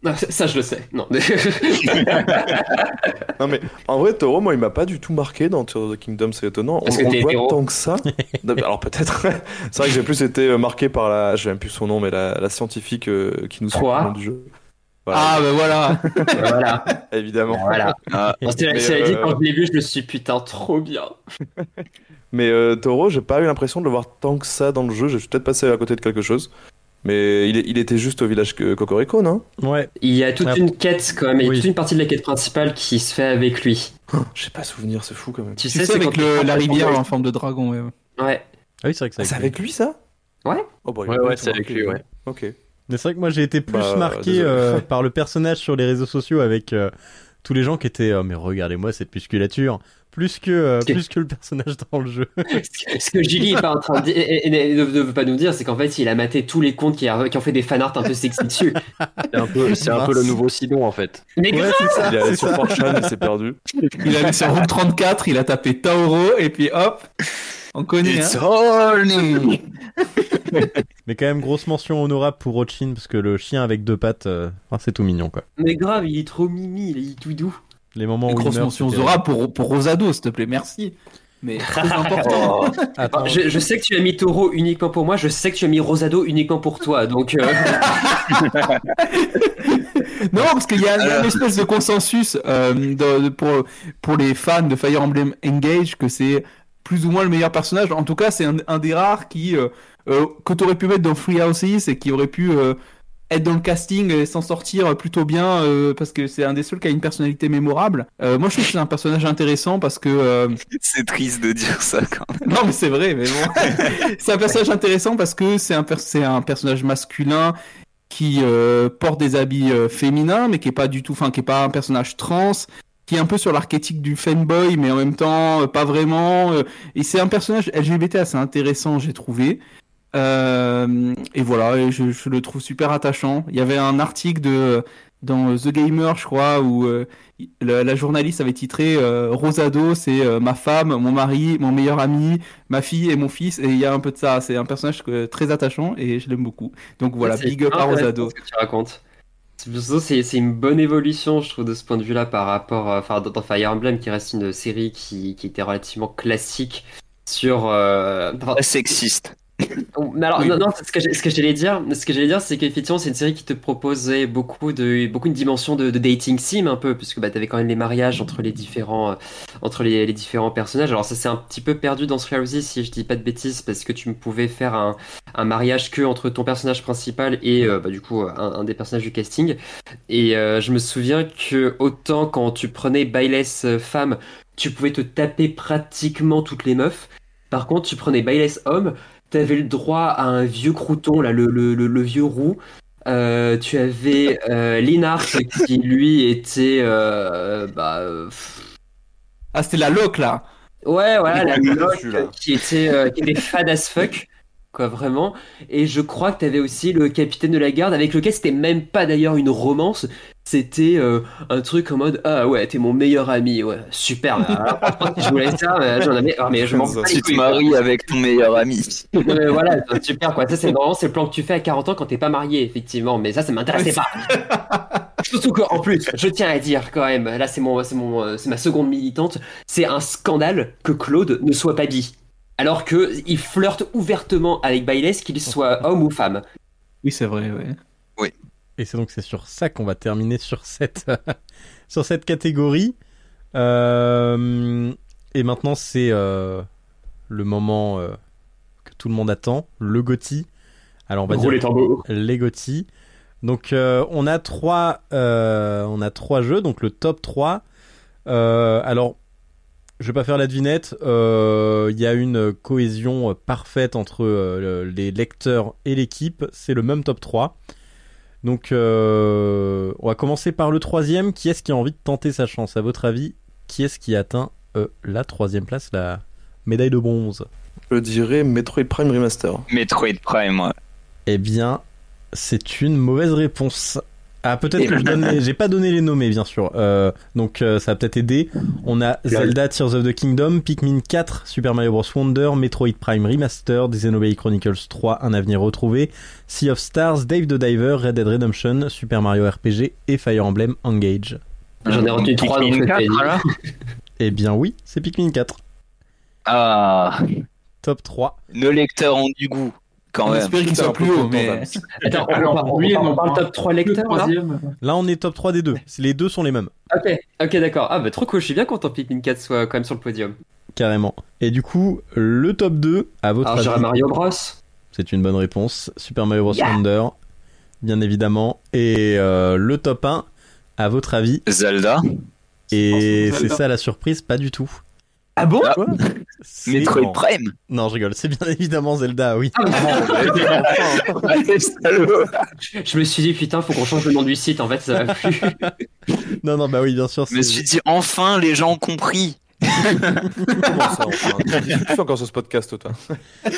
Ah, ça, ça, je le sais. Non. Non mais en vrai Toro moi il m'a pas du tout marqué dans the Kingdom c'est étonnant Parce on, que on voit hétéro. tant que ça alors peut-être c'est vrai que j'ai plus été marqué par la je même plus son nom mais la, la scientifique euh, qui nous long du jeu voilà Ah, ben voilà. voilà. évidemment Voilà. Ah, Mais, cela dit, euh, quand je l'ai vu, je me suis dit, putain, trop bien. mais euh, Toro j'ai pas eu l'impression de le voir tant que ça dans le jeu j'ai peut-être passé à côté de quelque chose mais il, est- il était juste au village Cocorico non? Ouais. Il y a toute Ah. une quête quand même, il y a Oui. toute une partie de la quête principale qui se fait avec lui. j'ai pas souvenir c'est fou quand même Tu, Tu sais, c'est avec quand le- la rivière en forme de dragon. ouais. Ouais. Ah oui, c'est vrai que Ah, c'est c'est avec avec lui ça? Ouais. oh, bah, Ouais, ouais, c'est avec lui, ouais. ok Mais c'est vrai que moi j'ai été plus Bah, marqué euh, par le personnage sur les réseaux sociaux avec euh, tous les gens qui étaient oh, mais regardez-moi cette musculature plus que euh, plus que le personnage dans le jeu. Ce que Gilly est pas en train de dire, et- et- et ne, veut pas nous dire, c'est qu'en fait, il a maté tous les comptes qui, a- qui ont fait des fanarts un peu sexy dessus. C'est un peu, c'est un peu le nouveau Sidon en fait. Mais Ouais, grave c'est ça. il est allé sur ça. 4chan il s'est perdu Il a mis sur Route 34, il a tapé Tauro, et puis hop, on connaît. It's Hein. Mais quand même grosse mention honorable pour Ochin parce que le chien avec deux pattes, euh, enfin, c'est tout mignon quoi. Mais grave, il est trop mimi, il est tout doux. Les moments Une où il grosse meurt. mention Zora pour, pour Rosado, s'il te plaît, merci. Mais très important. Attends, Ah, Je, je sais que tu as mis Taureau uniquement pour moi, je sais que tu as mis Rosado uniquement pour toi, donc... euh, Non, parce qu'il y, a il y a une espèce de consensus euh, de- de- pour, pour les fans de Fire Emblem Engage que c'est plus ou moins le meilleur personnage. En tout cas, c'est un, un des rares qui euh, euh, que tu aurais pu mettre dans Free Houses et qui aurait pu euh, être dans le casting et s'en sortir plutôt bien euh, parce que c'est un des seuls qui a une personnalité mémorable. Euh, moi, je trouve que c'est un personnage intéressant parce que. euh, C'est triste de dire ça quand même. non, mais c'est vrai, mais bon. c'est un personnage intéressant parce que c'est un, per- c'est un personnage masculin qui euh, porte des habits euh, féminins, mais qui est pas du tout, enfin, qui est pas un personnage trans, qui est un peu sur l'archétype du fanboy, mais en même temps, euh, pas vraiment. euh, et c'est un personnage LGBT assez intéressant, j'ai trouvé. Euh, et voilà, et je, je le trouve super attachant. Il y avait un article de dans The Gamer, je crois, où euh, la, la journaliste avait titré euh, Rosado, c'est euh, ma femme, mon mari, mon meilleur ami, ma fille et mon fils. Et il y a un peu de ça. C'est un personnage très attachant et je l'aime beaucoup. Donc voilà, big up à Rosado. Ce que tu racontes. C'est une bonne évolution, je trouve, de ce point de vue-là par rapport, euh, enfin, Fire Emblem, qui reste une série qui, était relativement classique sur. euh, sexiste. Mais alors, Oui. non, non, ce que, j'ai- ce que j'allais dire, ce que j'allais dire, c'est qu'effectivement, c'est une série qui te proposait beaucoup de, beaucoup une dimension de, de dating sim un peu, puisque bah, t'avais quand même les mariages entre les différents, euh, entre les, les différents personnages. Alors ça s'est un petit peu perdu dans Houses, si je dis pas de bêtises, parce que tu pouvais faire un, un mariage que entre ton personnage principal et euh, bah, du coup un, un des personnages du casting. Et euh, je me souviens que autant quand tu prenais Bayless femme, tu pouvais te taper pratiquement toutes les meufs. Par contre, tu prenais Bayless homme, T'avais le droit à un vieux crouton, là, le, le, le, le vieux roux. Euh, tu avais euh, Linhart qui, lui, était. euh, bah, euh, Ah, c'était la loc là. ouais, voilà, la là. qui était, euh, qui était fad as fuck, quoi, vraiment. Et je crois que t'avais aussi le capitaine de la garde, avec lequel c'était même pas d'ailleurs une romance. C'était euh, un truc en mode Ah ouais, t'es mon meilleur ami, ouais, super. Alors, si je voulais ça, j'en avais. ah, mais je m'en les Tu maries avec ton meilleur ami. Ouais, voilà, c'est super quoi. Ça, c'est vraiment c'est le plan que tu fais à 40 ans quand t'es pas marié, effectivement. Mais ça, ça m'intéressait pas. Surtout qu'en plus, je tiens à dire quand même, là, c'est mon, c'est mon, euh, c'est ma seconde militante. C'est un scandale que Claude ne soit pas bi. Alors que il flirte ouvertement avec Bayless, qu'il soit homme ou femme. Oui, c'est vrai, ouais. Et c'est donc c'est sur ça qu'on va terminer sur cette sur cette catégorie. Euh, et maintenant c'est euh, le moment euh, que tout le monde attend, le Gotti. Alors on va dire tambours. les Gotti. Donc on a trois on a trois jeux donc le top 3. Euh, alors je vais pas faire la devinette, il y a une cohésion parfaite entre le- les lecteurs et l'équipe, c'est le même top 3. Donc, euh, on va commencer par le troisième. Qui est-ce qui a envie de tenter sa chance? À votre avis, qui est-ce qui atteint euh, la troisième place, la médaille de bronze? Je dirais Metroid Prime Remaster. Metroid Prime, ouais. Eh bien, c'est une mauvaise réponse. Ah, peut-être que je donne. les- J'ai pas donné les nommés, bien sûr. Euh, donc, euh, ça va peut-être aider. On a Zelda Tears of the Kingdom, Pikmin 4, Super Mario Bros. Wonder, Metroid Prime Remastered, Xenoblade Chronicles 3, Un avenir retrouvé, Sea of Stars, Dave the Diver, Red Dead Redemption, Super Mario RPG et Fire Emblem Engage. J'en ai retenu trois, donc Pikmin je 4, t'ai dit. alors Eh bien, oui, c'est Pikmin 4. Ah, Top 3. nos lecteurs ont du goût, quand On même. espère qu'il soit plus haut, mais. Attends, on, Alors, on, oui, on, non, parle top 3 Le lecteurs là on est top 3 des deux. Les deux sont les mêmes, Ok, ok, d'accord. Ah bah trop cool, je suis bien content que Pikmin 4 soit quand même sur le podium. carrément. Et du coup, le top 2, à votre Alors avis Mario Bros. C'est une bonne réponse. Super Mario Bros. Wonder, bien évidemment. Et euh, le top 1, à votre avis. Zelda, Et c'est ça la surprise, pas du tout. Ah bon C'est- Metroid. Prime. Non, je rigole. C'est bien évidemment Zelda, oui. Allez, salaud. Je me suis dit putain, faut qu'on change le nom du site en fait, ça va plus. Non, non, bah oui, bien sûr. Je me suis dit, enfin, les gens ont compris. Comment ça, enfin Tu fais encore sur ce podcast, toi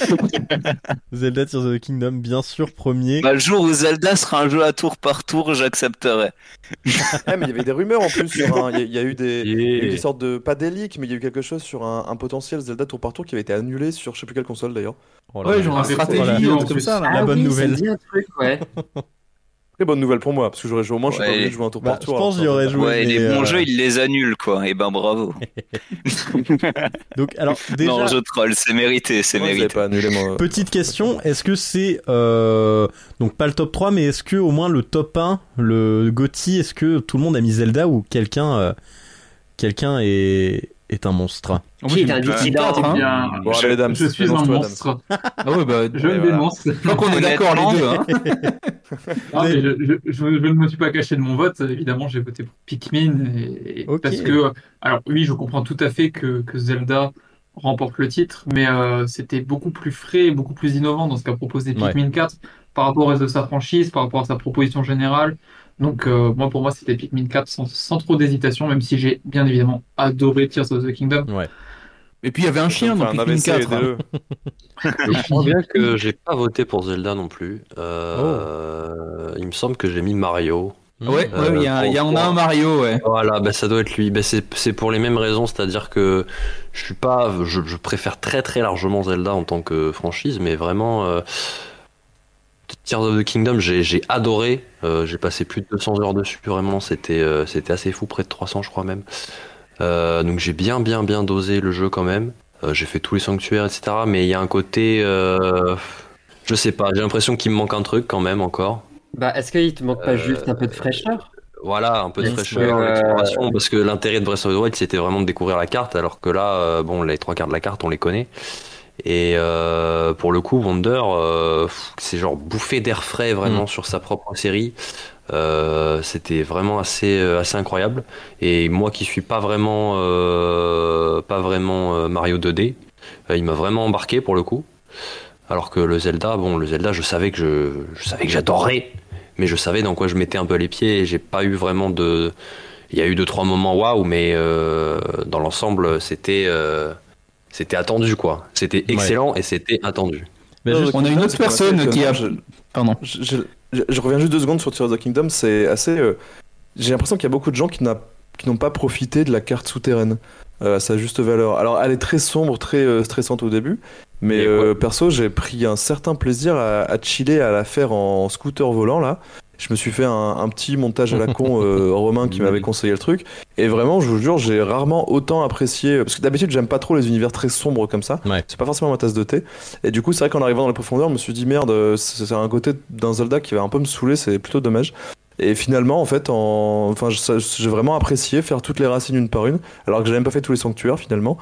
Zelda Tears of the Kingdom, bien sûr, premier. Bah, le jour où Zelda sera un jeu à tour par tour, j'accepterai. Eh, mais il y avait des rumeurs en plus sur un. Il y a- il y, a eu des. Il y a eu des sortes de. Pas des leaks, mais il y a eu quelque chose sur un, un potentiel Zelda tour par tour qui avait été annulé sur je sais plus quelle console d'ailleurs. Oh Ouais, genre un c'est- stratégie, comme ça. là. La bonne oui, nouvelle. Ça me dit un truc, ouais. Très bonne nouvelle pour moi, parce que j'aurais joué au moins, je suis pas jouer un tour Bah, par je tour. pense alors j'y aurais que- joué. ouais, les bons euh, jeux, ils les annulent, quoi. Et ben bravo. Donc, alors, déjà. Non, je troll, c'est mérité, c'est je mérité. pas annulé, moi. Petite question, est-ce que c'est euh, donc pas le top 3 mais est-ce que au moins le top 1, le GOTY, est-ce que tout le monde a mis Zelda ou quelqu'un euh, quelqu'un est est un monstre En Qui est plus, un dissident bien, Bon, dames, je suis un monstre. Ah ouais, bah, Je Ouais, ne voilà. dénonce. donc on est d'accord les deux, hein. Non, mais je, je- je- je ne me suis pas caché de mon vote. Évidemment, j'ai voté pour Pikmin. Et. Parce que, alors oui, je comprends tout à fait que, que Zelda remporte le titre, mais euh, c'était beaucoup plus frais, beaucoup plus innovant dans ce qu'a proposé Ouais. Pikmin 4 par rapport au reste de sa franchise, par rapport à sa proposition générale. Donc, euh, moi, pour moi, c'était Pikmin 4 sans, sans trop d'hésitation, même si j'ai bien évidemment adoré Tears of the Kingdom. Ouais. Et puis il y avait un chien dans Enfin, Pikmin AVC, 4. hein. aidez-le. Je crois bien que j'ai pas voté pour Zelda non plus. Euh, Il me semble que j'ai mis Mario. Hmm. Ouais, Euh, ouais, il y, a- y en a un Mario, ouais. Voilà, bah ça doit être lui. Bah c'est c'est pour les mêmes raisons, c'est-à-dire que je suis pas, je, je préfère très très largement Zelda en tant que franchise, mais vraiment euh, Tears of the Kingdom, j'ai adoré. Euh, j'ai passé plus de 200 heures dessus, vraiment, c'était euh, c'était assez fou, près de 300 je crois même. Euh, donc j'ai bien bien bien dosé le jeu quand même. J'ai fait tous les sanctuaires, etc. Mais il y a un côté, je sais pas, j'ai l'impression qu'il me manque un truc quand même encore. Bah, est-ce qu'il te manque pas juste un peu de fraîcheur? Voilà, un peu de fraîcheur, l'exploration, parce que l'intérêt de Breath of the Wild, c'était vraiment de découvrir la carte, alors que là, bon, les trois quarts de la carte, on les connaît. Et euh, pour le coup, Wonder, euh, c'est genre bouffé d'air frais vraiment Mm. sur sa propre série. Euh, c'était vraiment assez euh, assez incroyable. Et moi qui suis pas vraiment euh, pas vraiment euh, Mario 2D, euh, il m'a vraiment embarqué pour le coup. Alors que le Zelda, bon, le Zelda, je savais que je, je savais que j'adorais, mais je savais dans quoi je mettais un peu les pieds. Et j'ai pas eu vraiment de. Il y a eu deux trois moments waouh, mais euh, dans l'ensemble, c'était euh, c'était attendu quoi. C'était excellent et c'était attendu. Mais Non, juste- The on a une autre personne qui a-. Pardon. Je, je- je- je reviens juste deux secondes sur Tears of the Kingdom. C'est assez. euh, J'ai l'impression qu'il y a beaucoup de gens qui n'a- qui n'ont pas profité de la carte souterraine euh, à sa juste valeur. Alors, elle est très sombre, très euh, stressante au début. Mais euh, perso, j'ai pris un certain plaisir à, à chiller, à la faire en scooter volant là. Je me suis fait un, un petit montage à la con euh, Romain qui m'avait conseillé le truc. Et vraiment, je vous jure, j'ai rarement autant apprécié. Parce que d'habitude, j'aime pas trop les univers très sombres comme ça. Ouais. C'est pas forcément ma tasse de thé. Et du coup, c'est vrai qu'en arrivant dans les profondeurs, je me suis dit merde, euh, c'est un côté d'un Zelda qui va un peu me saouler, c'est plutôt dommage. Et finalement, en fait, en... enfin, j'ai vraiment apprécié faire toutes les racines une par une, alors que j'ai même pas fait tous les sanctuaires finalement.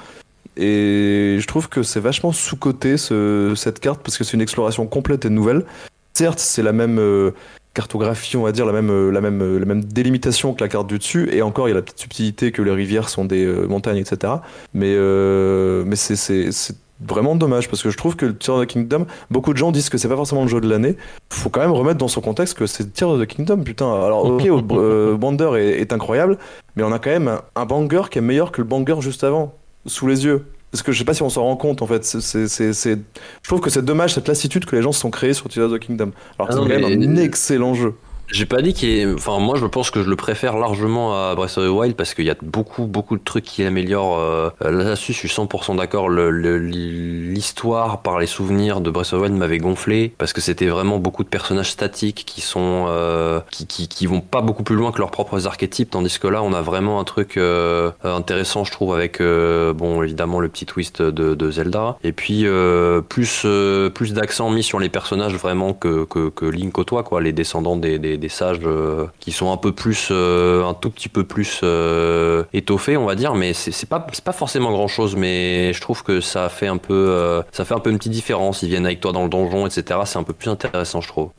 Et je trouve que c'est vachement sous-coté ce- cette carte parce que c'est une exploration complète et nouvelle. Certes, c'est la même euh, cartographie, on va dire, la même, euh, la, même, euh, la même délimitation que la carte du dessus, et encore, il y a la petite subtilité que les rivières sont des euh, montagnes, etc. Mais, euh, mais c'est- c'est c'est vraiment dommage parce que je trouve que Tears of the Kingdom, beaucoup de gens disent que c'est pas forcément le jeu de l'année. Faut quand même remettre dans son contexte que c'est Tears of the Kingdom, putain. Alors, ok, euh, Wonder est, est incroyable, mais on a quand même un, un banger qui est meilleur que le banger juste avant, sous les yeux. Parce que je sais pas si on s'en rend compte en fait. C'est, c'est, c'est- c'est- Je trouve que c'est dommage cette lassitude que les gens se sont créés sur Tears of the Kingdom. Alors que Ah c'est non, quand même un excellent jeu. J'ai pas dit qu'il est... Enfin, moi, je pense que je le préfère largement à Breath of the Wild parce qu'il y a beaucoup, beaucoup de trucs qui l'améliorent. euh, Là-dessus, je suis 100% d'accord. Le- le- L'histoire par les souvenirs de Breath of the Wild m'avait gonflé parce que c'était vraiment beaucoup de personnages statiques qui sont... euh, qui, qui, qui vont pas beaucoup plus loin que leurs propres archétypes, tandis que là, on a vraiment un truc euh, intéressant, je trouve, avec, euh, bon, évidemment, le petit twist de, de Zelda. Et puis, euh, plus, euh, plus d'accent mis sur les personnages vraiment que, que, que Link côtoie, quoi, les descendants des, des, des sages euh, qui sont un peu plus, euh, un tout petit peu plus euh, étoffés, on va dire, mais c'est pas, pas forcément grand chose, mais je trouve que ça fait un peu, ça fait un peu une petite différence. Ils viennent avec toi dans le donjon, etc. C'est un peu plus intéressant, je trouve.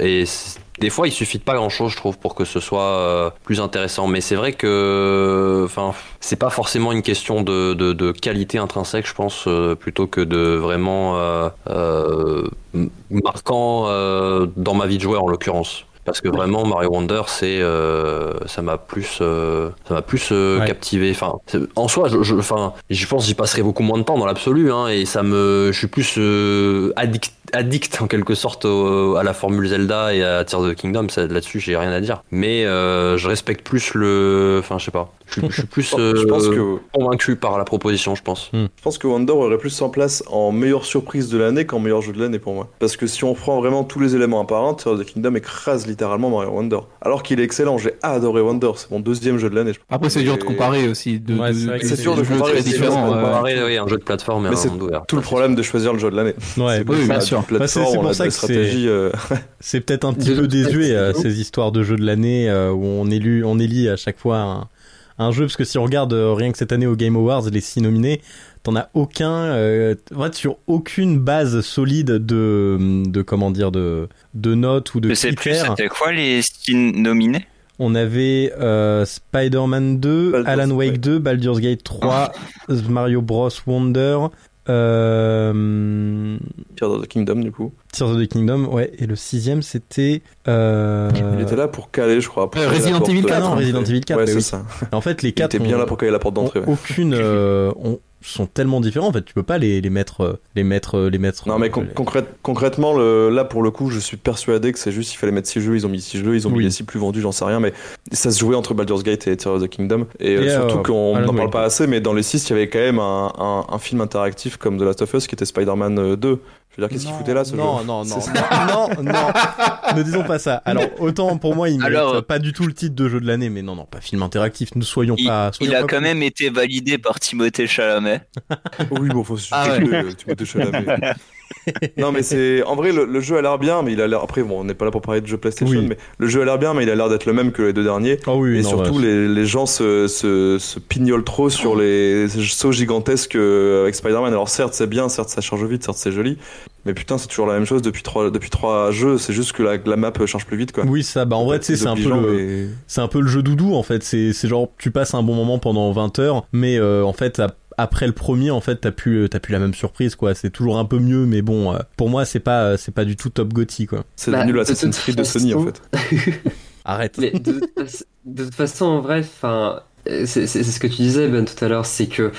Et des fois, il suffit de pas grand chose, je trouve, pour que ce soit euh, plus intéressant. Mais c'est vrai que, enfin, c'est pas forcément une question de, de, de qualité intrinsèque, je pense, euh, plutôt que de vraiment euh, marquant dans ma vie de joueur en l'occurrence. Parce que vraiment Mario Wonder, c'est euh, ça m'a plus euh, ça m'a plus euh, Ouais. captivé. Enfin, en soi, je, je, enfin, je pense que j'y passerai beaucoup moins de temps dans l'absolu, hein, et ça me, je suis plus euh, addict, addict en quelque sorte au- à la formule Zelda et à Tears of the Kingdom. ça, Là-dessus, j'ai rien à dire. Mais euh, je respecte plus le, enfin, je sais pas. Je, suis- je suis plus Je pense que convaincu par la proposition, je pense. Je pense que Wonder aurait plus sa place en meilleure surprise de l'année qu'en meilleur jeu de l'année pour moi. Parce que si on prend vraiment tous les éléments apparents, Tears of the Kingdom écrase littéralement Mario Wonder. Alors qu'il est excellent, j'ai adoré Wonder, c'est mon deuxième jeu de l'année. Après, c'est dur de comparer aussi. De, Ouais, de- c'est dur de jeux comparer, c'est dur de oui, un jeu de plateforme et Mais un c'est monde ouvert. Tout le problème de choisir le jeu de l'année. Ouais, C'est oui, bien sûr. plateforme, Bah, c'est- c'est pour ça que c'est- euh, C'est peut-être un petit peu désuet euh, ces histoires de jeux de l'année euh, où on élit, on élit à chaque fois un, un jeu parce que si on regarde euh, rien que cette année au Game Awards les six nominés, t'en as aucun, euh, en fait, sur aucune base solide de, de comment dire, de, de notes ou de Je sais plus, critères. c'était quoi les skins nominés? On avait euh, Spider-Man 2, Baldur's Alan Wake Gate. 2, Baldur's Gate 3, Mario Bros Wonder, euh, Tears of the Kingdom, du coup. Tears of the Kingdom, ouais, et le sixième c'était. Euh... Il était là pour caler, je crois. pour Euh, la Resident Evil euh, 4, Ah non, Resident Evil 4, Ouais, bah c'est oui. ça. En fait, les Il quatre était bien ont- là pour caler la porte d'entrée. ouais. aucune, euh, ont- sont tellement différents. En fait, tu peux pas les, les mettre, euh, les mettre, euh, les mettre. Non mais euh, con- concrète- concrètement, le, là pour le coup, je suis persuadé que c'est juste il fallait mettre 6 jeux, ils ont mis 6 jeux, ils ont Oui. mis les 6 plus vendus, j'en sais rien, mais ça se jouait entre Baldur's Gate et Tears of the Kingdom. Et, Et, surtout euh, qu'on n'en parle pas assez, mais dans les 6, il y avait quand même un, un, un film interactif comme The Last of Us qui était Spider-Man euh, 2. Je veux dire, qu'est-ce qu'il foutait là ce non, jeu non, non, non, non, non, ne disons pas ça. Alors, autant pour moi, il mérite Alors- pas du tout le titre de jeu de l'année, mais non, non, pas film interactif, ne soyons Il, pas. il a pas quand même été validé par Timothée Chalamet. Oui, bon, faut se Ah ouais. euh, à. Non mais c'est en vrai le, le jeu a l'air bien mais il a l'air après bon on n'est pas là pour parler de jeu PlayStation Oui. mais le jeu a l'air bien mais il a l'air d'être le même que les deux derniers Ah oui, Et non, surtout, bah, les, les gens se, se, se pignolent trop sur les sauts gigantesques euh, avec Spider-Man. Alors certes, c'est bien, certes, ça charge vite, certes, c'est joli. Mais putain, c'est toujours la même chose depuis trois, depuis trois jeux. C'est juste que la, la map charge plus vite, quoi. Oui, ça, bah en vrai, tu sais, c'est un peu le, c'est un peu le jeu doudou en fait. C'est, c'est genre, tu passes un bon moment pendant 20 heures, mais euh, en fait, ap- après le premier, en fait, t'as plus, t'as plus la même surprise, quoi. C'est toujours un peu mieux, mais bon, euh, pour moi, c'est pas, c'est pas du tout top Gotti, quoi. C'est Bah, devenu de l'Assassin's Creed de Sony, en fait. Arrête. Mais de, toute façon- de toute façon, en vrai, enfin, euh, c'est ce que tu disais, Ben, tout à l'heure, c'est que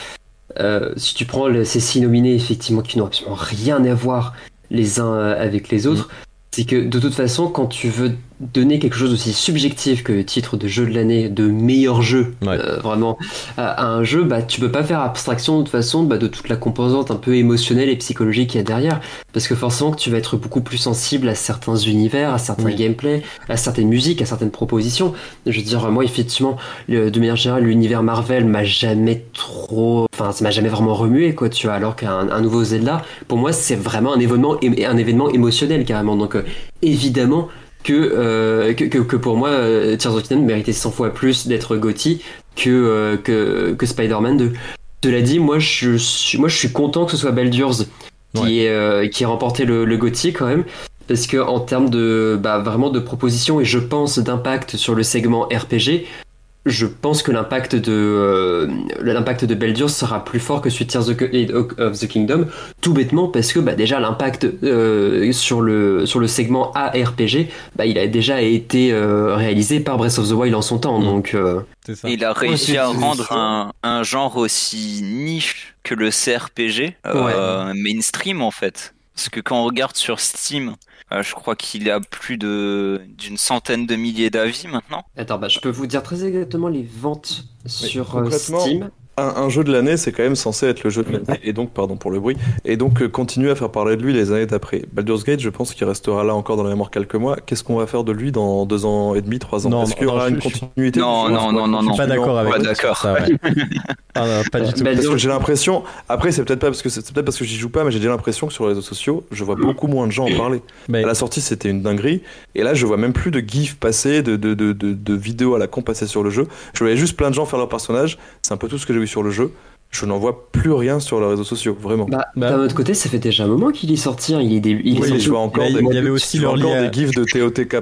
euh, si tu prends ces six nominés, effectivement, qui n'ont absolument rien à voir les uns euh, avec les autres, c'est que de toute façon, quand tu veux donner quelque chose d'aussi subjectif que le titre de jeu de l'année, de meilleur jeu, Ouais. euh, vraiment, à, un jeu, bah, tu peux pas faire abstraction de toute façon bah, de toute la composante un peu émotionnelle et psychologique qu'il y a derrière. Parce que forcément que tu vas être beaucoup plus sensible à certains univers, à certains Oui. gameplays, à certaines musiques, à certaines propositions. Je veux dire, moi, effectivement, le- de manière générale, l'univers Marvel m'a jamais trop, enfin, ça m'a jamais vraiment remué, quoi, tu vois. Alors qu'un un nouveau Zelda, pour moi, c'est vraiment un événement, un événement émotionnel carrément. Donc, euh, évidemment. Que, euh, que, que, que pour moi, euh, Tears of Kingdom méritait 100 fois plus d'être Gotti que, euh, que, que Spider-Man 2. Cela dit, moi je, suis, moi je suis content que ce soit Baldur's qui, Ouais. ait, euh, qui ait remporté le, le Gotti quand même. Parce que en termes de bah, vraiment de propositions et je pense d'impact sur le segment RPG, je pense que l'impact de euh, l'impact de Baldur's sera plus fort que celui de Tears of the- of the Kingdom, tout bêtement parce que bah, déjà l'impact euh, sur le sur le segment ARPG, bah, il a déjà été euh, réalisé par Breath of the Wild en son temps, Mm. donc euh, ça. Il a réussi à rendre un, un genre aussi niche que le CRPG euh, mainstream en fait. Parce que quand on regarde sur Steam, euh, je crois qu'il a plus de d'une centaine de milliers d'avis maintenant. Attends, bah, je peux vous dire très exactement les ventes sur euh, Steam. Un, un jeu de l'année, c'est quand même censé être le jeu de l'année, et donc, pardon pour le bruit, et donc euh, continuer à faire parler de lui les années d'après. Baldur's Gate, je pense qu'il restera là encore dans la mémoire quelques mois. Qu'est-ce qu'on va faire de lui dans deux ans et demi, trois ans Non, Est-ce non, qu'il y aura non, une continuité Non, non, non, va non, Je suis pas d'accord avec pas d'accord. ça, ouais. Ah, non, pas du tout. Parce disons- que j'ai l'impression, après c'est peut-être pas parce que c'est peut-être parce que j'y joue pas, mais j'ai déjà l'impression que sur les réseaux sociaux, je vois beaucoup moins de gens en parler. Mais- À la sortie, c'était une dinguerie, et là, je vois même plus de gifs passer, de, de, de, de, de vidéos à la con passer sur le jeu. Je voyais juste plein de gens faire leur personnage. C'est un peu tout ce que j'ai sur le jeu. Je n'en vois plus rien sur les réseaux sociaux, vraiment. Bah, Bah- d'un autre côté, ça fait déjà un moment qu'il est sorti. hein. Il est, dé- il est Oui, sorti- je vois encore il y a- des, il y avait aussi leur encore des gifs de TOTK.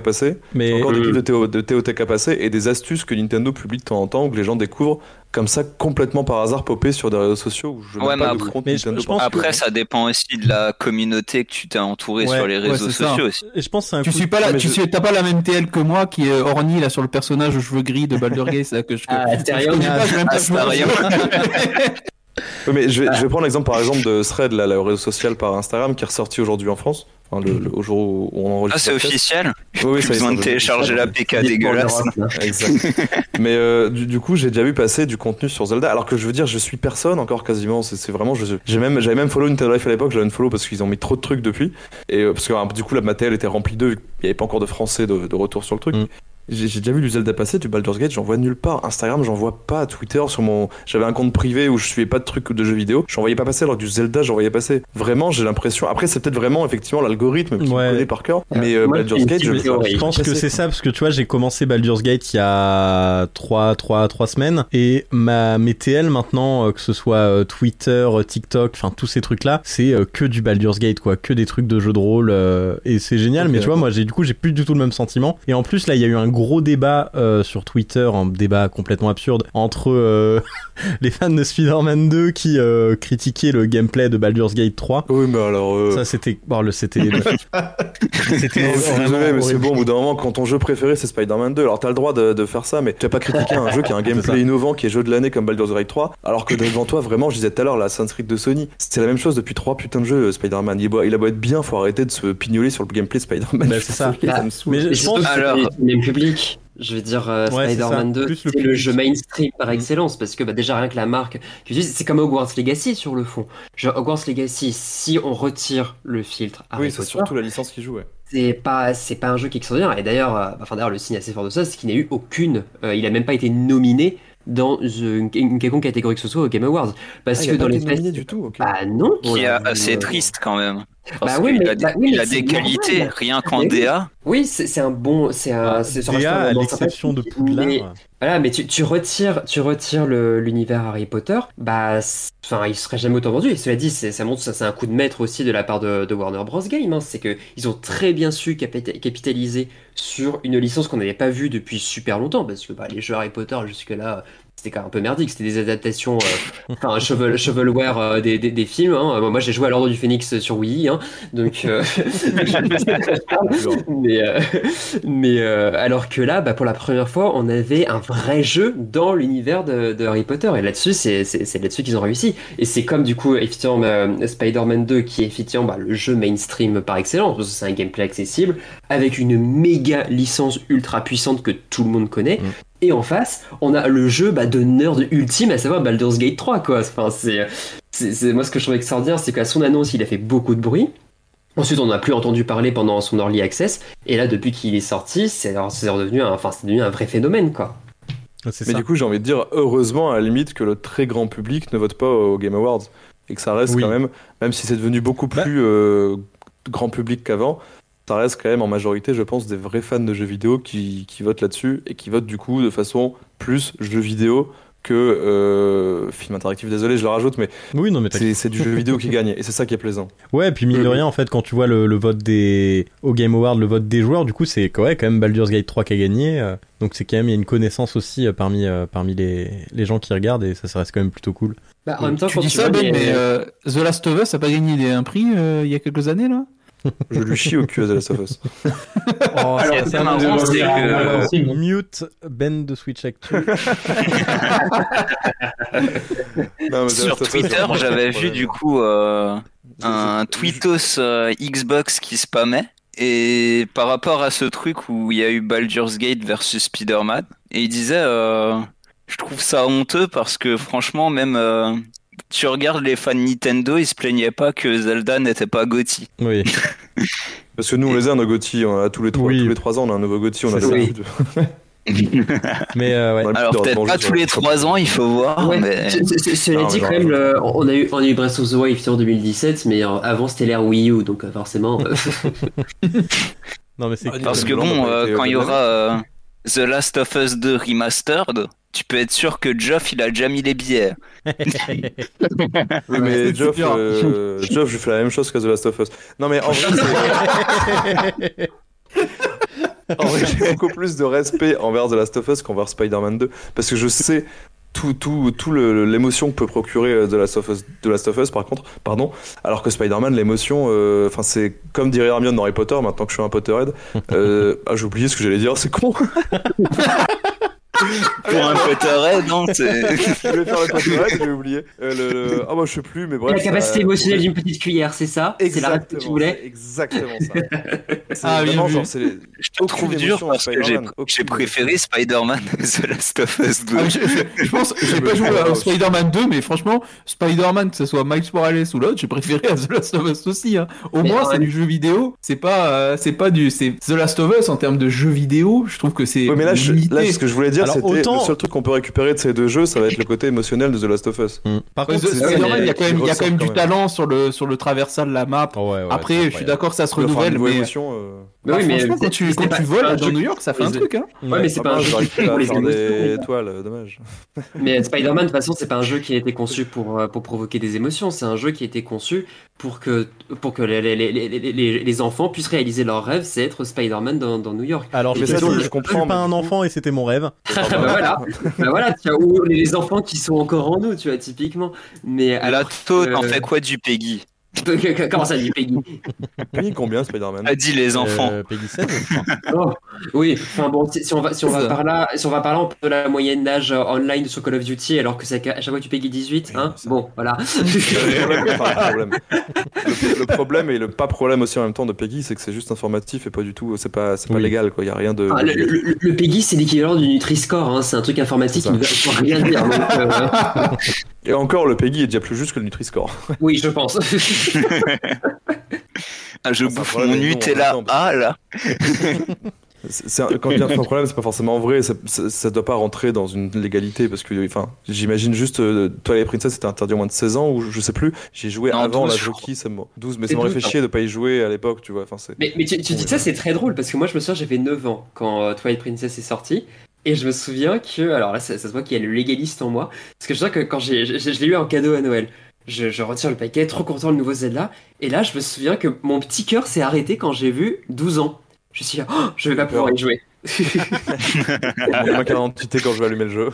Mais encore des euh, gifs de, TO de TOTK passer et des astuces que Nintendo publie de temps en temps, où les gens découvrent comme ça complètement par hasard popper sur des réseaux sociaux où je Ouais, pas mais de après- compte mais je- pense que- Après, ça dépend aussi de la communauté que tu t'es entouré Ouais, sur les ouais, réseaux ça. sociaux aussi. Et je pense que c'est un Tu coup- suis pas là, tu je- suis, t'as pas la même TL que moi qui est orni là sur le personnage aux cheveux gris de Baldur's Gate, c'est là que je. Ah, je Astarion. connais pas, je vais même pas Astarion. Oui, mais je vais, je vais prendre l'exemple par exemple de Thread, là, le réseau social par Instagram, qui est ressorti aujourd'hui en France, enfin, le, le- au jour où on Ah, enregistre. c'est le podcast. officiel Oui, oui, ça besoin de télécharger la PK Il est pas en dégueulasse. Exact. Mais euh, du, du coup, j'ai déjà vu passer du contenu sur Zelda, alors que je veux dire, je suis personne encore quasiment. C'est c'est vraiment, j'ai même, j'avais même follow Nintendo Life à l'époque, j'avais une follow parce qu'ils ont mis trop de trucs depuis, et euh, parce que euh, du coup, la matériel était remplie d'eux, il n'y avait pas encore de français de, de retour sur le truc. Mm. J'ai j'ai déjà vu du Zelda passer, du Baldur's Gate, j'en vois nulle part. Instagram, j'en vois pas. Twitter, sur mon, j'avais un compte privé où je suivais pas de trucs de jeux vidéo, j'en voyais pas passer. Alors que du Zelda, j'en voyais passer. Vraiment, j'ai l'impression. Après, c'est peut-être vraiment effectivement l'algorithme qui Ouais. me connaît par cœur. Mais euh, Moi, Baldur's Gate, je. Je pense que c'est ça parce que tu vois j'ai commencé Baldur's Gate il y a 3 3 3 semaines et ma mes TL maintenant euh, que ce soit euh, Twitter, euh, TikTok, enfin tous ces trucs là, c'est que du Baldur's Gate quoi, que des trucs de jeux de rôle euh, et c'est génial mais tu vois moi j'ai du coup j'ai plus du tout le même sentiment et en plus là il y a eu un gros débat euh, sur Twitter, un débat complètement absurde entre euh, les fans de Spider-Man 2 qui euh, critiquaient le gameplay de Baldur's Gate 3. Oui, mais alors. euh, Ça c'était bon le c'était c'était désolé, mais c'est bon, au bout d'un moment, quand ton jeu préféré c'est Spider-Man 2, alors t'as le droit de, de faire ça, mais tu vas pas critiquer un jeu qui a un gameplay innovant, qui est jeu de l'année comme Baldur's Gate 3, alors que devant toi, vraiment, je disais tout à l'heure, la Assassin's Creed de Sony, c'est la même chose depuis trois putains de jeux, Spider-Man. Il, il a beau être bien, faut arrêter de se pignoler sur le gameplay de Spider-Man. Bah, suis c'est ça. ça me. Mais je- pense Alors- le public. Je veux dire, euh, Ouais, Spider-Man ça. 2, Plus le c'est le jeu mainstream par Mm. excellence, parce que bah, déjà rien que la marque, que tu dis, c'est comme Hogwarts Legacy sur le fond. Genre, Hogwarts Legacy, si on retire le filtre Harry Oui, c'est surtout la licence qui joue, ouais. c'est pas, c'est pas un jeu qui est extraordinaire. Et d'ailleurs, euh, enfin, d'ailleurs, le signe assez fort de ça, c'est qu'il n'a eu aucune, euh, il a même pas été nominé dans une, une quelconque catégorie que ce soit au Game Awards. Parce Ah, il que a dans pas les été nominé faits, du tout, ok. bah non. Qui est Euh, assez triste quand même. Parce Bah oui, mais- a des, bah oui, il a des qualités, normal. rien qu'en. DA. Oui, c'est c'est un bon, c'est un, reste DA, un à l'exception de sympathique, mais- Poudlard. Voilà, mais tu, tu retires, tu retires le- l'univers Harry Potter, bah, enfin, il serait jamais autant vendu. Et cela dit, c'est- ça montre, ça, c'est un coup de maître aussi de la part de, de Warner Bros. Game. Hein. C'est que ils ont très bien su capita- capitaliser sur une licence qu'on n'avait pas vue depuis super longtemps, parce que bah, les jeux Harry Potter jusque là. C'était quand même un peu merdique, c'était des adaptations, euh, enfin, shovel, shovelware euh, des, des, des films. Hein. Moi, j'ai joué à l'Ordre du Phénix sur Wii, hein. donc. euh, mais mais alors que là, bah, pour la première fois, on avait un vrai jeu dans l'univers de, de Harry Potter. Et là-dessus, c'est là-dessus qu'ils ont réussi. Et c'est comme du coup, effectivement, Spider-Man 2, qui est effectivement bah, le jeu mainstream par excellence, c'est un gameplay accessible, avec une méga licence ultra puissante que tout le monde connaît. Mm. Et en face, on a le jeu bah, de nerd ultime, à savoir Baldur's Gate 3, quoi. Enfin, c'est, c'est, c'est- moi ce que je trouve extraordinaire, c'est qu'à son annonce, il a fait beaucoup de bruit. Ensuite, on n'a plus entendu parler pendant son early access. Et là, depuis qu'il est sorti, c'est, c'est redevenu, un, enfin, c'est devenu un vrai phénomène, quoi. C'est Mais ça. du coup, j'ai envie de dire, heureusement, à la limite, que le très grand public ne vote pas au Game Awards. Et que ça reste Oui. quand même, même si c'est devenu beaucoup Bah. plus euh, grand public qu'avant, ça reste quand même en majorité, je pense, des vrais fans de jeux vidéo qui, qui votent là-dessus et qui votent du coup de façon plus jeux vidéo que euh, film interactif. Désolé, je le rajoute, mais Oui, non, mais c'est c'est du jeu vidéo qui gagne et c'est ça qui est plaisant. Ouais, et puis mine de rien, en fait, quand tu vois le, le vote des. Au Game Award, le vote des joueurs, du coup, c'est ouais, quand même Baldur's Gate 3 qui a gagné. euh, donc c'est quand même, il y a une connaissance aussi euh, parmi, euh, parmi les, les gens qui regardent et ça, ça reste quand même plutôt cool. Bah, en même temps, tu quand dis tu ça, vois Ben, mais euh, The Last of Us a pas gagné un prix euh, il y a quelques années là? Je lui chie au cul à The Last of Us. Oh, marrant, c'est dire, que-. Mute Ben de Switch Actu. Non, Sur Twitter, c'est j'avais vu du coup euh, un tweetos euh, Xbox qui spammait. Et par rapport à ce truc où il y a eu Baldur's Gate versus Spider-Man, et il disait euh, Je trouve ça honteux parce que franchement, même euh, tu regardes les fans Nintendo, ils se plaignaient pas que Zelda n'était pas Gotti. oui. Parce que nous, on les a, nos GOTY, on a tous les trois, Oui. tous les trois ans, on a un nouveau GOTY, on a l'habitude. Mais euh, ouais. Alors peut-être pas tous les trois ans, il faut voir, Ouais, mais Cela dit, quand même, le- on, a eu, on a eu Breath of the Wild en 2017, mais euh, avant c'était l'ère Wii U, donc euh, forcément. euh, Non, mais c'est Ah, parce que bon, euh, quand il y aura euh, The Last of Us 2 Remastered, tu peux être sûr que Geoff il a déjà mis les billets. Oui, mais Geoff, euh, Geoff, je fais la même chose que The Last of Us. Non, mais en vrai, c'est- en vrai, j'ai beaucoup plus de respect envers The Last of Us qu'envers Spider-Man 2. Parce que je sais tout, tout, tout le- l'émotion que peut procurer euh, The Last of Us, The Last of Us par contre, pardon. Alors que Spider-Man, l'émotion, euh, enfin, c'est comme dirait Hermione dans Harry Potter, maintenant que je suis un Potterhead. Euh, ah, j'ai oublié ce que j'allais dire, c'est con. Pour un Potterhead, non Je voulais faire le Potterhead, j'ai oublié. Euh, le, le- Ah bah je sais plus, mais bref. la capacité ça- émotionnelle d'une petite cuillère, c'est ça? C'est la règle que tu Exactement, voulais? exactement ça. Ah, bien vraiment vu. genre, c'est les- Je te trouve dur parce que j'ai préféré Spider-Man The Last of Us 2. Ah, je, je- je pense, j'ai pas joué à Spider-Man 2, mais franchement, Spider-Man, que ce soit Miles Morales ou l'autre, j'ai préféré à The Last of Us aussi. hein. Au Mais moins, c'est du jeu vidéo. C'est pas, euh, c'est pas du, c'est The Last of Us en termes de jeu vidéo. Je trouve que c'est Ouais, mais là, je- là, ce que je voulais dire, Alors, c'était autant- le seul truc qu'on peut récupérer de ces deux jeux, ça va être le côté émotionnel de The Last of Us. Hmm. Par contre, il y a quand même, y a quand même du talent sur le, sur le traversal de la map. Oh, ouais, ouais, Après, je suis d'accord que ça se renouvelle, mais, émotion, euh, Mais bah, oui, mais franchement, c'est- quand tu, quand pas- tu voles pas dans New York, ça fait un truc, hein. Ouais, mais c'est pas un jeu qui pour les des mais- étoiles, euh, dommage. Mais Spider-Man, de toute façon, c'est pas un jeu qui a été conçu pour, euh, pour provoquer des émotions. C'est un jeu qui a été conçu pour que, pour que les, les, les, les, les- les enfants puissent réaliser leur rêve, c'est être Spider-Man dans, dans New York. Alors, Mais je ça, sais, je je comprends, pas mais un enfant et c'était mon rêve. bah voilà, bah voilà, tu vois, ou les enfants qui sont encore en nous, tu vois, typiquement. Mais Alors, toi, t'en fais quoi du Peggy? comment ça dit Peggy Payé combien Spider-Man A dit les enfants. Euh, Peggy 16, je crois. Oh, Oui, enfin bon, si, si on va si on va par là, si on va par là, on peut la moyenne d'âge euh, online sur Call of Duty, alors que c'est à chaque fois tu payes 18, hein. Bon, voilà. Le problème, enfin, le problème. Le, le problème et le pas problème aussi en même temps de Peggy, c'est que c'est juste informatif et pas du tout, c'est pas, c'est pas Oui. légal quoi. Il y a rien de. Ah, le, le, le Peggy, c'est l'équivalent du Nutri-Score, hein. c'est un truc informatique qui ne veut rien dire. donc, euh, Et encore, le Peggy est déjà plus juste que le Nutri-Score. oui, je pense. Ah, je bouffe mon Nutella A là. C'est un- quand il y a un problème, c'est pas forcément vrai. Ça, ça, ça doit pas rentrer dans une légalité parce que, enfin, j'imagine juste, euh, les Princess, c'était interdit au moins de 16 ans ou je sais plus. J'ai joué Non, avant 12, la Jockey, ça m'a- 12, mais ça m'aurait fait 12, chier de pas y jouer à l'époque, tu vois. Enfin, c'est. Mais, mais tu, tu dis ça, c'est très drôle parce que moi, je me souviens, j'avais 9 ans quand euh, Twilight Princess est sorti. Et je me souviens que, alors là, ça, ça se voit qu'il y a le légaliste en moi. Parce que je sais que quand j'ai, je, je l'ai eu en cadeau à Noël, je, je retire le paquet, trop content le nouveau Zelda. Et là, je me souviens que mon petit cœur s'est arrêté quand j'ai vu 12 ans. Je me suis dit, oh, je vais pas pouvoir y jouer. Il y a ma carte d'identité quand je vais allumer le jeu.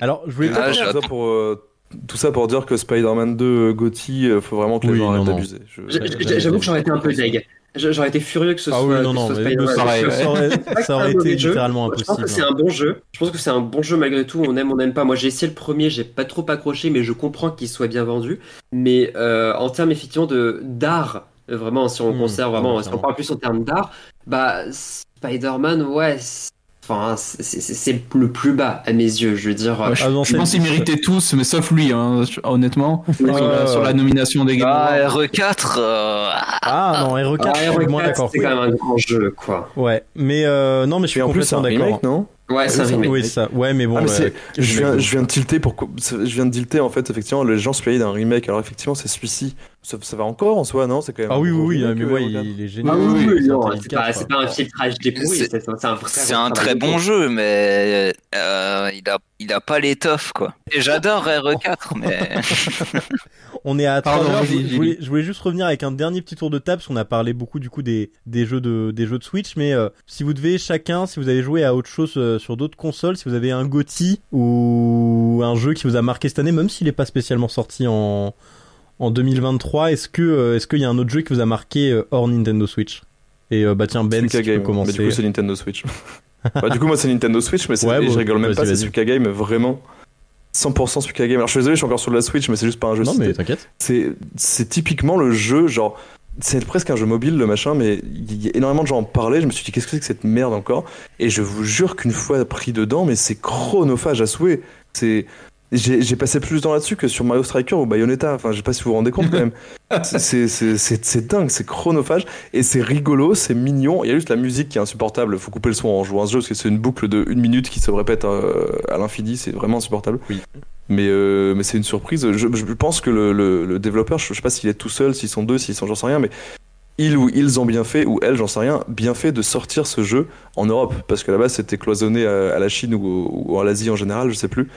Alors, je voulais Ah, pas pour, euh, tout ça pour dire que Spider-Man 2 euh, Gotti, euh, faut vraiment que les Oui, gens arrêtent d'abuser. J'avoue que j'aurais été un peu deg. J'aurais été furieux que ce Ah soit. oui, non, non, pareil, ça aurait, ça aurait un été littéralement Je pense que c'est impossible. un bon jeu. Je pense que c'est un bon jeu malgré tout. On aime, on n'aime pas. Moi, j'ai essayé le premier, j'ai pas trop accroché, mais je comprends qu'il soit bien vendu. Mais euh, en termes effectivement de d'art, vraiment, si on Hmm, conserve vraiment, si on parle plus en termes d'art, bah Spider-Man, ouais. C'est- Enfin, le plus bas à mes yeux. Je veux dire. Ouais, je, Ah, non, je c'est- pense qu'ils méritaient tous, mais sauf lui, hein, honnêtement. Ouais, sur, la, ouais, sur ouais. la nomination des Game Ah, Awards. RE4. euh, Ah non, RE4, Ah, je suis moins RE4, d'accord. c'est quand même un grand jeu, quoi. Ouais, mais euh, non, mais je suis Et en plus, c'est complètement d'accord. non? Ouais, c'est un remake. Oui, ça. Ouais, mais bon. Ah, mais euh, c'est- quel je viens, remake, je viens de tilter pour je viens de tilter en fait effectivement les gens se plaignaient d'un remake alors effectivement c'est celui-ci ça, ça va encore en soi non? C'est quand même Ah oui, oui, oui, remake, mais moi, euh, il, regarde. il est génial. Ah oui, oui, C'est pas, un filtrage dépouillé, C'est- un vrai très bon jeu, mais euh, il a, il a pas l'étoffe quoi. Et j'adore RE4, mais On est à Pardon, 3 heures. Je, je voulais, je voulais juste revenir avec un dernier petit tour de table, parce qu'on a parlé beaucoup du coup des, des jeux de des jeux de Switch, mais euh, si vous devez chacun, si vous avez joué à autre chose euh, sur d'autres consoles, si vous avez un GOTY ou un jeu qui vous a marqué cette année, même s'il n'est pas spécialement sorti en en 2023, est-ce que euh, est-ce qu'il y a un autre jeu qui vous a marqué euh, hors Nintendo Switch? Et euh, bah tiens Ben, si tu peux commencer. mais du coup c'est Nintendo Switch bah, du coup moi c'est Nintendo Switch mais c'est- Ouais, bon, je rigole même pas c'est. Suika Game vraiment 100% Suika Game alors je suis désolé je suis encore sur la Switch mais c'est juste pas un jeu non cité. mais t'inquiète. c'est c'est typiquement le jeu genre c'est presque un jeu mobile le machin mais il y a énormément de gens en parlaient je me suis dit qu'est-ce que c'est que cette merde encore? Et je vous jure qu'une fois pris dedans mais c'est chronophage à souhait c'est j'ai passé plus de temps là-dessus que sur Mario Striker ou Bayonetta enfin je sais pas si vous vous rendez compte quand même c'est dingue c'est chronophage et c'est rigolo c'est mignon il y a juste la musique qui est insupportable faut couper le son en jouant à ce jeu parce que c'est une boucle de une minute qui se répète euh, à l'infini c'est vraiment insupportable Oui. mais, euh, mais c'est une surprise. Je, je pense que le, le- le développeur, je, je sais pas s'il est tout seul, s'ils sont deux, s'ils sont, j'en sais rien, mais ils ou ils ont bien fait, ou elle, j'en sais rien, bien fait de sortir ce jeu en Europe. Parce que là-bas, c'était cloisonné à, à la Chine ou, ou à l'Asie en général, je sais plus.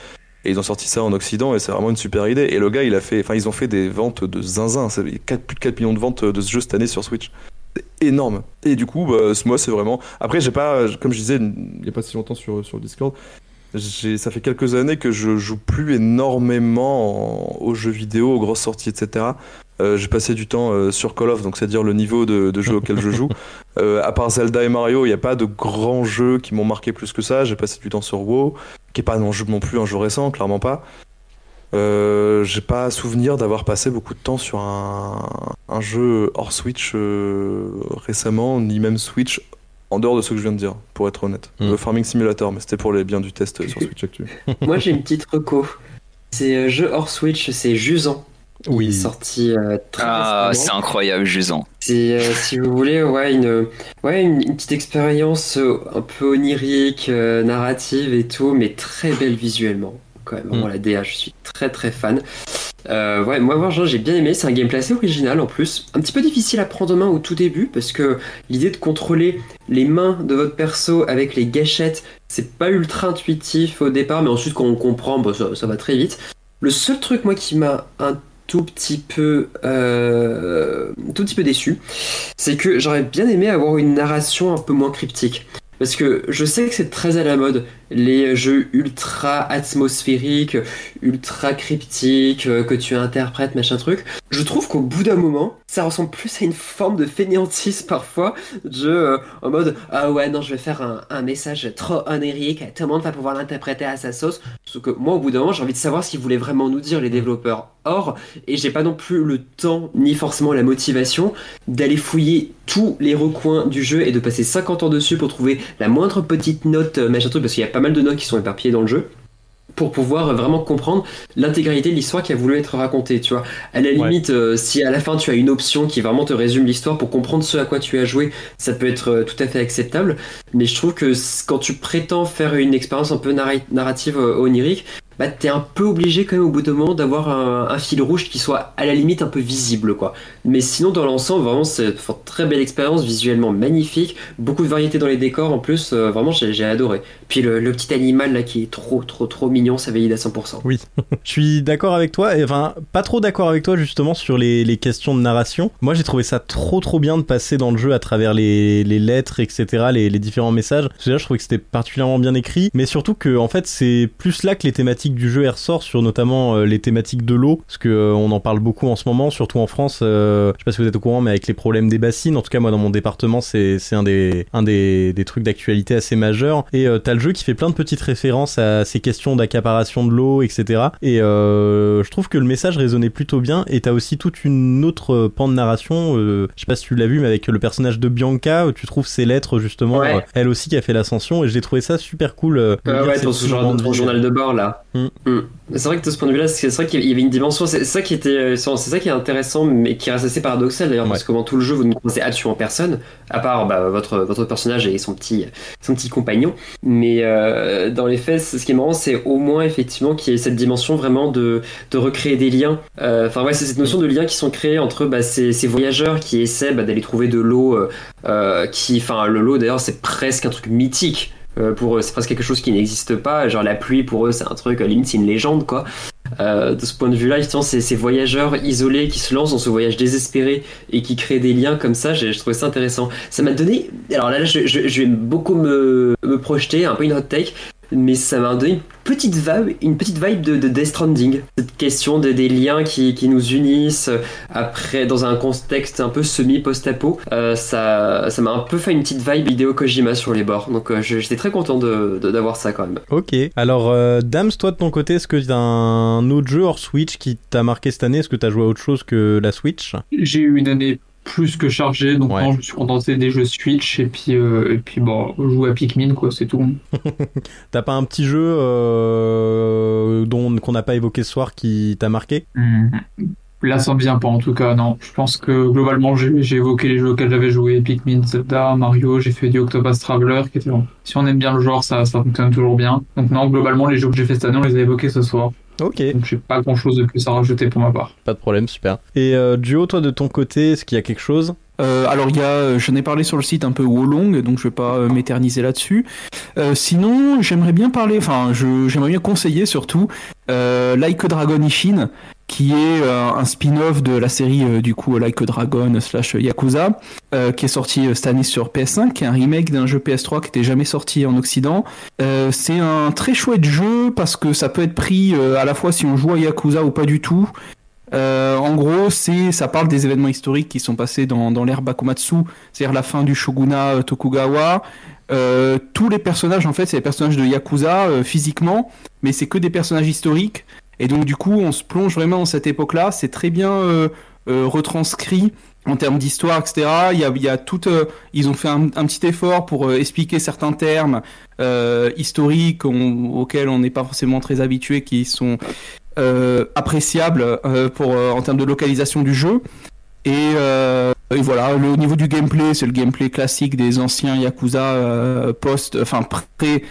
Et ils ont sorti ça en Occident et c'est vraiment une super idée. Et le gars, il a fait, enfin, ils ont fait des ventes de zinzin. Plus de 4 millions de ventes de ce jeu cette année sur Switch. C'est énorme. Et du coup, bah, moi, c'est vraiment. Après, j'ai pas, comme je disais il y a pas si longtemps sur, sur Discord, ça fait quelques années que je joue plus énormément en- aux jeux vidéo, aux grosses sorties, etc. Euh, j'ai passé du temps euh, sur Call of, donc c'est dire le niveau de, de jeu auquel je joue. Euh, à part Zelda et Mario, il n'y a pas de grands jeux qui m'ont marqué plus que ça. J'ai passé du temps sur WoW, qui est pas non, non plus un jeu récent, clairement pas. Euh, j'ai pas souvenir d'avoir passé beaucoup de temps sur un, un jeu hors Switch euh, récemment, ni même Switch en dehors de ce que je viens de dire, pour être honnête. Mm. Le Farming Simulator, mais c'était pour les biens du test sur Switch Actu. Moi, j'ai une petite reco. C'est euh, jeu hors Switch, c'est Jusant. Il est Oui. sorti euh, très Ah, c'est incroyable, Jusant. C'est, euh, si vous voulez, ouais, une, ouais, une, une petite expérience euh, un peu onirique, euh, narrative et tout, mais très belle visuellement. Quand même, vraiment, Mm. la DA, je suis très très fan. Euh, ouais, moi, moi, genre, j'ai bien aimé. C'est un gameplay assez original en plus. Un petit peu difficile à prendre en main au tout début parce que l'idée de contrôler les mains de votre perso avec les gâchettes, c'est pas ultra intuitif au départ, mais ensuite, quand on comprend, bah, ça, ça va très vite. Le seul truc, moi, qui m'a un tout petit peu, euh, tout petit peu déçu, c'est que j'aurais bien aimé avoir une narration un peu moins cryptique. Parce que je sais que c'est très à la mode, les jeux ultra atmosphériques, ultra cryptiques, euh, que tu interprètes, machin truc. Je trouve qu'au bout d'un moment, ça ressemble plus à une forme de fainéantise parfois, de euh, en mode ah ouais non je vais faire un, un message trop onirique, tout le monde va pouvoir l'interpréter à sa sauce. Sauf que moi au bout d'un moment j'ai envie de savoir ce qu'ils voulaient vraiment nous dire les développeurs. Or, et j'ai pas non plus le temps ni forcément la motivation d'aller fouiller tous les recoins du jeu et de passer 50 ans dessus pour trouver la moindre petite note, euh, machin truc, parce qu'il y a pas mal de notes qui sont éparpillées dans le jeu, pour pouvoir vraiment comprendre l'intégralité de l'histoire qui a voulu être racontée, tu vois. À la Ouais. limite, euh, si à la fin tu as une option qui vraiment te résume l'histoire pour comprendre ce à quoi tu as joué, ça peut être euh, tout à fait acceptable, mais je trouve que quand tu prétends faire une expérience un peu narrative euh, onirique, bah t'es un peu obligé quand même au bout d'un moment d'avoir un, fil rouge qui soit à la limite un peu visible quoi. Mais sinon dans l'ensemble vraiment c'est une très belle expérience visuellement magnifique, beaucoup de variété dans les décors en plus euh, vraiment j'ai adoré. Puis le, petit animal là qui est trop trop trop mignon ça valide à 100%. Oui, je suis d'accord avec toi, enfin pas trop d'accord avec toi justement sur les, questions de narration. Moi j'ai trouvé ça trop trop bien de passer dans le jeu à travers les, lettres, etc., les, différents messages. Là je trouvais que c'était particulièrement bien écrit, mais surtout que en fait c'est plus là que les thématiques du jeu elles ressortent sur notamment euh, les thématiques de l'eau, parce que euh, on en parle beaucoup en ce moment, surtout en France. euh, je sais pas si vous êtes au courant, mais avec les problèmes des bassines, en tout cas moi dans mon département c'est c'est un des un des, des trucs d'actualité assez majeurs. Et t'as le jeu qui fait plein de petites références à ces questions d'accaparation de l'eau, etc. Et je trouve que le message résonnait plutôt bien. Et t'as aussi toute une autre pan de narration. je sais pas si tu l'as vu, mais avec le personnage de Bianca, tu trouves ses lettres justement, Ouais. elle aussi qui a fait l'ascension. Et j'ai trouvé ça super cool. euh, ouais, ton, journal de bord là. Mm. Mm. C'est vrai que de ce point de vue-là, c'est vrai qu'il y avait une dimension. C'est ça qui était, euh, c'est ça qui est intéressant, mais qui reste assez paradoxal d'ailleurs, parce Ouais. que dans tout le jeu, vous ne croisez absolument personne, à part bah, votre votre personnage et son petit son petit compagnon. Mais euh, dans les faits, ce qui est marrant, c'est au moins effectivement qu'il y ait cette dimension vraiment de de recréer des liens. Euh, Enfin ouais, c'est cette notion de liens qui sont créés entre bah, ces, ces voyageurs qui essaient bah, d'aller trouver de l'eau, euh, qui, enfin le lot d'ailleurs, c'est presque un truc mythique. Euh, pour eux, c'est presque quelque chose qui n'existe pas. Genre la pluie pour eux, c'est un truc, la limite, c'est une légende quoi. Euh, de ce point de vue-là, c'est ces voyageurs isolés qui se lancent dans ce voyage désespéré et qui créent des liens comme ça. J'ai je trouvais ça intéressant. Ça m'a donné. Alors là, je, je- je vais beaucoup me, me projeter, un peu une hot take, mais ça m'a donné une petite vibe, une petite vibe de, de Death Stranding. Cette question de- des liens qui, qui nous unissent euh, après dans un contexte un peu semi-post-apo. Euh, ça, ça m'a un peu fait une petite vibe Hideo Kojima sur les bords. Donc euh, j'étais très content de- de- d'avoir ça quand même. Ok. Alors, euh, Dams, toi de ton côté, est-ce que t'as un autre jeu hors Switch qui t'a marqué cette année? Est-ce que t'as joué à autre chose que la Switch? J'ai eu une année plus que chargée, donc Ouais. non, je me suis contenté des jeux Switch et puis, euh, et puis bon, jouer à Pikmin, quoi, c'est tout. T'as pas un petit jeu euh, dont qu'on n'a pas évoqué ce soir qui t'a marqué? Mhm. Là, ça me vient pas en tout cas, non. Je pense que globalement, j'ai évoqué les jeux auxquels j'avais joué Pikmin, Zelda, Mario, j'ai fait du Octopus Traveler, qui était bon. Si on aime bien le genre, ça, ça fonctionne toujours bien. Donc, non, globalement, les jeux que j'ai fait cette année, on les a évoqués ce soir. Ok, Donc, j'ai pas grand chose de plus à rajouter pour ma part. pas de problème, super. Et euh, Duo, toi de ton côté, est-ce qu'il y a quelque chose? Euh, alors il y a, euh, j'en ai parlé sur le site un peu Wolong, donc je vais pas euh, m'éterniser là-dessus. Euh, sinon, j'aimerais bien parler, enfin, je- j'aimerais bien conseiller surtout euh, Like a Dragon Ishin, qui est euh, un spin-off de la série euh, du coup Like a Dragon slash Yakuza, euh, qui est sorti cette année sur PS5, qui est un remake d'un jeu PS3 qui n'était jamais sorti en Occident. c'est un très chouette jeu parce que ça peut être pris à la fois si on joue à Yakuza ou pas du tout. en gros, c'est ça parle des événements historiques qui sont passés dans, dans l'ère Bakumatsu, c'est-à-dire la fin du shogunat Tokugawa. tous les personnages, en fait, c'est les personnages de Yakuza physiquement, mais c'est que des personnages historiques. Et donc du coup, on se plonge vraiment dans cette époque-là. C'est très bien euh, euh, retranscrit en termes d'histoire, etc. Il y a, euh, ils ont fait un, petit effort pour expliquer certains termes historiques auxquels on n'est pas forcément très habitué, qui sont appréciables pour en termes de localisation du jeu. Et, voilà, le, au niveau du gameplay, c'est le gameplay classique des anciens Yakuza post, enfin pré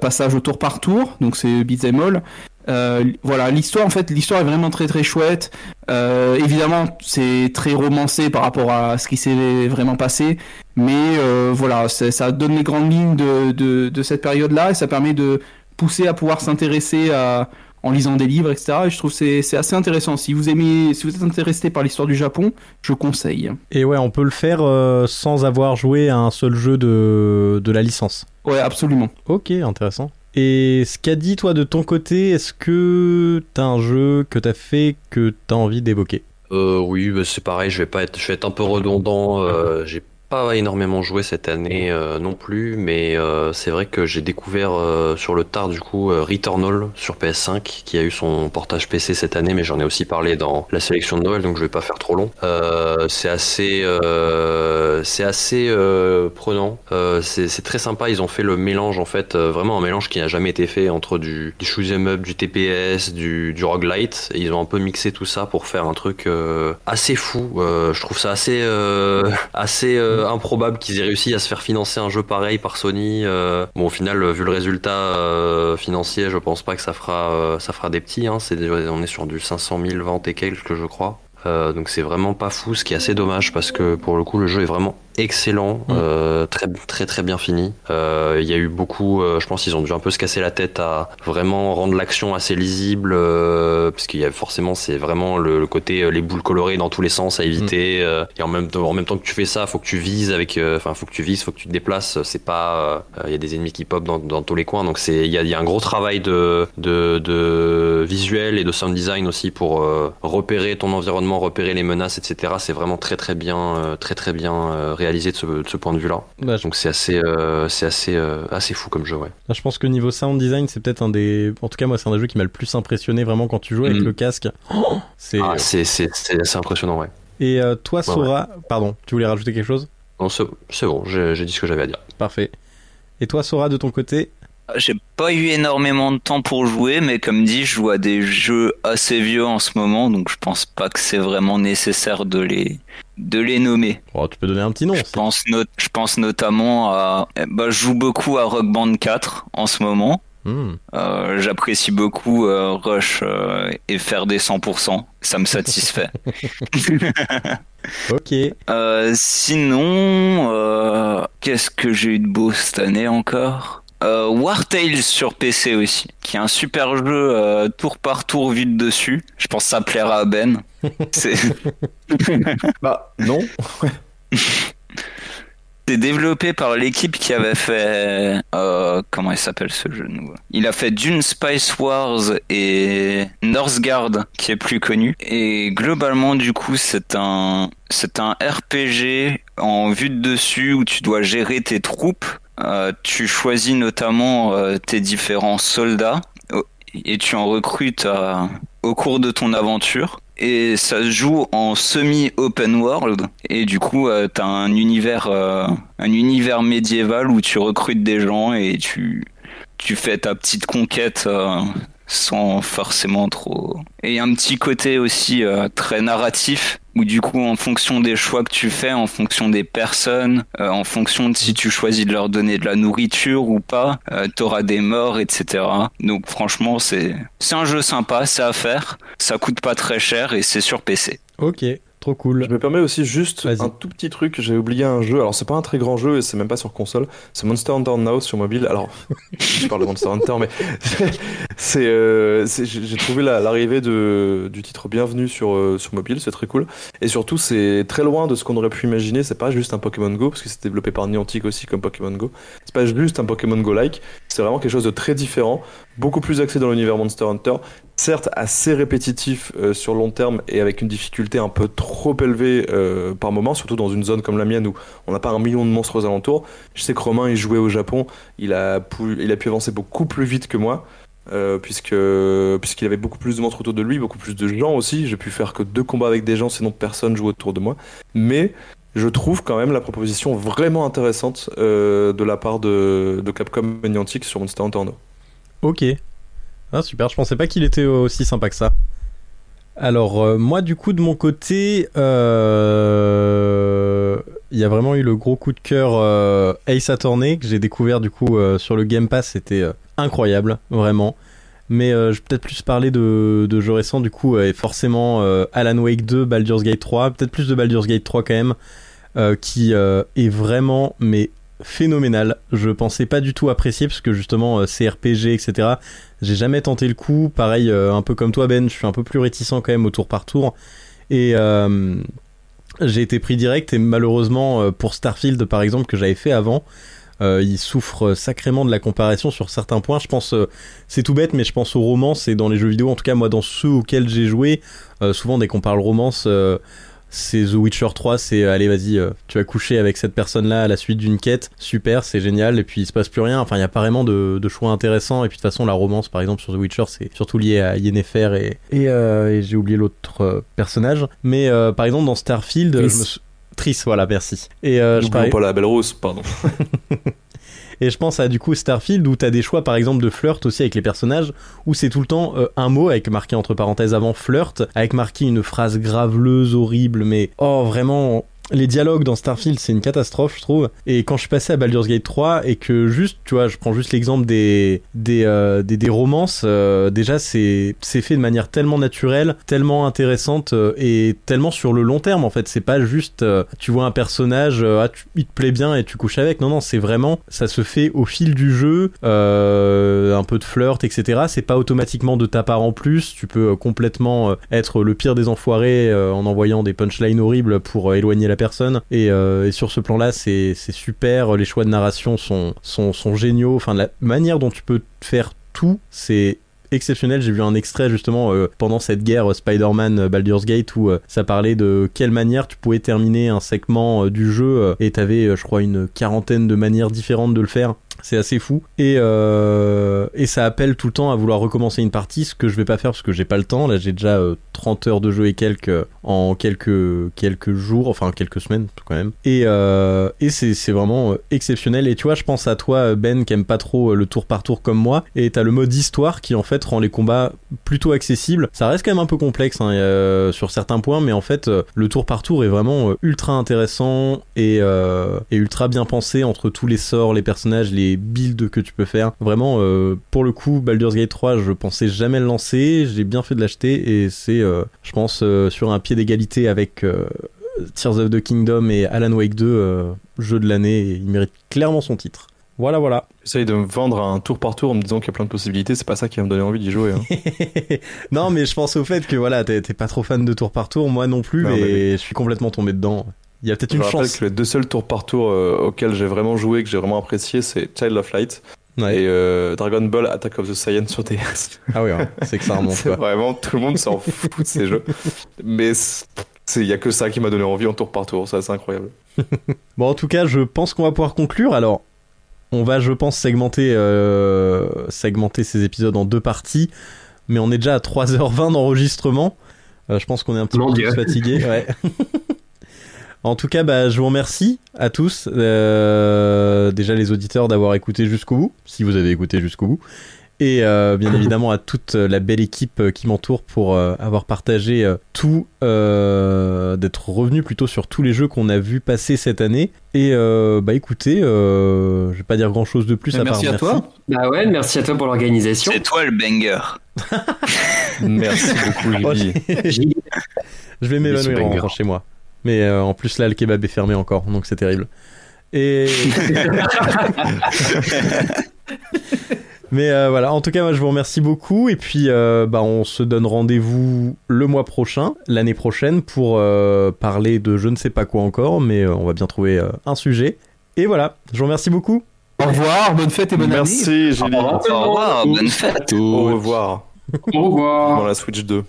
passage au tour par tour, donc c'est beat'em. Euh, voilà, l'histoire en fait, l'histoire est vraiment très très chouette. Euh, évidemment, c'est très romancé par rapport à ce qui s'est vraiment passé, mais euh, voilà, ça donne les grandes lignes de, de, de cette période-là et ça permet de pousser à pouvoir s'intéresser à en lisant des livres, etc. Et je trouve c'est c'est assez intéressant. Si vous aimez, si vous êtes intéressé par l'histoire du Japon, je conseille. Et ouais, on peut le faire sans avoir joué à un seul jeu de, de la licence. Ouais, absolument. Ok, intéressant. Et ce qu'a dit toi de ton côté, est-ce que t'as un jeu que t'as fait que t'as envie d'évoquer? Euh, Oui, bah, c'est pareil, je vais pas être, je vais être un peu redondant. Euh, j'ai pas énormément joué cette année euh, non plus, mais euh, c'est vrai que j'ai découvert euh, sur le tard du coup Returnal sur PS5 qui a eu son portage PC cette année, mais j'en ai aussi parlé dans la sélection de Noël, donc je vais pas faire trop long. c'est assez, c'est assez prenant. c'est très sympa. Ils ont fait le mélange en fait, vraiment un mélange qui n'a jamais été fait entre du, du shoot'em up, du TPS, du, du roguelite. Ils ont un peu mixé tout ça pour faire un truc assez fou. je trouve ça assez, assez improbable qu'ils aient réussi à se faire financer un jeu pareil par Sony. Euh. bon, au final, vu le résultat euh, financier, je pense pas que ça fera, euh, ça fera des petits. Hein. On est sur du 500 000 ventes et quelques, je crois. donc c'est vraiment pas fou, ce qui est assez dommage parce que pour le coup, le jeu est vraiment excellent, mm. euh, très très très bien fini. Euh, il y a eu beaucoup, euh, je pense qu'ils ont dû un peu se casser la tête à vraiment rendre l'action assez lisible, parce qu'il y a forcément c'est vraiment le, côté les boules colorées dans tous les sens à éviter. Mm. et en même temps, en même temps que tu fais ça, faut que tu vises avec, enfin faut que tu vises, faut que tu te déplaces. C'est pas, il y a des ennemis qui pop dans, dans tous les coins, donc c'est il y a, y a, un gros travail de, de, de visuel et de sound design aussi pour repérer ton environnement, repérer les menaces, etc. C'est vraiment très très bien, très très bien réalisé de ce, point de vue-là. Bah, Donc c'est assez, euh, c'est assez, euh, assez fou comme jeu, ouais. Bah, je pense que niveau sound design, c'est peut-être un des, en tout cas moi, c'est un des jeux qui m'a le plus impressionné vraiment quand tu joues avec mm. le casque. Oh, c'est, ah, c'est, c'est, assez impressionnant, ouais. Et euh, toi, Sora, pardon, tu voulais rajouter quelque chose? Non, c'est bon, j'ai dit ce que j'avais à dire. Parfait. Et toi, Sora, de ton côté j'ai pas eu énormément de temps pour jouer, mais comme dit, je joue à des jeux assez vieux en ce moment, donc je pense pas que c'est vraiment nécessaire de les de les nommer. Oh, tu peux donner un petit nom. Je pense, je pense notamment à. Bah, je joue beaucoup à Rock Band 4 en ce moment. Hmm. Euh, J'apprécie beaucoup euh, Rush euh, et faire des 100%. Ça me satisfait. ok. Sinon, qu'est-ce que j'ai eu de beau cette année encore? Euh, War Tales sur PC aussi, qui est un super jeu euh, tour par tour vu de dessus. Je pense que ça plaira à Ben. bah non. C'est développé par l'équipe qui avait fait euh, comment il s'appelle ce jeu nouveau? Il a fait Dune Spice Wars et Northgard qui est plus connu. Et globalement du coup c'est un c'est un RPG en vue de dessus où tu dois gérer tes troupes euh, tu choisis notamment euh, tes différents soldats et tu en recrutes euh, au cours de ton aventure. Et ça se joue en semi-open world. Et du coup, tu un univers, un univers médiéval où tu recrutes des gens et tu, tu fais ta petite conquête sans forcément trop. Et un petit côté aussi euh, très narratif où du coup en fonction des choix que tu fais, en fonction des personnes, euh, en fonction de si tu choisis de leur donner de la nourriture ou pas, euh, t'auras des morts, etc. Donc franchement c'est c'est un jeu sympa, c'est à faire, ça coûte pas très cher et c'est sur PC. Ok. Trop cool. Je me permets aussi juste un tout petit truc, j'ai oublié un jeu, alors c'est pas un très grand jeu et c'est même pas sur console, c'est Monster Hunter Now sur mobile. Alors, je parle de Monster Hunter, mais c'est, euh, j'ai trouvé la- l'arrivée du titre Bienvenue sur, euh, sur mobile, c'est très cool. Et surtout, c'est très loin de ce qu'on aurait pu imaginer, c'est pas juste un Pokémon Go, parce que c'est développé par Niantic aussi comme Pokémon Go. C'est pas juste un Pokémon Go-like, c'est vraiment quelque chose de très différent, beaucoup plus axé dans l'univers Monster Hunter, certes assez répétitif euh, sur long terme et avec une difficulté un peu trop élevée euh, par moment, surtout dans une zone comme la mienne où on n'a pas un million de monstres aux alentours. Je sais que Romain, il jouait au Japon, il a pu, il a pu avancer beaucoup plus vite que moi. euh, puisque puisqu'il avait beaucoup plus de monstres autour de lui, beaucoup plus de gens aussi. J'ai pu faire que deux combats avec des gens, sinon personne joue autour de moi. Mais je trouve quand même la proposition vraiment intéressante de la part de, Capcom et Niantic sur Monster Hunter. Ok. Ah, super, je pensais pas qu'il était aussi sympa que ça. Alors, euh, moi, du coup, de mon côté, euh, il y a vraiment eu le gros coup de cœur euh, Ace Attorney que j'ai découvert du coup euh, sur le Game Pass. C'était incroyable, vraiment. Mais je vais peut-être plus parler de, jeux récents, du coup, et forcément Alan Wake 2, Baldur's Gate 3, peut-être plus de Baldur's Gate 3 quand même, qui est vraiment, mais phénoménal. Je pensais pas du tout apprécier parce que justement euh, CRPG etc. J'ai jamais tenté le coup. Pareil, euh, un peu comme toi Ben, je suis un peu plus réticent quand même au tour par tour. Et euh, j'ai été pris direct et malheureusement pour Starfield par exemple que j'avais fait avant, il souffre sacrément de la comparaison sur certains points. Je pense, c'est tout bête, mais je pense aux romances et dans les jeux vidéo, en tout cas moi dans ceux auxquels j'ai joué, souvent dès qu'on parle romance, c'est The Witcher 3, c'est allez vas-y, euh, tu vas coucher avec cette personne-là à la suite d'une quête, super, c'est génial, et puis il se passe plus rien. Enfin, il n'y a pas vraiment de, de choix intéressants. Et puis de toute façon, la romance, par exemple sur The Witcher, c'est surtout lié à Yennefer et et, euh, et j'ai oublié l'autre euh, personnage. Mais euh, par exemple dans Starfield, Triss. je me sou- Triss, voilà, merci. Et euh, je parlais- pas la belle rose, pardon. et je pense à du coup Starfield où t'as des choix par exemple de flirt aussi avec les personnages où c'est tout le temps euh, un mot avec marqué entre parenthèses avant flirt avec marqué une phrase graveleuse horrible mais oh vraiment les dialogues dans Starfield c'est une catastrophe je trouve. Et quand je suis passé à Baldur's Gate 3 et que juste tu vois je prends juste l'exemple des des, euh, des romances euh, déjà c'est fait de manière tellement naturelle tellement intéressante euh, et tellement sur le long terme en fait. C'est pas juste tu vois un personnage ah, il te plaît bien et tu couches avec. Non non c'est vraiment ça se fait au fil du jeu un peu de flirt etc c'est pas automatiquement de ta part en plus. Tu peux complètement être le pire des enfoirés en envoyant des punchlines horribles pour éloigner la personne et, euh, et sur ce plan là c'est super les choix de narration sont sont, sont géniaux enfin la manière dont tu peux faire tout c'est exceptionnel. J'ai vu un extrait justement euh, pendant cette guerre euh, Spider-Man Baldur's Gate où ça parlait de quelle manière tu pouvais terminer un segment du jeu et t'avais je crois une quarantaine de manières différentes de le faire. C'est assez fou et euh, et ça appelle tout le temps à vouloir recommencer une partie, ce que je vais pas faire parce que j'ai pas le temps. Là j'ai déjà euh, 30 heures de jeu et quelques euh, en quelques quelques jours, enfin quelques semaines quand même. Et euh, et c'est vraiment exceptionnel. Et tu vois, je pense à toi Ben qui aime pas trop le tour par tour comme moi. Et t'as le mode histoire qui en fait rend les combats plutôt accessibles. Ça reste quand même un peu complexe hein, sur certains points, mais en fait le tour par tour est vraiment ultra intéressant et, et ultra bien pensé entre tous les sorts, les personnages, les builds que tu peux faire. Vraiment, euh, pour le coup, Baldur's Gate 3, je pensais jamais le lancer. J'ai bien fait de l'acheter et c'est, euh, je pense, euh, sur un pied d'égalité avec Tears of the Kingdom et Alan Wake 2, euh, jeu de l'année. et Il mérite clairement son titre. Voilà, voilà. J'essaye de me vendre un tour par tour en me disant qu'il y a plein de possibilités, c'est pas ça qui va me donner envie d'y jouer. hein. non, mais je pense au fait que voilà, t'es pas trop fan de tour par tour, moi non plus, Non, mais, mais je suis complètement tombé dedans. Il y a peut-être Je une rappelle chance. que les deux seuls tours par tour euh, auxquels j'ai vraiment joué, que j'ai vraiment apprécié, c'est Child of Light Ouais. et euh, Dragon Ball Attack of the Saiyan sur DS. Ah oui, ouais, c'est que ça remonte c'est vraiment, tout le monde s'en fout de ces jeux. Mais c'est- il y a que ça qui m'a donné envie en tour par tour, ça c'est incroyable. Bon, en tout cas, je pense qu'on va pouvoir conclure. Alors, on va, je pense, segmenter, euh, segmenter ces épisodes en deux parties. Mais on est déjà à 3h20 d'enregistrement. Euh, je pense qu'on est un petit peu fatigués. Ouais. En tout cas, bah, je vous remercie à tous. euh, déjà les auditeurs d'avoir écouté jusqu'au bout, si vous avez écouté jusqu'au bout. Et euh, bien évidemment à toute la belle équipe euh, qui m'entoure pour euh, avoir partagé euh, tout, euh, d'être revenu plutôt sur tous les jeux qu'on a vu passer cette année. Et euh, bah écoutez, euh, je vais pas dire grand chose de plus à Merci part à toi. Bah ouais, merci à toi pour l'organisation. C'est toi le banger. Merci beaucoup, Julie. Je vais m'évanouir en rentrant chez moi. Mais euh, en plus là, le kebab est fermé encore, donc c'est terrible. Et Mais euh, voilà, en tout cas, moi je vous remercie beaucoup. Et puis, euh, bah, on se donne rendez-vous le mois prochain, l'année prochaine, pour euh, parler de je ne sais pas quoi encore, mais euh, on va bien trouver euh, un sujet. Et voilà, je vous remercie beaucoup. Au revoir, bonne fête et bonne année. Merci, Julie. Au revoir, bonne fête. Au revoir. Au revoir. Dans la Switch 2.